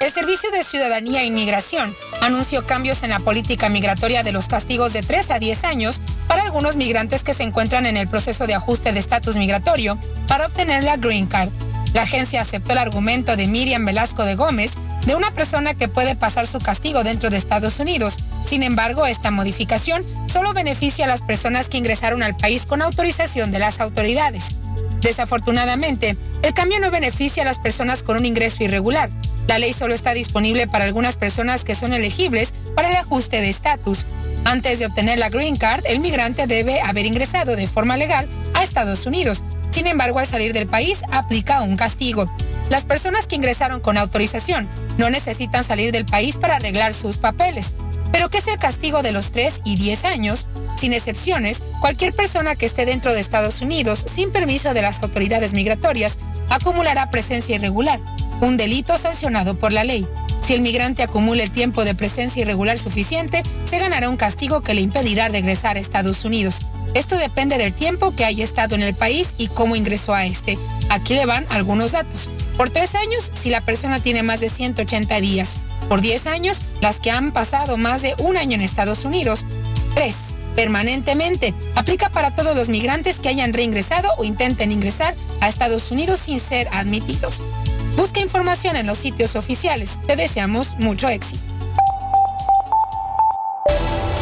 El Servicio de Ciudadanía e Inmigración anunció cambios en la política migratoria de los castigos de 3 a 10 años para algunos migrantes que se encuentran en el proceso de ajuste de estatus migratorio para obtener la Green Card. La agencia aceptó el argumento de Miriam Velasco de Gómez de una persona que puede pasar su castigo dentro de Estados Unidos. Sin embargo, esta modificación solo beneficia a las personas que ingresaron al país con autorización de las autoridades. Desafortunadamente, el cambio no beneficia a las personas con un ingreso irregular. La ley solo está disponible para algunas personas que son elegibles para el ajuste de estatus. Antes de obtener la Green Card, el migrante debe haber ingresado de forma legal a Estados Unidos. Sin embargo, al salir del país, aplica un castigo. Las personas que ingresaron con autorización no necesitan salir del país para arreglar sus papeles. Pero ¿qué es el castigo de los 3 y 10 años? Sin excepciones, cualquier persona que esté dentro de Estados Unidos sin permiso de las autoridades migratorias acumulará presencia irregular, un delito sancionado por la ley. Si el migrante acumula el tiempo de presencia irregular suficiente, se ganará un castigo que le impedirá regresar a Estados Unidos. Esto depende del tiempo que haya estado en el país y cómo ingresó a este. Aquí le van algunos datos. Por tres años, si la persona tiene más de 180 días. Por 10 años, las que han pasado más de un año en Estados Unidos. 3. Permanentemente. Aplica para todos los migrantes que hayan reingresado o intenten ingresar a Estados Unidos sin ser admitidos. Busca información en los sitios oficiales. Te deseamos mucho éxito.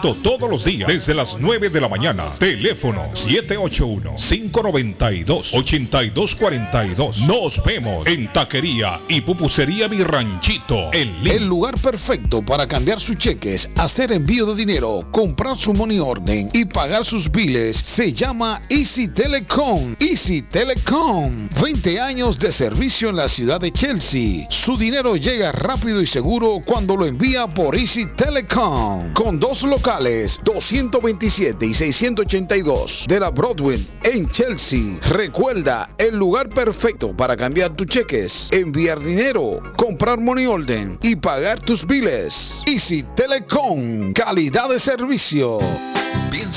todos los días desde las 9 de la mañana. Teléfono 781-592-8242. Nos vemos en Taquería y Pupusería Mi Ranchito Lima. El lugar perfecto para cambiar sus cheques, hacer envío de dinero, comprar su money orden y pagar sus biles se llama Easy Telecom. Easy Telecom. 20 años de servicio en la ciudad de Chelsea. Su dinero llega rápido y seguro cuando lo envía por Easy Telecom. Con dos locales 227 y 682 de la Broadway en Chelsea. Recuerda, el lugar perfecto para cambiar tus cheques, enviar dinero, comprar money order y pagar tus biles. Easy Telecom, calidad de servicio.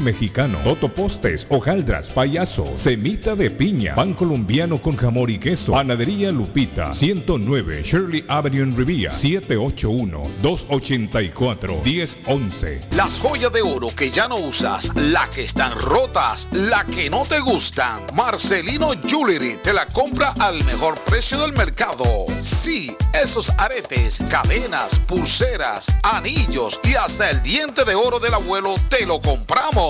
mexicano, totopostes, hojaldras, payaso, semita de piña, pan colombiano con jamón y queso, panadería Lupita, 109 Shirley Avenue en Rivia, 781-284-1011. Las joyas de oro que ya no usas, la que están rotas, la que no te gustan. Marcelino Jewelry te la compra al mejor precio del mercado. Sí, esos aretes, cadenas, pulseras, anillos y hasta el diente de oro del abuelo te lo compramos.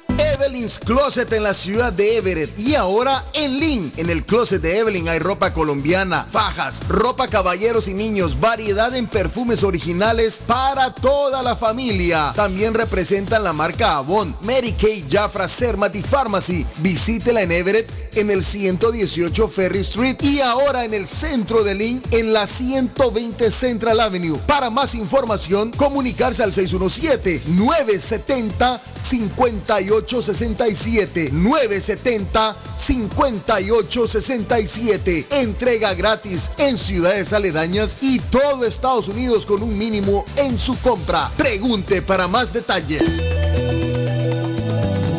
Evelyn's Closet en la ciudad de Everett y ahora en Lynn. En el closet de Evelyn hay ropa colombiana, fajas, ropa caballeros y niños, variedad en perfumes originales para toda la familia. También representan la marca Avon, Mary Kay, Jafra, Sermati Pharmacy. Visítela en Everett en el 118 Ferry Street y ahora en el centro de Lynn en la 120 Central Avenue. Para más información, comunicarse al 617 970 5867 970 5867 Entrega gratis en ciudades aledañas y todo Estados Unidos con un mínimo en su compra. Pregunte para más detalles.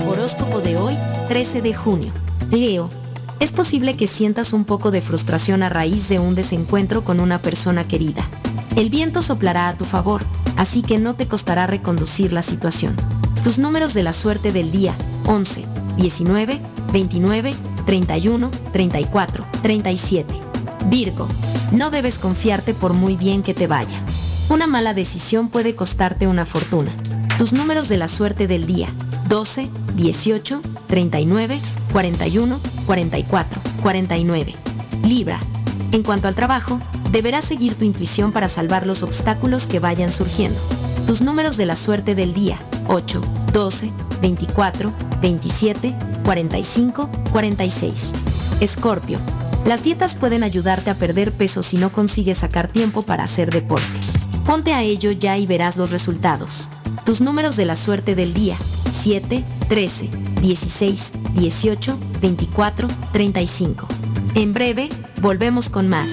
Horóscopo de hoy, 13 de junio. Leo. Es posible que sientas un poco de frustración a raíz de un desencuentro con una persona querida. El viento soplará a tu favor, así que no te costará reconducir la situación. Tus números de la suerte del día, 11, 19, 29, 31, 34, 37. Virgo, no debes confiarte por muy bien que te vaya. Una mala decisión puede costarte una fortuna. Tus números de la suerte del día, 12, 18, 39, 41, 44, 49. Libra. En cuanto al trabajo, deberás seguir tu intuición para salvar los obstáculos que vayan surgiendo. Tus números de la suerte del día, 8, 12, 24, 27, 45, 46. Escorpio. Las dietas pueden ayudarte a perder peso si no consigues sacar tiempo para hacer deporte. Ponte a ello ya y verás los resultados. Tus números de la suerte del día, 7, 13, 16, 18, 24, 35. En breve, volvemos con más.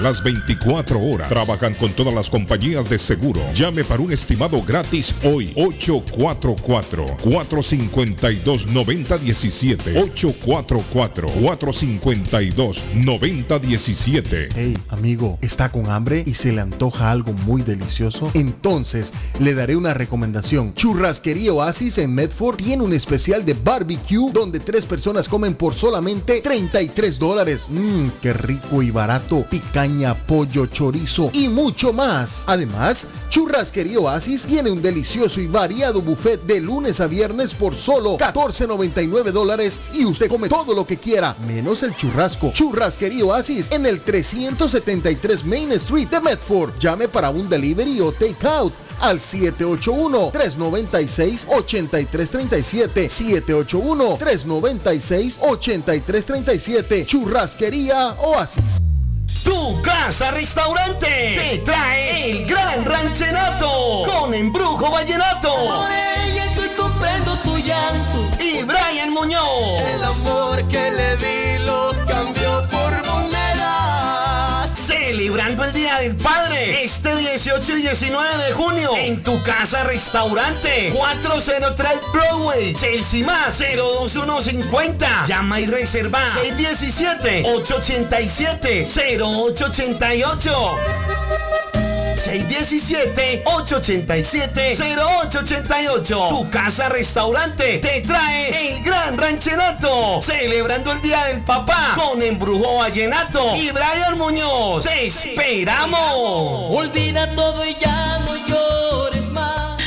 las 24 horas. Trabajan con todas las compañías de seguro. Llame para un estimado gratis hoy. 844-452-9017. 844-452-9017. Hey, amigo, ¿está con hambre y se le antoja algo muy delicioso? Entonces, le daré una recomendación. Churrasquería Oasis en Medford tiene un especial de barbecue donde tres personas comen por solamente 33 dólares. Mmm, qué rico y barato. Picaña, pollo, chorizo y mucho más. Además, Churrasquería Oasis tiene un delicioso y variado buffet de lunes a viernes por solo 14.99 dólares y usted come todo lo que quiera, menos el churrasco. Churrasquería Oasis en el 373 Main Street de Medford. Llame para un delivery o take out al 781-396-8337. 781-396-8337. Churrasquería Oasis. Tu casa restaurante te trae el gran ranchenato con embrujo vallenato. Por ella estoy comprando tu llanto. Y Brian Muñoz. El amor que le di Celebrando el Día del Padre este 18 y 19 de junio en tu casa restaurante 403 Broadway, Chelsea más 02150. Llama y reserva 617 887 0888. 617-887-0888. Tu casa restaurante te trae el gran ranchenato. Celebrando el Día del Papá con Embrujo Vallenato y Brian Muñoz. ¡Te esperamos! Olvida todo y ya no llores más.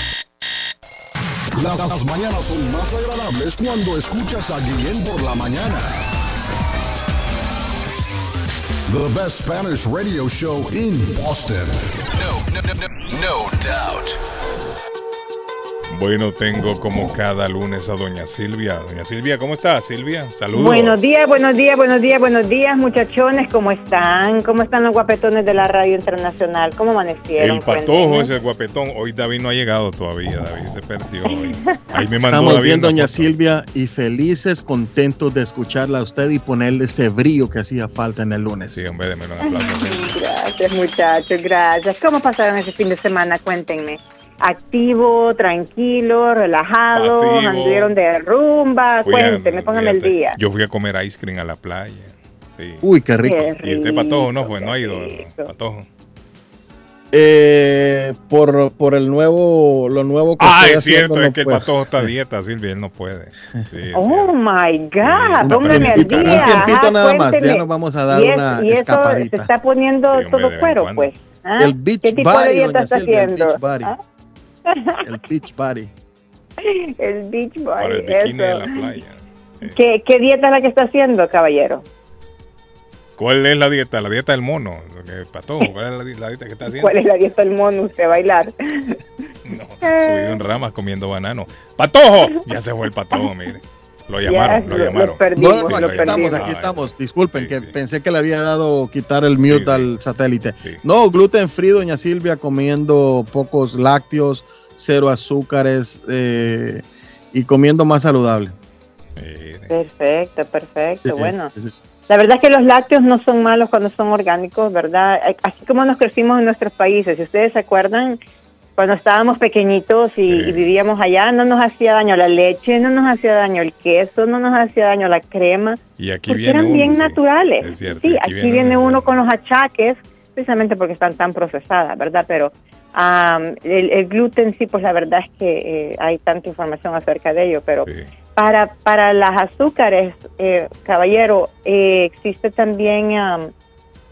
Las, Las mañanas son más agradables cuando escuchas a Guillén por la mañana. The best Spanish radio show in Boston. No, no, no, no, no doubt. Bueno, tengo como cada lunes a doña Silvia. Doña Silvia, ¿cómo está? Silvia, saludos. Buenos días, buenos días, buenos días, buenos días, muchachones. ¿Cómo están? ¿Cómo están los guapetones de la radio internacional? ¿Cómo amanecieron? El patojo ese guapetón. Hoy David no ha llegado todavía. David se perdió hoy. Ahí me mandó Estamos David bien, doña foto. Silvia, y felices, contentos de escucharla a usted y ponerle ese brillo que hacía falta en el lunes. Sí, hombre, démelo un aplauso. Gracias, muchachos, gracias. ¿Cómo pasaron ese fin de semana? Cuéntenme. Activo, tranquilo, relajado, Pasivo. anduvieron de rumba. Fui a- Cuéntenme, póngame el día. Yo fui a comer ice cream a la playa. Sí. Uy, qué rico. Qué Y este patojo no rico, fue, no ha ido. Patojo. Eh, por, por el nuevo, lo nuevo que Ah, es cierto, haciendo, es no que el patojo está a dieta, Silvia, él no puede. Sí, Oh my God, Sí, póngame al día. un tiempito ajá, nada más, ya nos vamos a dar y es- una y eso escapadita. se está poniendo todo cuero, cuando. pues. ¿ah? El beach ¿Qué tipo body, de dieta doña está Silvia, el haciendo? beach body. ¿Ah? El beach body. El beach body. Para el bikini de eso. la playa. ¿Qué, ¿Qué dieta es la que está haciendo, caballero? ¿Cuál es la dieta? La dieta del mono. ¿cuál es la, di- la dieta que está haciendo? ¿Cuál es la dieta del mono usted a bailar? Subido en ramas comiendo banano. ¡Patojo! Ya se fue el patojo, mire. Lo llamaron, lo, lo- lo llamaron. perdimos, No, no, no, lo aquí estamos, aquí estamos. Disculpen, que pensé que le había dado quitar el mute al satélite. No, gluten free, doña Silvia, comiendo pocos lácteos, cero azúcares eh, y comiendo más saludable. Perfecto, perfecto. Sí, bueno, sí, sí. La verdad es que los lácteos no son malos cuando son orgánicos, ¿verdad? Así como nos crecimos en nuestros países. Si ustedes se acuerdan, cuando estábamos pequeñitos y, y vivíamos allá, no nos hacía daño la leche, no nos hacía daño el queso, no nos hacía daño la crema. Y aquí porque viene eran uno, bien sí. naturales. Es cierto, sí, aquí aquí, viene viene, uno con los achaques, precisamente porque están tan procesadas, ¿verdad? Pero am, el, el gluten sí, pues la verdad es que eh, hay tanta información acerca de ello, pero para, para las azúcares, eh, caballero, eh, existe también am,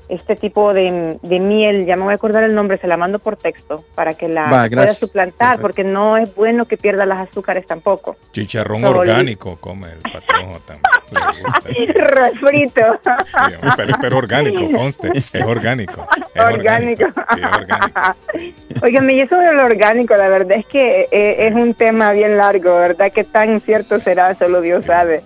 este tipo de, de miel, ya me voy a acordar el nombre, se la mando por texto para que la Va, pueda suplantar, porque no es bueno que pierda las azúcares tampoco. Chicharrón Sol- orgánico come el patojo también. Refrito. Sí, pero, pero orgánico, conste. Es orgánico. Es orgánico. Sí, es orgánico. Óigame, y eso de lo orgánico, la verdad es que eh, es un tema bien largo, ¿verdad? ¿Qué tan cierto será? Solo Dios sabe.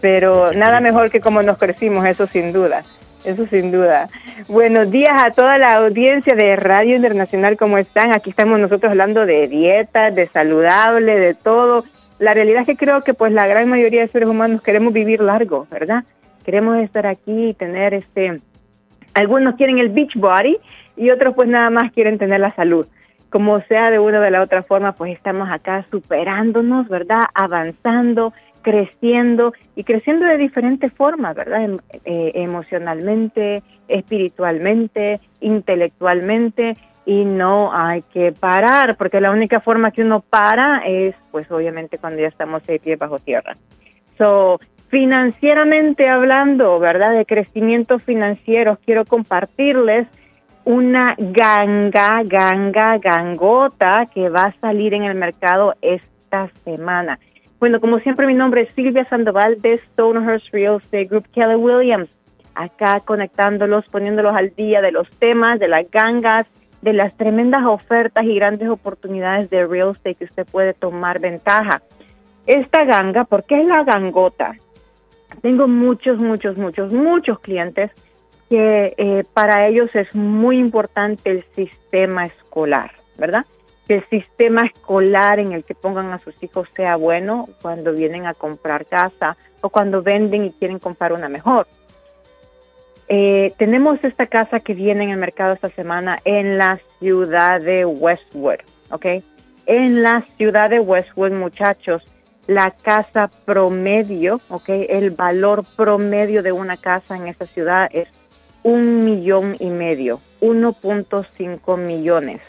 Pero nada mejor que como nos crecimos, eso sin duda. Eso sin duda. Buenos días a toda la audiencia de Radio Internacional, ¿cómo están? Aquí estamos nosotros hablando de dieta, de saludable, de todo. La realidad es que creo que pues la gran mayoría de seres humanos queremos vivir largo, ¿verdad? Queremos estar aquí y tener este algunos quieren el beach body y otros pues nada más quieren tener la salud. Como sea de una o de la otra forma, pues estamos acá superándonos, ¿verdad? Avanzando, creciendo y creciendo de diferentes formas, ¿verdad? Em- eh, emocionalmente, espiritualmente, intelectualmente y no hay que parar, porque la única forma que uno para es pues obviamente cuando ya estamos seis pies bajo tierra. So, financieramente hablando, ¿verdad? De crecimiento financiero, quiero compartirles una ganga, ganga, gangota que va a salir en el mercado esta semana. Bueno, como siempre, mi nombre es Silvia Sandoval de Stonehurst Real Estate Group Keller Williams. Acá conectándolos, poniéndolos al día de los temas, de las gangas, de las tremendas ofertas y grandes oportunidades de real estate que usted puede tomar ventaja. Esta ganga, ¿por qué es la gangota? Tengo muchos, muchos, muchos, muchos clientes que eh, para ellos es muy importante el sistema escolar, ¿verdad? Que el sistema escolar en el que pongan a sus hijos sea bueno cuando vienen a comprar casa o cuando venden y quieren comprar una mejor. Eh, tenemos esta casa que viene en el mercado esta semana en la ciudad de Westwood, ¿ok? En la ciudad de Westwood, muchachos, la casa promedio, ¿ok? El valor promedio de una casa en esta ciudad es un millón y medio, 1.5 millones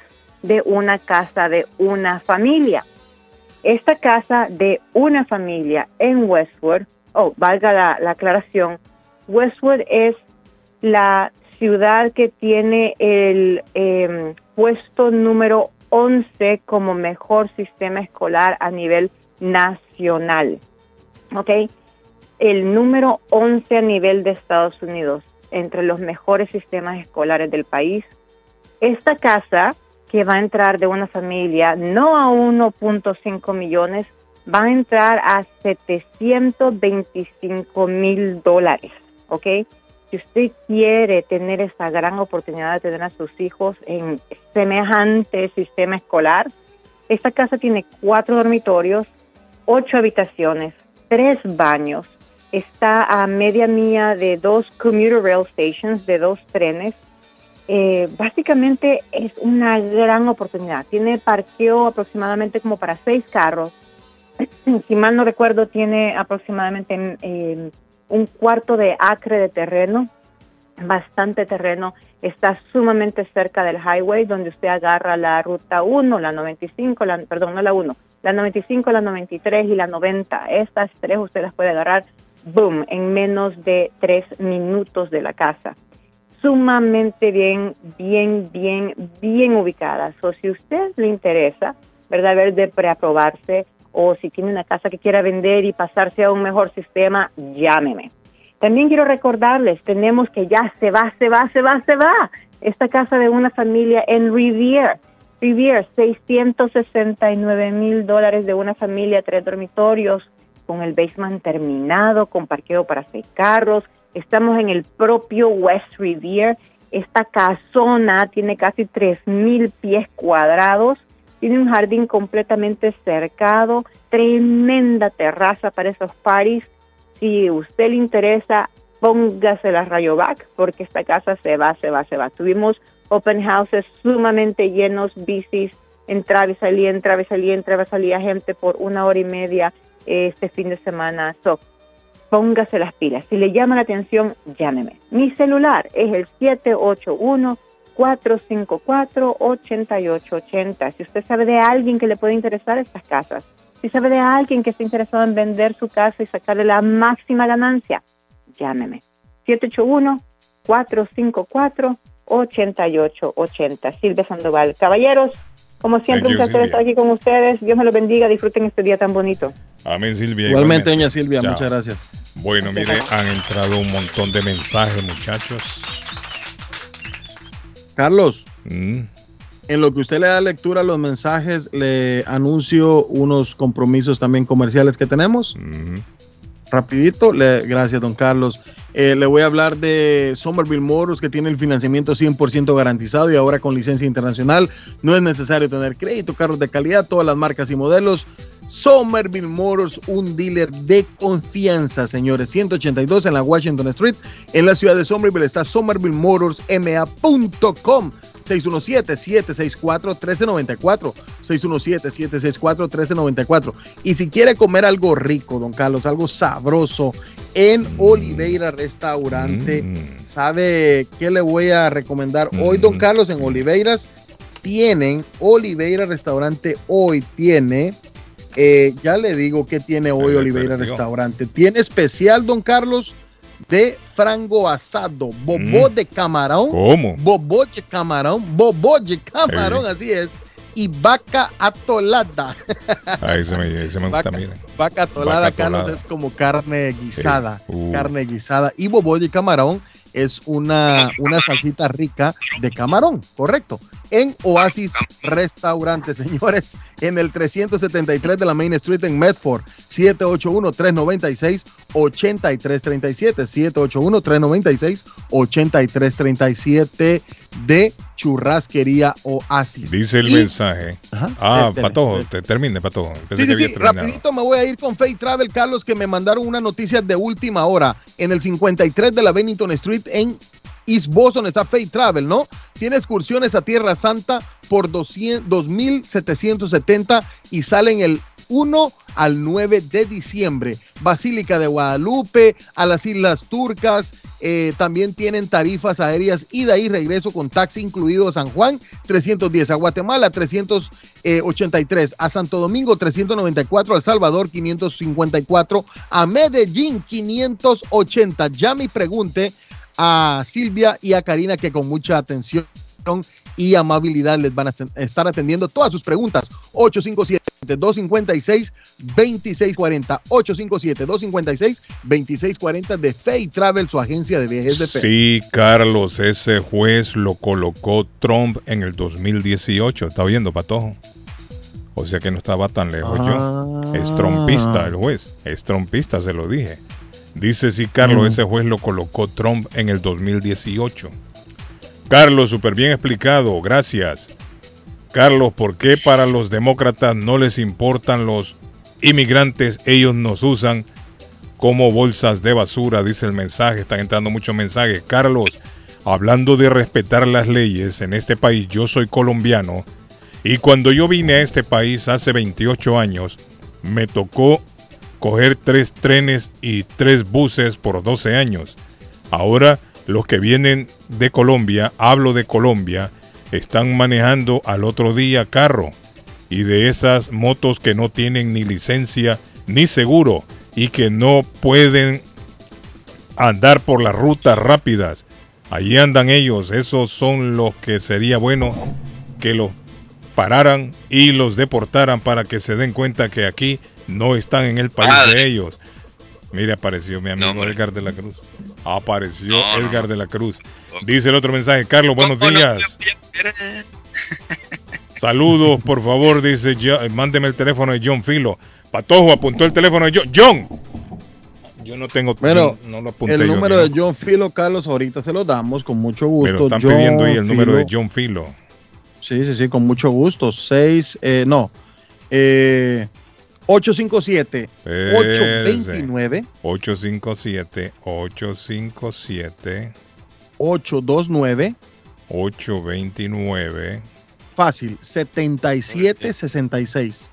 de una casa de una familia. Esta casa de una familia en Westwood, oh, valga la, la aclaración, Westwood es la ciudad que tiene el eh, puesto número 11 como mejor sistema escolar a nivel nacional. ¿Ok? El número 11 a nivel de Estados Unidos, entre los mejores sistemas escolares del país. Esta casa, que va a entrar de una familia no a 1.5 millones, va a entrar a 725 mil dólares, ¿ok? Si usted quiere tener esa gran oportunidad de tener a sus hijos en semejante sistema escolar, esta casa tiene cuatro dormitorios, ocho habitaciones, tres baños, está a media milla de dos commuter rail stations, de dos trenes. Eh, básicamente es una gran oportunidad. Tiene parqueo aproximadamente como para seis carros. si mal no recuerdo, tiene aproximadamente eh, un cuarto de acre de terreno, bastante terreno. Está sumamente cerca del highway, donde usted agarra la ruta 1, la 95, la, perdón, no la 1, la 95, la 93 y la 90. Estas tres usted las puede agarrar boom, en menos de tres minutos de la casa. Sumamente bien, bien, bien, bien ubicadas. O si usted le interesa, ¿verdad? Ver de preaprobarse o si tiene una casa que quiera vender y pasarse a un mejor sistema, llámeme. También quiero recordarles, tenemos que ya se va, se va, se va, se va. Esta casa de una familia en Rivier. Rivier, 669 mil dólares de una familia, tres dormitorios, con el basement terminado, con parqueo para seis carros. Estamos en el propio West Rivier. Esta casona tiene casi tres mil pies cuadrados. Tiene un jardín completamente cercado, tremenda terraza para esos paris. Si usted le interesa, póngase la Rayovac porque esta casa se va, se va, se va. Tuvimos open houses sumamente llenos, bicis, entraba y salía, entraba y salía, entraba y salía gente por una hora y media este fin de semana. So, póngase las pilas. Si le llama la atención, llámeme. Mi celular es el 781-454-8880. Si usted sabe de alguien que le puede interesar estas casas, si sabe de alguien que está interesado en vender su casa y sacarle la máxima ganancia, llámeme. 781-454-8880. Silvia Sandoval. Caballeros, como siempre, un placer estar aquí con ustedes. Dios me lo bendiga. Disfruten este día tan bonito. Amén, Silvia. Igualmente, doña Silvia. Muchas gracias. Bueno, mire, han entrado un montón de mensajes, muchachos. Carlos, mm. en lo que usted le da lectura a los mensajes, le anuncio unos compromisos también comerciales que tenemos. Mm. Rapidito, le, gracias, don Carlos. Eh, le voy a hablar de Somerville Motors, que tiene el financiamiento 100% garantizado y ahora con licencia internacional. No es necesario tener crédito, carros de calidad, todas las marcas y modelos. Somerville Motors, un dealer de confianza, señores. 182 en la Washington Street. En la ciudad de Somerville está somervillemotorsma.com. 617-764-1394. 617-764-1394. Y si quiere comer algo rico, don Carlos, algo sabroso en Oliveira Restaurante, mm. ¿sabe qué le voy a recomendar? Hoy, don mm. Carlos, en Oliveiras tienen, Oliveira Restaurante hoy tiene, eh, ya le digo que tiene hoy Oliveira Restaurante. Tiene especial, don Carlos, de frango asado, bobo mm. de camarón. ¿Cómo? Bobo de camarón, bobo de camarón, así es. Y vaca atolada. Ahí se me, se me vaca, gusta, Vaca atolada, Carlos, es como carne guisada. Uh. Carne guisada. Y bobo de camarón es una, una salsita rica de camarón, correcto. En Oasis Restaurante, señores, en el 373 de la Main Street en Medford, 781-396-8337, 781-396-8337 de Churrasquería Oasis. Dice el mensaje. ah, Patojo, te, termine, Patojo. Sí, sí, sí. Rapidito me voy a ir con Faith Travel, Carlos, que me mandaron una noticia de última hora en el 53 de la Bennington Street en East Boston está Faith Travel, ¿no? Tiene excursiones a Tierra Santa por 2.770 y salen el 1 al 9 de diciembre. Basílica de Guadalupe, a las Islas Turcas, eh, también tienen tarifas aéreas ida y regreso con taxi incluido a San Juan 310, a Guatemala 383, a Santo Domingo 394, a El Salvador 554, a Medellín 580. Ya me pregunte a Silvia y a Karina que con mucha atención y amabilidad les van a estar atendiendo todas sus preguntas. 857-256-2640. 857-256-2640 de Fay Travel, su agencia de viajes de fe. Sí, Carlos, ese juez lo colocó Trump en el 2018. ¿Está viendo, Patojo? O sea que no estaba tan lejos yo. Es trompista el juez. Es trompista, se lo dije. Dice sí, Carlos, Mm. ese juez lo colocó Trump en el 2018. Carlos, súper bien explicado. Gracias. Carlos, ¿por qué para los demócratas no les importan los inmigrantes? Ellos nos usan como bolsas de basura, dice el mensaje. Están entrando muchos mensajes. Carlos, hablando de respetar las leyes en este país, yo soy colombiano y cuando yo vine a este país hace 28 años, me tocó coger tres trenes y tres buses por 12 años. Ahora los que vienen de Colombia, hablo de Colombia, están manejando al otro día carro y de esas motos que no tienen ni licencia ni seguro y que no pueden andar por las rutas rápidas. Allí andan ellos, esos son los que sería bueno que los pararan y los deportaran para que se den cuenta que aquí no están en el país de ellos. Mire, apareció mi amigo. Edgar de la Cruz. Apareció No, no, Edgar de la Cruz. Dice el otro mensaje, Carlos, buenos días. Saludos, por favor, dice, yo- mándeme el teléfono de John Filo. Patojo apuntó el teléfono de John. John. Yo no tengo, Bueno, no, no lo apunté el número de John Filo, Carlos, ahorita se lo damos con mucho gusto. Pero están John pidiendo ahí el número de. John Filo. Sí, sí, sí, con mucho gusto. 6, eh, no, eh, 857 829 857 857 829 829 fácil 7766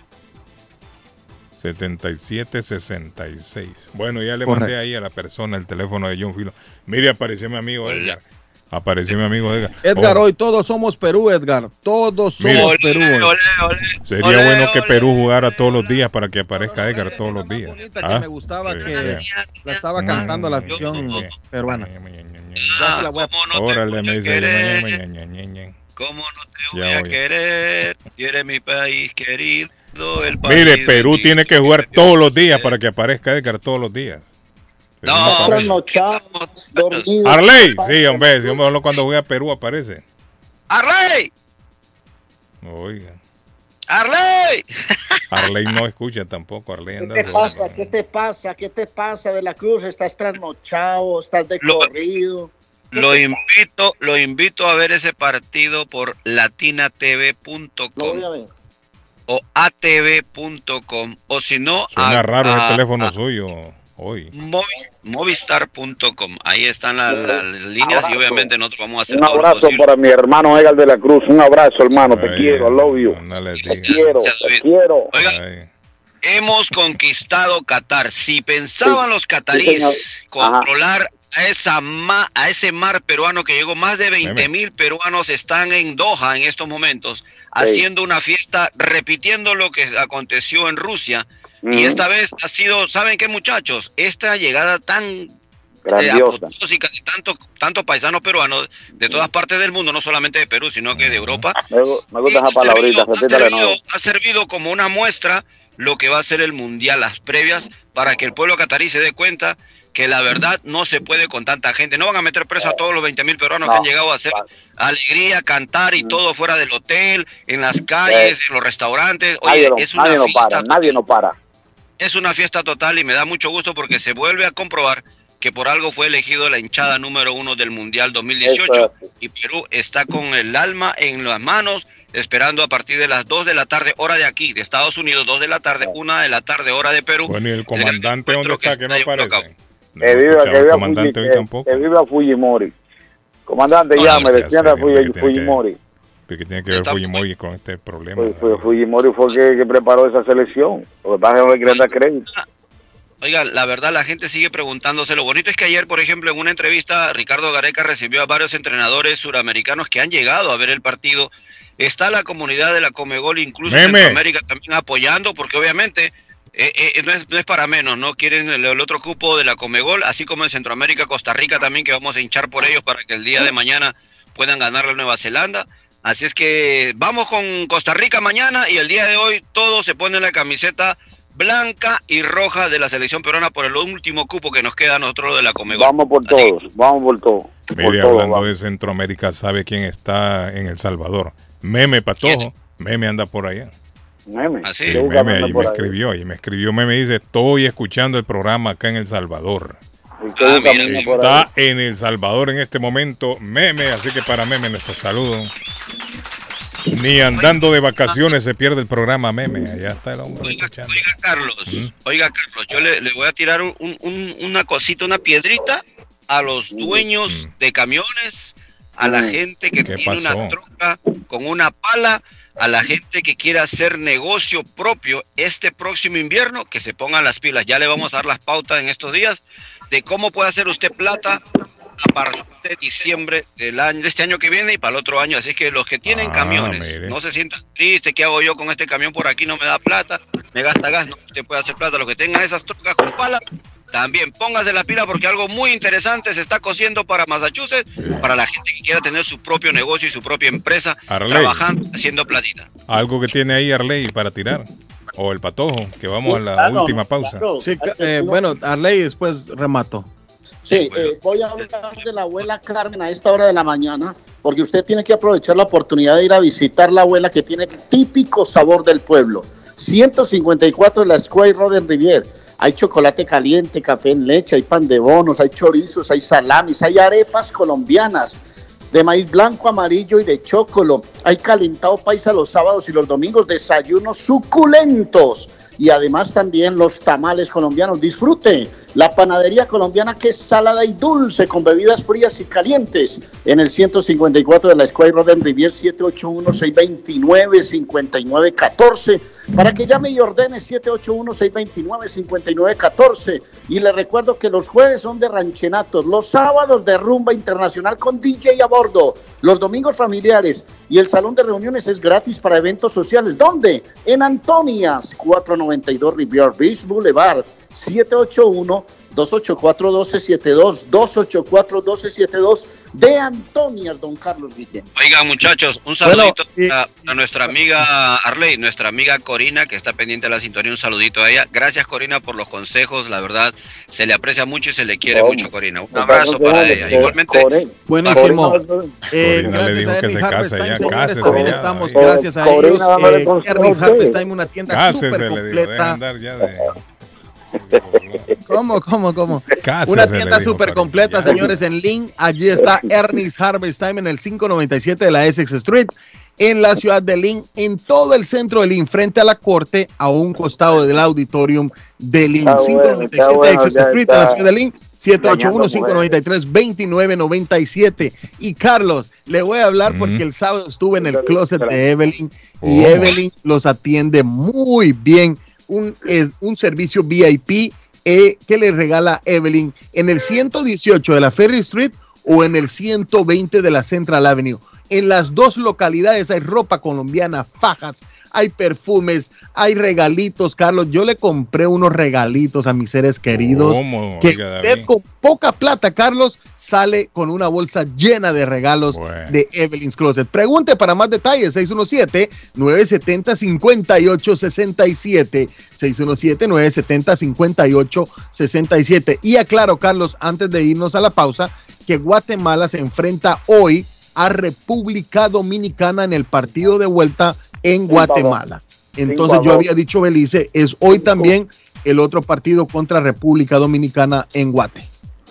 7766. Bueno, ya le Correcto. mandé ahí a la persona el teléfono de John Filo. Mire, apareció mi amigo Edgar. Apareció mi amigo Edgar. Edgar, Oh, hoy todos somos Perú, Edgar. Todos Mire. somos Olé, Perú. hoy. Sería Olé, bueno que Perú jugara todos los días para que aparezca Edgar todos los días. que ¿Ah? me gustaba Sí, que la estaba cantando la afición peruana. Órale, me dice. ¿Cómo no te voy a querer? Eres mi país querido, el país Mire, Perú tiene que jugar todos los días para que aparezca Edgar todos los días. No, Arley, sí, hombre, si hombre, solo cuando juega Perú aparece. ¡Arley! Oiga, ¡Arley! Arley no escucha tampoco, Arley ¿Qué te pasa? ¿Qué te pasa? ¿Qué te pasa de la Cruz? Estás trasnochado, estás de corrido. Lo invito, lo invito a ver ese partido por latinatv.com o atv.com o si no Suena a- raro a- el teléfono a suyo hoy. movi- movistar.com. Ahí están la- la- las líneas y obviamente nosotros vamos a hacer Un todo lo abrazo para mi hermano Edgar de la Cruz. Un abrazo, hermano. Te quiero. I love you. Te diga. quiero. Te quiero. Hemos conquistado Qatar. Si pensaban los cataríes controlar a, esa ma- a ese mar peruano que llegó, más de 20 mil peruanos están en Doha en estos momentos, haciendo una fiesta, repitiendo lo que aconteció en Rusia. Y esta vez ha sido, ¿saben qué muchachos? Esta llegada tan eh, Grandiosa. de tanto, tanto paisanos peruanos de todas partes del mundo, no solamente de Perú, sino que de Europa, Me, gu- me gusta esa palabrita. ha de nuevo. servido, ha servido como una muestra lo que va a ser el mundial, las previas, para que el pueblo catarí se dé cuenta que la verdad no se puede con tanta gente. No van a meter preso a todos los 20 mil peruanos que han llegado a hacer alegría, cantar Mm. y todo fuera del hotel, en las calles, en los restaurantes. Oye, Nadie, no, es una nadie no fiesta para. Nadie no para. Es una fiesta total y me da mucho gusto porque se vuelve a comprobar que por algo fue elegido la hinchada número uno del Mundial 2018 y Perú está con el alma en las manos esperando a partir de las 2 de la tarde, hora de aquí, de Estados Unidos, 2 de la tarde, 1 de la tarde, hora de Perú. Bueno, y el comandante, ¿dónde está? Que no aparece. Que viva, escuchaba que al viva, comandante Fuji- hoy que- tampoco. que viva Fujimori. Comandante, No, llame, no sea defienda a serio, Fuji- que tiene que- Fujimori. ¿Qué tiene que ver Fujimori con este problema? Pues, pues Fujimori fue el que, que preparó esa selección. Lo que pasa es que no le quieren dar crédito. Oiga, la verdad la gente sigue preguntándose. Lo bonito es que ayer, por ejemplo, en una entrevista, Ricardo Gareca recibió a varios entrenadores suramericanos que han llegado a ver el partido. Está la comunidad de la Comegol, incluso Meme. Centroamérica, también apoyando, porque obviamente eh, eh, no, es, no es para menos, ¿no? Quieren el, el otro cupo de la Comegol, así como en Centroamérica, Costa Rica también, que vamos a hinchar por ellos para que el día de mañana puedan ganar la Nueva Zelanda. Así es que vamos con Costa Rica mañana y el día de hoy todos se ponen la camiseta blanca y roja de la selección peruana por el último cupo que nos queda a nosotros de la Comebol. Vamos por todos, vamos por todos. Mire, hablando de Centroamérica, ¿sabe quién está en El Salvador? Meme Patojo. Meme anda por allá. Meme. Así. Sí, meme ahí me escribió, y me escribió, Meme dice, estoy escuchando el programa acá en El Salvador. Ah, Está en El Salvador en este momento, Meme, así que para Meme nuestro saludo. Ni andando de vacaciones se pierde el programa Meme, allá está el hombre escuchando. Oiga, Carlos, oiga, Carlos, yo le, le voy a tirar un- un- una cosita, una piedrita a los dueños de camiones, a la gente que ¿Qué tiene pasó? una troca con una pala, a la gente que quiere hacer negocio propio este próximo invierno, que se pongan las pilas. Ya le vamos a dar las pautas en estos días de cómo puede hacer usted plata a partir de diciembre del año, de este año que viene y para el otro año. Así que los que tienen Ah, camiones, mire. no se sientan tristes, ¿qué hago yo con este camión por aquí? No me da plata, me gasta gas, no, usted puede hacer plata. Los que tengan esas trocas con pala, también póngase la pila porque algo muy interesante se está cosiendo para Massachusetts, para la gente que quiera tener su propio negocio y su propia empresa, Arley. trabajando, haciendo platita. Algo que tiene ahí Arley para tirar. O el patojo, que vamos a la Claro, última pausa. claro. Sí, eh, bueno, Arley después remato. Sí, eh, voy a hablar de la abuela Carmen a esta hora de la mañana, porque usted tiene que aprovechar la oportunidad de ir a visitar la abuela que tiene el típico sabor del pueblo. 154 de la Square Road en Rivier. Hay chocolate caliente, café en leche, hay pan de bonos, hay chorizos, hay salamis, hay arepas colombianas de maíz blanco, amarillo y de chocolo. Hay calentado paisa los sábados y los domingos, desayunos suculentos. Y además también los tamales colombianos. Disfrute la panadería colombiana que es salada y dulce con bebidas frías y calientes. En el 154 de la Square Road en Rivier 781-629-5914 para que llame y ordene 781-629-5914. Y le recuerdo que los jueves son de ranchenatos, los sábados de rumba internacional con DJ a bordo, los domingos familiares y el salón de reuniones es gratis para eventos sociales. ¿Dónde? En Antonias, 492 Rivier Beach Boulevard, 781 284-1272, 284-1272 de Antonias, don Carlos Guillén. Oiga, muchachos, un Bueno, saludito a, a nuestra amiga Arley, nuestra amiga Corina, que está pendiente de la sintonía. Un saludito a ella. Gracias, Corina, por los consejos. La verdad, se le aprecia mucho y se le quiere mucho, Corina. Un abrazo para ella. Igualmente, Buenísimo. Eh, Corina le gracias dijo a que Ernie se case Harvestime, ya, señores, cásese también ya. estamos Oye, gracias a Corina, ellos. Eh, Ernie. Harvestime, una tienda súper completa. ¿Cómo, cómo, cómo? Cásese, Una tienda súper completa, ya. señores, en Lynn. Allí está Ernie's Harvest Time en el 597 de la Essex Street, en la ciudad de Lynn, en todo el centro de Lynn, frente a la corte, a un costado del auditorium de Lynn. Está bueno, 597 está bueno, Essex ya Street, en la ciudad de Lynn, 781-593-2997. Y Carlos, le voy a hablar porque el sábado estuve en el closet de Evelyn y Oh. Evelyn los atiende muy bien. Un, es un servicio VIP eh, que le regala Evelyn en el 118 de la Ferry Street o en el 120 de la Central Avenue. En las dos localidades hay ropa colombiana, fajas, hay perfumes, hay regalitos, Carlos. Yo le compré unos regalitos a mis seres queridos. ¿Cómo? Que usted con poca plata, Carlos, sale con una bolsa llena de regalos de Evelyn's Closet. Pregunte para más detalles, 617-970-5867. 617-970-5867. Y aclaro, Carlos, antes de irnos a la pausa, que Guatemala se enfrenta hoy a República Dominicana en el partido de vuelta en. Guatemala. Entonces yo había dicho Belice, es hoy también el otro partido contra República Dominicana en Guate.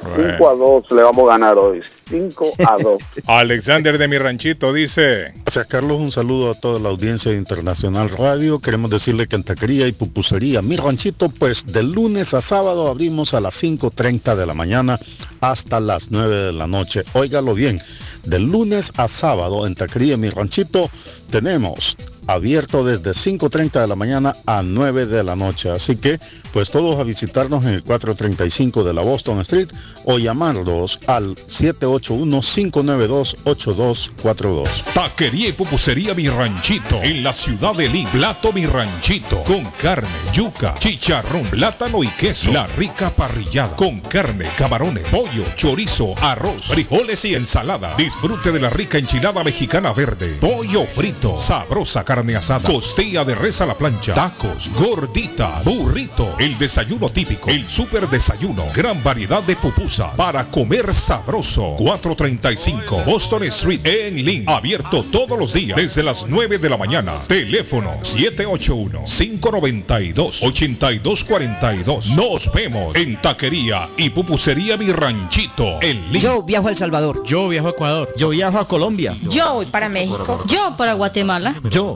5 a 2 le vamos a ganar hoy. 5 a 2. Alexander de mi ranchito dice. Gracias, Carlos. Un saludo a toda la audiencia de Internacional Radio. Queremos decirle que en taquería y pupusería Mi Ranchito, pues de lunes a sábado abrimos a las 5.30 de la mañana hasta las 9 de la noche. Óigalo bien, de lunes a sábado en taquería Mi Ranchito tenemos abierto desde 5.30 de la mañana a 9 de la noche. Así que, pues todos a visitarnos en el 435 de la Boston Street o llamarlos al 781-592-8242. Taquería y pupusería Mi Ranchito en la ciudad de Lima. Plato Mi Ranchito con carne, yuca, chicharrón, plátano y queso. La rica parrillada con carne, camarones, pollo, chorizo, arroz, frijoles y ensalada. Disfrute de la rica enchilada mexicana verde, pollo frito, sabrosa carne asada, costilla de res a la plancha, tacos, gordita, burrito, el desayuno típico, el super desayuno, gran variedad de pupusa para comer sabroso. 435 Boston Street en Lynn, abierto todos los días desde las 9 de la mañana. Teléfono 781-592-8242. Nos vemos en Taquería y Pupusería Mi Ranchito en. Yo viajo a El Salvador. Yo viajo a Ecuador. Yo viajo a Colombia. Yo voy para México. Yo para Guatemala. Yo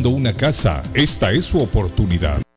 una casa. Esta es su oportunidad.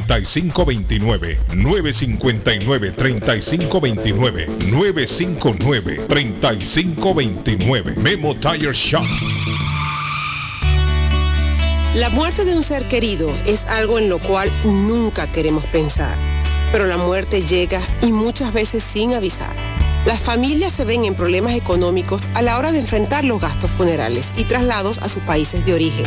3529 959 3529 959 3529 Memo Tire Shop. La muerte de un ser querido es algo en lo cual nunca queremos pensar, pero la muerte llega y muchas veces sin avisar. Las familias se ven en problemas económicos a la hora de enfrentar los gastos funerales y traslados a sus países de origen.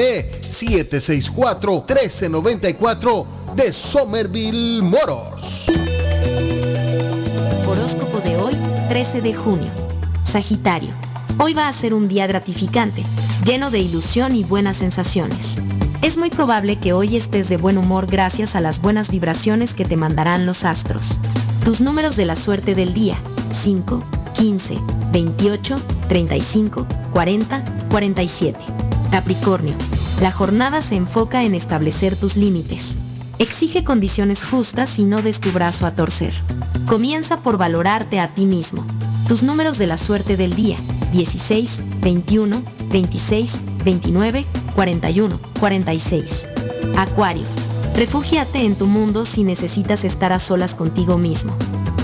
764-1394 de Somerville Motors. Horóscopo de hoy, 13 de junio. Sagitario. Hoy va a ser un día gratificante, lleno de ilusión y buenas sensaciones. Es muy probable que hoy estés de buen humor gracias a las buenas vibraciones que te mandarán los astros. Tus números de la suerte del día, 5, 15, 28, 35, 40, 47. Capricornio, la jornada se enfoca en establecer tus límites. Exige condiciones justas y no des tu brazo a torcer. Comienza por valorarte a ti mismo. Tus números de la suerte del día, 16, 21, 26, 29, 41, 46. Acuario, refúgiate en tu mundo si necesitas estar a solas contigo mismo.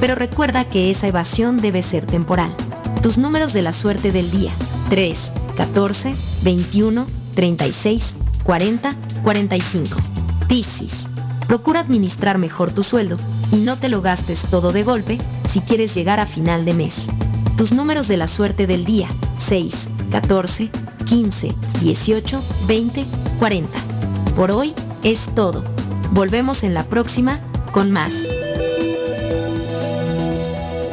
Pero recuerda que esa evasión debe ser temporal. Tus números de la suerte del día, 3, 14, 21, 36, 40, 45. Piscis. Procura administrar mejor tu sueldo y no te lo gastes todo de golpe si quieres llegar a final de mes. Tus números de la suerte del día, 6, 14, 15, 18, 20, 40. Por hoy es todo. Volvemos en la próxima con más.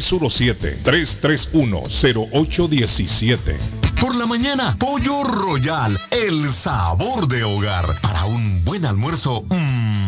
617-331-0817. Por la mañana, Pollo Royal, el sabor de hogar. Para un buen almuerzo, mmm,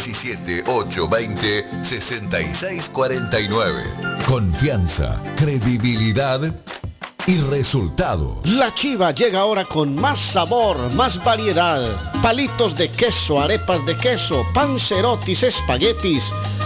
617-820-6649. Confianza, credibilidad y resultados. La chiva llega ahora con más sabor, más variedad. Palitos de queso, arepas de queso, pancerotis, espaguetis,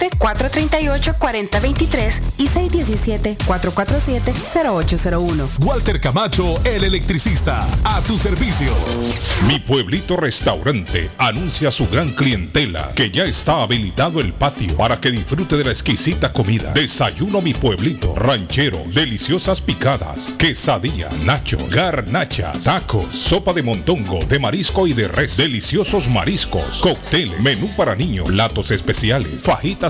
617-438-4023 y 617-447-0801. Walter Camacho, el electricista, a tu servicio. Mi pueblito restaurante anuncia su gran clientela que ya está habilitado el patio para que disfrute de la exquisita comida. Desayuno mi pueblito, ranchero, deliciosas picadas, quesadillas, nacho, garnacha, tacos, sopa de montongo, de marisco y de res, deliciosos mariscos, cóctel, menú para niños, platos especiales, fajitas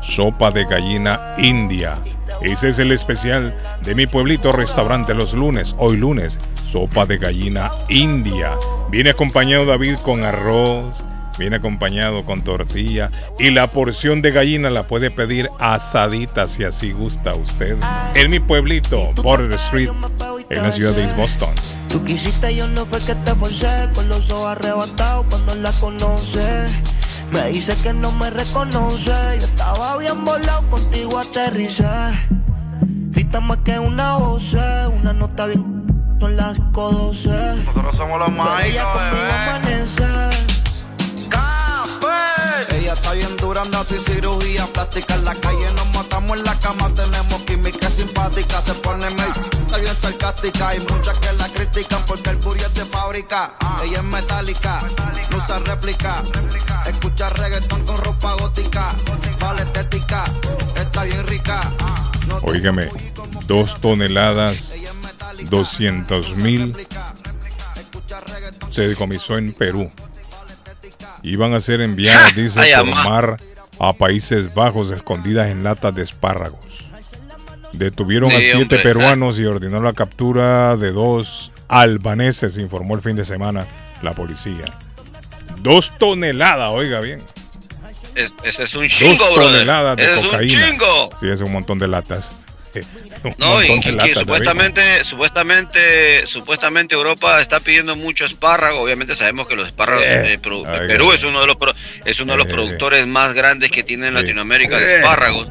sopa de gallina india. Ese es el especial de mi pueblito restaurante los lunes. Hoy lunes, sopa de gallina india. Viene acompañado David con arroz, viene acompañado con tortilla y la porción de gallina la puede pedir asadita si así gusta usted. En mi pueblito, Border Street, en la ciudad de East Boston. Tú quisiste, yo no fue que te con los ojos arrebatados cuando la. Me dice que no me reconoce, yo estaba bien volado, contigo aterricé. Grita más que una voz, una nota bien, son las 512. Nosotros somos los más. ella conmigo amanece. Anda sin cirugía plástica. En la calle nos matamos en la cama, tenemos química simpática. Se pone medio, está bien sarcástica. Hay muchas que la critican porque el booty es de fábrica. Ella es metálica, no usa réplica. Escucha reggaetón con ropa gótica. Vale estética, está bien rica. Óigame, dos toneladas, 200 mil se decomisó en Perú. Iban a ser enviadas, dice, Ay, por mar a Países Bajos escondidas en latas de espárragos. Detuvieron a siete hombre. peruanos y ordenó la captura de dos albaneses, informó el fin de semana la policía. Dos toneladas, oiga bien. Es- Ese es un chingo, dos brother. toneladas de Ese es un cocaína. chingo. Sí, es un montón de latas. Un No, y, de supuestamente, supuestamente, supuestamente Europa está pidiendo mucho espárrago. Obviamente sabemos que los espárragos, Eh, eh, Perú ay. es uno de los pro- es uno de los productores más grandes que tiene en. Latinoamérica de espárragos.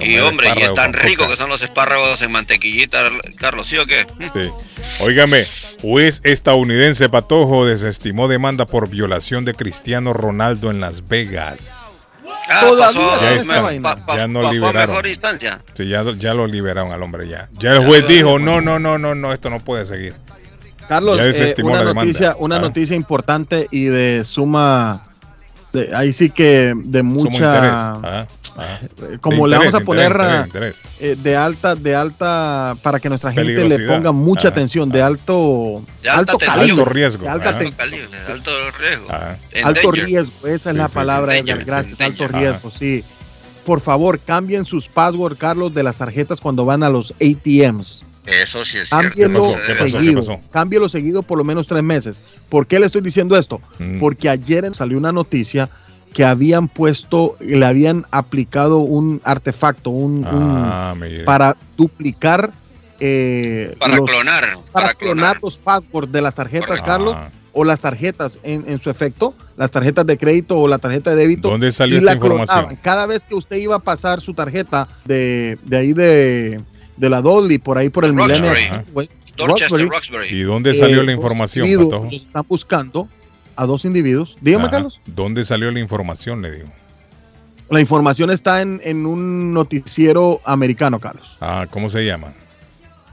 Y hombre, y es tan rico que son los espárragos en mantequillita, Carlos, ¿sí o qué? Sí. Óigame, juez estadounidense Patojo desestimó demanda por violación de Cristiano Ronaldo en Las Vegas. Ah, Todavía pasó, ya está. pa- pa- Ya no pasó a liberaron. mejor instancia. Sí, ya, ya lo liberaron al hombre ya. Ya el juez dijo, no, no, no, no, no, esto no puede seguir. Carlos, Ya eh, una, la demanda. noticia, una Ah. noticia importante y de suma De- ahí sí que de mucha como le vamos a poner interés, interés, eh, de alta de alta para que nuestra gente le ponga mucha Ajá, atención de alto De alto calibre, Alto riesgo, de alta Alto calibre, alto riesgo. Alto riesgo esa es Sí, la sí, palabra Danger, gracias alto riesgo sí. Por favor cambien sus password Carlos de las tarjetas cuando van a los ATMs Eso sí es cierto. Cámbielo. ¿Qué seguido. pasó? Cámbielo seguido por lo menos tres meses. ¿Por qué le estoy diciendo esto? Mm. Porque ayer salió una noticia que habían puesto, le habían aplicado un artefacto, un, Ah, para duplicar eh, Para los- clonar. para Para clonar clonar. los passwords de las tarjetas, Correcto. Carlos, Ah. o las tarjetas en, en su efecto, las tarjetas de crédito o la tarjeta de débito. ¿Dónde salió y esta la información? clonaban. Cada vez que usted iba a pasar su tarjeta de, de ahí de, de la Dolly, por ahí por el Dorchester, Roxbury, Roxbury. ¿Y dónde salió eh, la dos información, los están buscando a dos individuos. Dígame, Ajá. Carlos. ¿Dónde salió la información? Le digo. La información está en, en un noticiero americano, Carlos. Ah, ¿cómo se llama?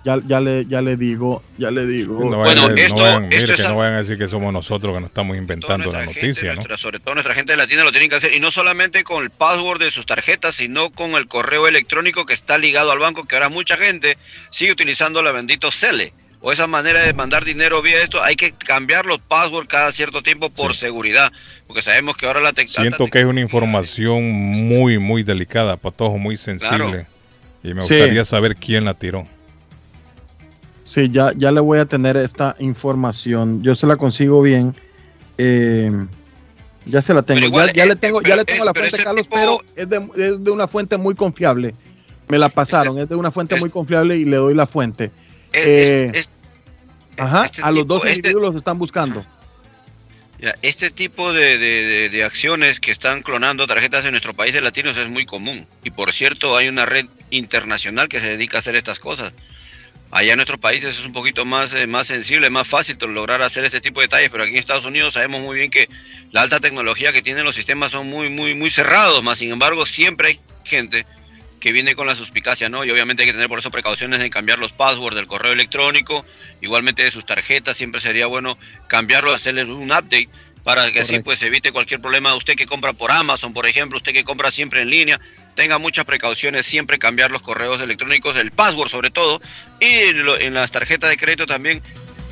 Ya, ya, le, ya le digo, ya le digo. No Bueno, vayan, a- no esto- vayan- esto mire, es que no vayan a decir que somos nosotros que nos estamos inventando la gente, noticia, ¿no? nuestra- sobre todo nuestra gente latina lo tienen que hacer y no solamente con el password de sus tarjetas, sino con el correo electrónico que está ligado al banco, que ahora mucha gente sigue utilizando la bendito Cele o esa manera de mandar dinero vía esto. Hay que cambiar los passwords cada cierto tiempo por seguridad, porque sabemos que ahora la tec- Siento que es una información muy, muy delicada, Patojo, muy sensible. Claro. Y me Sí. gustaría saber quién la tiró. Sí, ya, ya le voy a tener esta información. Yo se la consigo bien. Eh, ya se la tengo. Igual, ya, ya eh, le tengo, ya le tengo eh, la fuente, Carlos, tipo- pero es de, es de una fuente muy confiable. Me la pasaron, es de una fuente muy confiable y le doy la fuente. Eh, Ajá, este a los tipo- dos este- individuos los están buscando. Este tipo de, de- de- de acciones que están clonando tarjetas en nuestros países latinos es muy común. Y por cierto, hay una red internacional que se dedica a hacer estas cosas. Allá en nuestros países es un poquito más, eh, más sensible, más fácil lograr hacer este tipo de detalles, pero aquí en Estados Unidos sabemos muy bien que la alta tecnología que tienen los sistemas son muy, muy, muy cerrados, más sin embargo siempre hay gente que viene con la suspicacia, ¿no? Y obviamente hay que tener por eso precauciones en cambiar los passwords del correo electrónico, igualmente de sus tarjetas, siempre sería bueno cambiarlo, hacerles un update para que así pues evite cualquier problema. Usted que compra por Amazon, por ejemplo, usted que compra siempre en línea, tenga muchas precauciones, siempre cambiar los correos electrónicos, el password sobre todo, y lo- en las tarjetas de crédito también,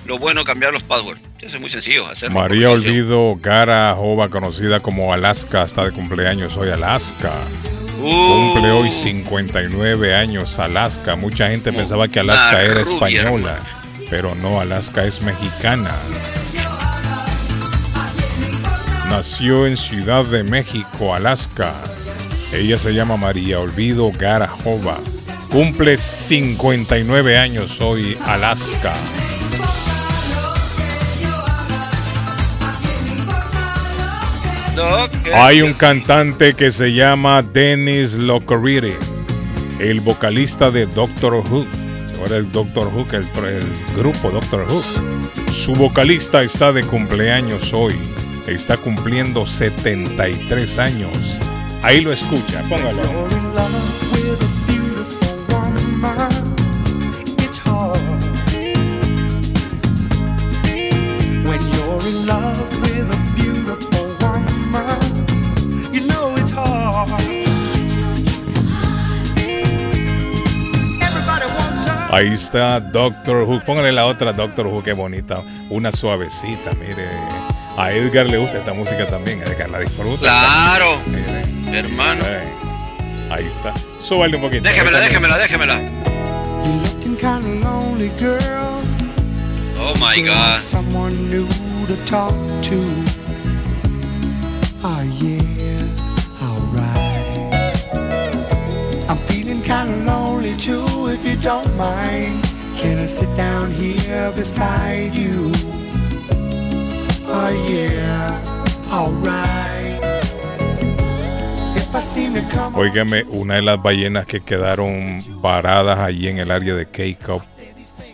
lo bueno cambiar los passwords. Eso es muy sencillo hacerlo. María. Olvido Gara Jova, conocida como Alaska, está de cumpleaños hoy. Alaska. Uh, Cumple hoy 59 años Alaska. Mucha gente pensaba que Alaska era rubia, española, pero no, Alaska es mexicana. Nació en Ciudad de México, Alaska. Ella se llama María Olvido Gara Jova. Cumple 59 años hoy, Alaska. Hay un cantante que se llama Dennis Locoriri, el vocalista de Doctor Who. Ahora el Doctor Who, el, el grupo Doctor Who. Su vocalista está de cumpleaños hoy. Está cumpliendo 73 años. Ahí lo escucha, póngalo. Ahí está Doctor Who. Póngale la otra Doctor Who, qué bonita. Una suavecita, mire. A Edgar le gusta esta música también. Edgar la disfruta. Claro, Mire. hermano. Eh, Ahí está. Súbale un poquito. Of lonely, girl. Oh my God. Someone new to talk to. Oh yeah, alright. I'm feeling kind of lonely too, if you don't mind. Can I sit down here beside you? Oh yeah, alright. If I seem to come Óigame, una de las ballenas que quedaron varadas allí en el área de Cape Cod,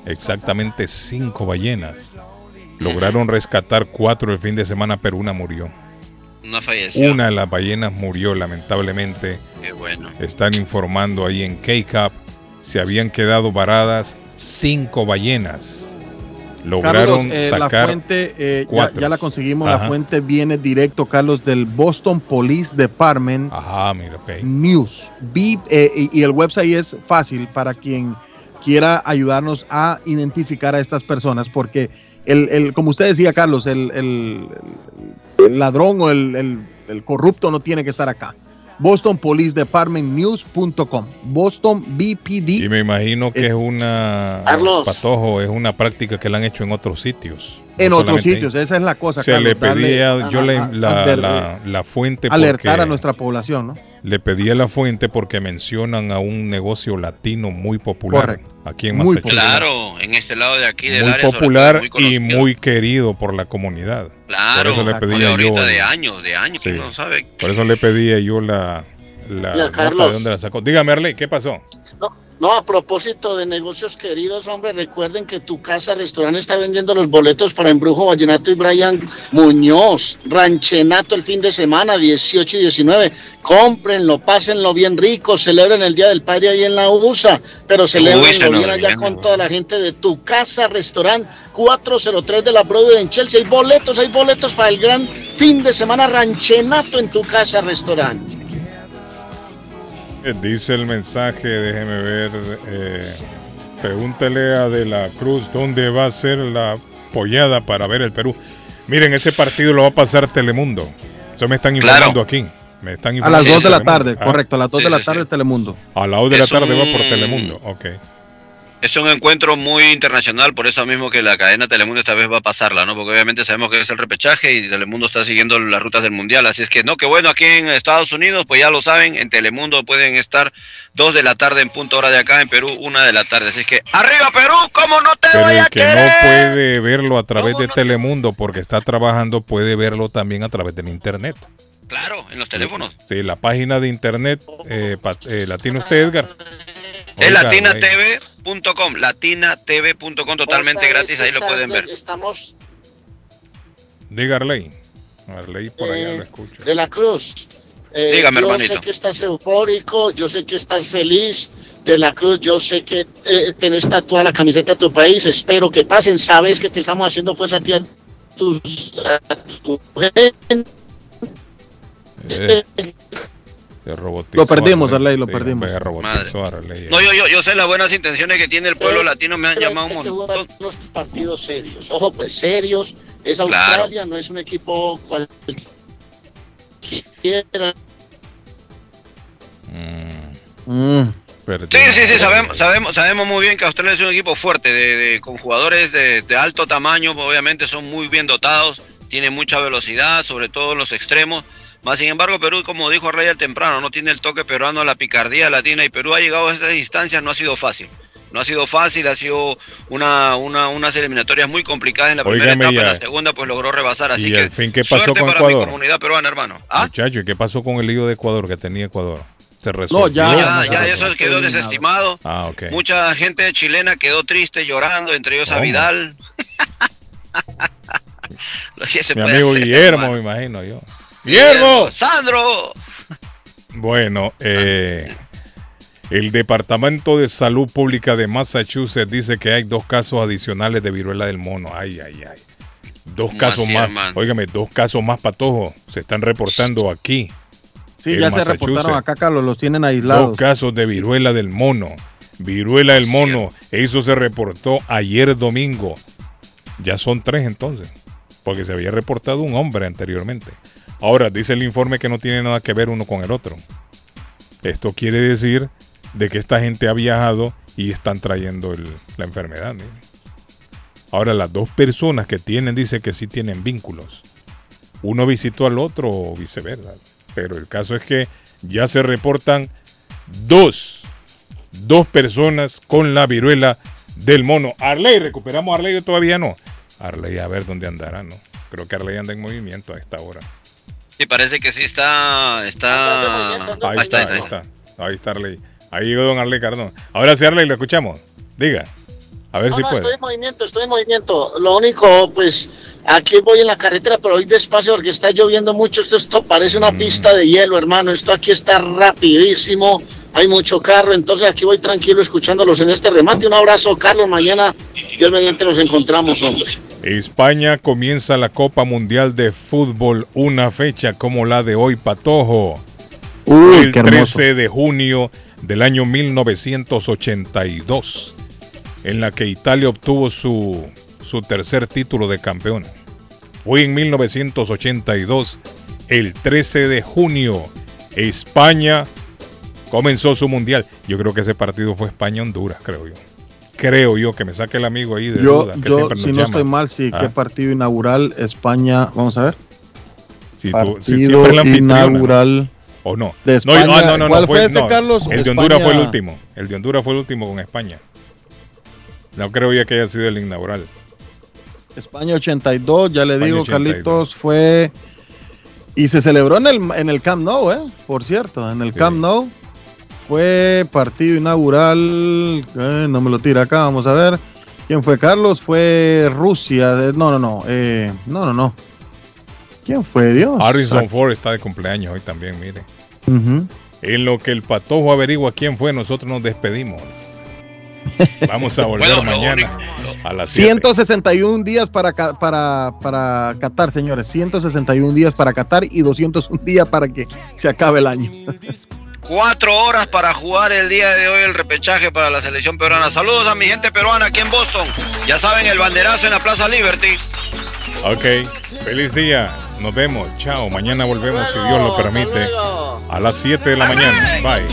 exactamente cinco ballenas. Lograron rescatar cuatro el fin de semana, pero una murió. Una falleció. Una de las ballenas murió, lamentablemente. Qué bueno. Están informando ahí en Cod, se habían quedado varadas cinco ballenas. Lograron Carlos, eh, la sacar fuente, eh, ya, la conseguimos, Ajá. la fuente viene directo, Carlos, del Boston Police Department Ajá, mira. News. Vi- eh, y, y el website es fácil para quien quiera ayudarnos a identificar a estas personas, porque el, el- como usted decía, Carlos, el, el- el ladrón o el corrupto no tiene que estar acá. Boston Police Department News.com. Boston BPD. Y me imagino que es una Carlos. patojo, es una práctica que la han hecho en otros sitios. En otros ahí. sitios, esa es la cosa. Se Carlos, le pedía, darle- yo a- le- a- la, la- la fuente alertar a nuestra población, ¿no? le pedí a la fuente porque mencionan a un negocio latino muy popular Correcto. aquí en Muy Massachusetts. Claro, en este lado de aquí del muy área. sobre todo, popular muy y muy querido por la comunidad. Claro, por eso le de pedía yo. de años, de años, Sí. no sabe. Por eso le pedía yo la, la Carlos. de dónde la sacó. Dígame, Arley, ¿qué pasó? No, a propósito de negocios queridos, hombre, recuerden que tu casa restaurante está vendiendo los boletos para Embrujo Vallenato y Brian Muñoz, Ranchenato el fin de semana, 18 y 19. Cómprenlo, pásenlo bien rico, celebren el Día del Padre ahí en la USA, pero celebrenlo bien allá con toda la gente de tu casa restaurante 403 de la Broadway en Chelsea. Hay boletos, hay boletos para el gran fin de semana Ranchenato en tu casa restaurante. Eh, Dice el mensaje, déjeme ver. eh, pregúntele a De la Cruz dónde va a ser la pollada para ver el Perú. Miren, ese partido lo va a pasar Telemundo. Eso me están informando aquí. Me están A las informando 2 de la Telemundo. tarde, Ah, correcto, a las 2 Sí, de la sí, tarde Telemundo. A las 2 de la tarde va por Telemundo. Ok. Es un encuentro muy internacional, por eso mismo que la cadena Telemundo esta vez va a pasarla, ¿no? Porque obviamente sabemos que es el repechaje y Telemundo está siguiendo las rutas del Mundial. Así es que, no, que bueno, aquí en Estados Unidos, pues ya lo saben, en Telemundo pueden estar dos de la tarde en punto hora de acá, en Perú, una de la tarde. Así es que, ¡arriba Perú! ¿Cómo no te Pero voy a el que no puede verlo a través de Telemundo porque está trabajando puede verlo también a través del internet. Claro, en los teléfonos. Sí, la página de internet eh, eh, latino usted Edgar. Es latinatv.com, latinatv.com totalmente gratis, ahí lo pueden ver. Estamos Diga Arley. Arley por allá Eh, lo escucho. de la Cruz. eh, Dígame, yo hermanito. sé que estás eufórico, yo sé que estás feliz. De la Cruz, yo sé que eh, tenés tatuada la camiseta de tu país. Espero que pasen. Sabes que te estamos haciendo fuerza a ti, a tus, a tu gente. Se robotizó Lo perdimos, Arley. Lo Sí, perdimos. Arley. No, yo, yo, yo sé las buenas intenciones que tiene el pueblo latino, me han llamado un que montón. unos partidos serios. Ojo, pues serios. Es Claro. Australia, no es un equipo cualquiera. Sí, sí, sí, sabemos, sabemos, sabemos muy bien que Australia es un equipo fuerte, de, de- con jugadores de, de alto tamaño, obviamente son muy bien dotados, tiene mucha velocidad, sobre todo en los extremos. Más sin embargo, Perú, como dijo Rey al temprano, no tiene el toque peruano, la picardía latina, y Perú ha llegado a estas instancias, no ha sido fácil. No ha sido fácil, ha sido una, una, unas eliminatorias muy complicadas en la primera etapa, en ya. la segunda pues logró rebasar, así ¿Y que al fin qué pasó con para mi Ecuador? comunidad peruana, hermano. ¿Ah? Muchacho, ¿y qué pasó con el lío de Ecuador que tenía Ecuador? Se resolvió. ya, ya, eso quedó desestimado. Ah, ok. Mucha gente chilena quedó triste, llorando, entre ellos a ¿Cómo? Vidal. Lo que se Mi puede amigo hacer, Guillermo, hermano. me imagino yo. ¡Guillermo! ¡Sandro! Bueno, eh, el Departamento de Salud Pública de Massachusetts dice que hay dos casos adicionales de viruela del mono. Ay, ay, ay. Dos ¿Cómo casos más. hermano? Óigame, dos casos más patojos se están reportando aquí. Sí, ya se reportaron acá, Carlos, los tienen Dos aislados. casos de viruela del mono. Viruela del mono. Eso se reportó ayer domingo. Ya son tres entonces. Porque se había reportado un hombre anteriormente. Ahora, dice el informe que no tiene nada que ver uno con el otro. Esto quiere decir de que esta gente ha viajado y están trayendo la enfermedad. Ahora, las dos personas que tienen, dice que sí tienen vínculos. Uno visitó al otro o viceversa. Pero el caso es que ya se reportan dos, dos personas con la viruela del mono. Arley, recuperamos a Arley o todavía no. Arley, a ver dónde andará, ¿no? Creo que Arley anda en movimiento a esta hora. Sí, parece que sí está. está... Ahí Ahí está, está, ahí está. Ahí está Arley. Ahí llegó don Arley Cardón. Ahora sí, Arley, lo escuchamos. Diga. A ver No, si no, puede. estoy en movimiento, estoy en movimiento. Lo único, pues, aquí voy en la carretera, pero voy despacio porque está lloviendo mucho. Esto, esto parece Mm. una pista de hielo, hermano. Esto aquí está rapidísimo. hay mucho carro, entonces aquí voy tranquilo escuchándolos en este remate. Un abrazo, Carlos. Mañana, Dios mediante, nos encontramos, hombre. España comienza la Copa Mundial de Fútbol, una fecha como la de hoy, Patojo. Uy, el qué hermoso. 13 de junio del año 1982, en la que Italia obtuvo su, su tercer título de campeón. Fue en 1982, el 13 de junio, España comenzó su mundial. Yo creo que ese partido fue España-Honduras, creo yo. Creo yo que me saque el amigo ahí de Yo, duda, que yo siempre nos si no estoy mal, sí, Ah, qué partido inaugural España, vamos a ver. si tú- si partido siempre la ¿no? inaugural ¿O no? de No, España. no, no, no, ¿Cuál no, fue ese, no. Carlos? El de Honduras fue el último. El de Honduras fue el último con España. No creo ya que haya sido el inaugural. España 82, ya le España digo, 82. Carlitos, fue... Y se celebró en el, en el Camp Nou, ¿eh? Por cierto, en el Camp Nou. Fue partido inaugural, eh, no me lo tira acá, vamos a ver. ¿Quién fue Carlos? Fue Rusia, de- no, no, no, eh, no, no, no. ¿Quién fue Dios? Harrison Ford está de cumpleaños hoy también, mire. En lo que el patojo averigua quién fue, nosotros nos despedimos. Vamos a volver Bueno, mañana a las 7. 161 días para, para, para Qatar, señores. 161 días para Qatar y 201 días para que se acabe el año. Cuatro horas para jugar el día de hoy el repechaje para la selección peruana. Saludos a mi gente peruana aquí en Boston. Ya saben, el banderazo en la Plaza Liberty. Ok, feliz día. Nos vemos. Chao. Mañana volvemos si Dios lo permite. A las 7 de la mañana. Bye.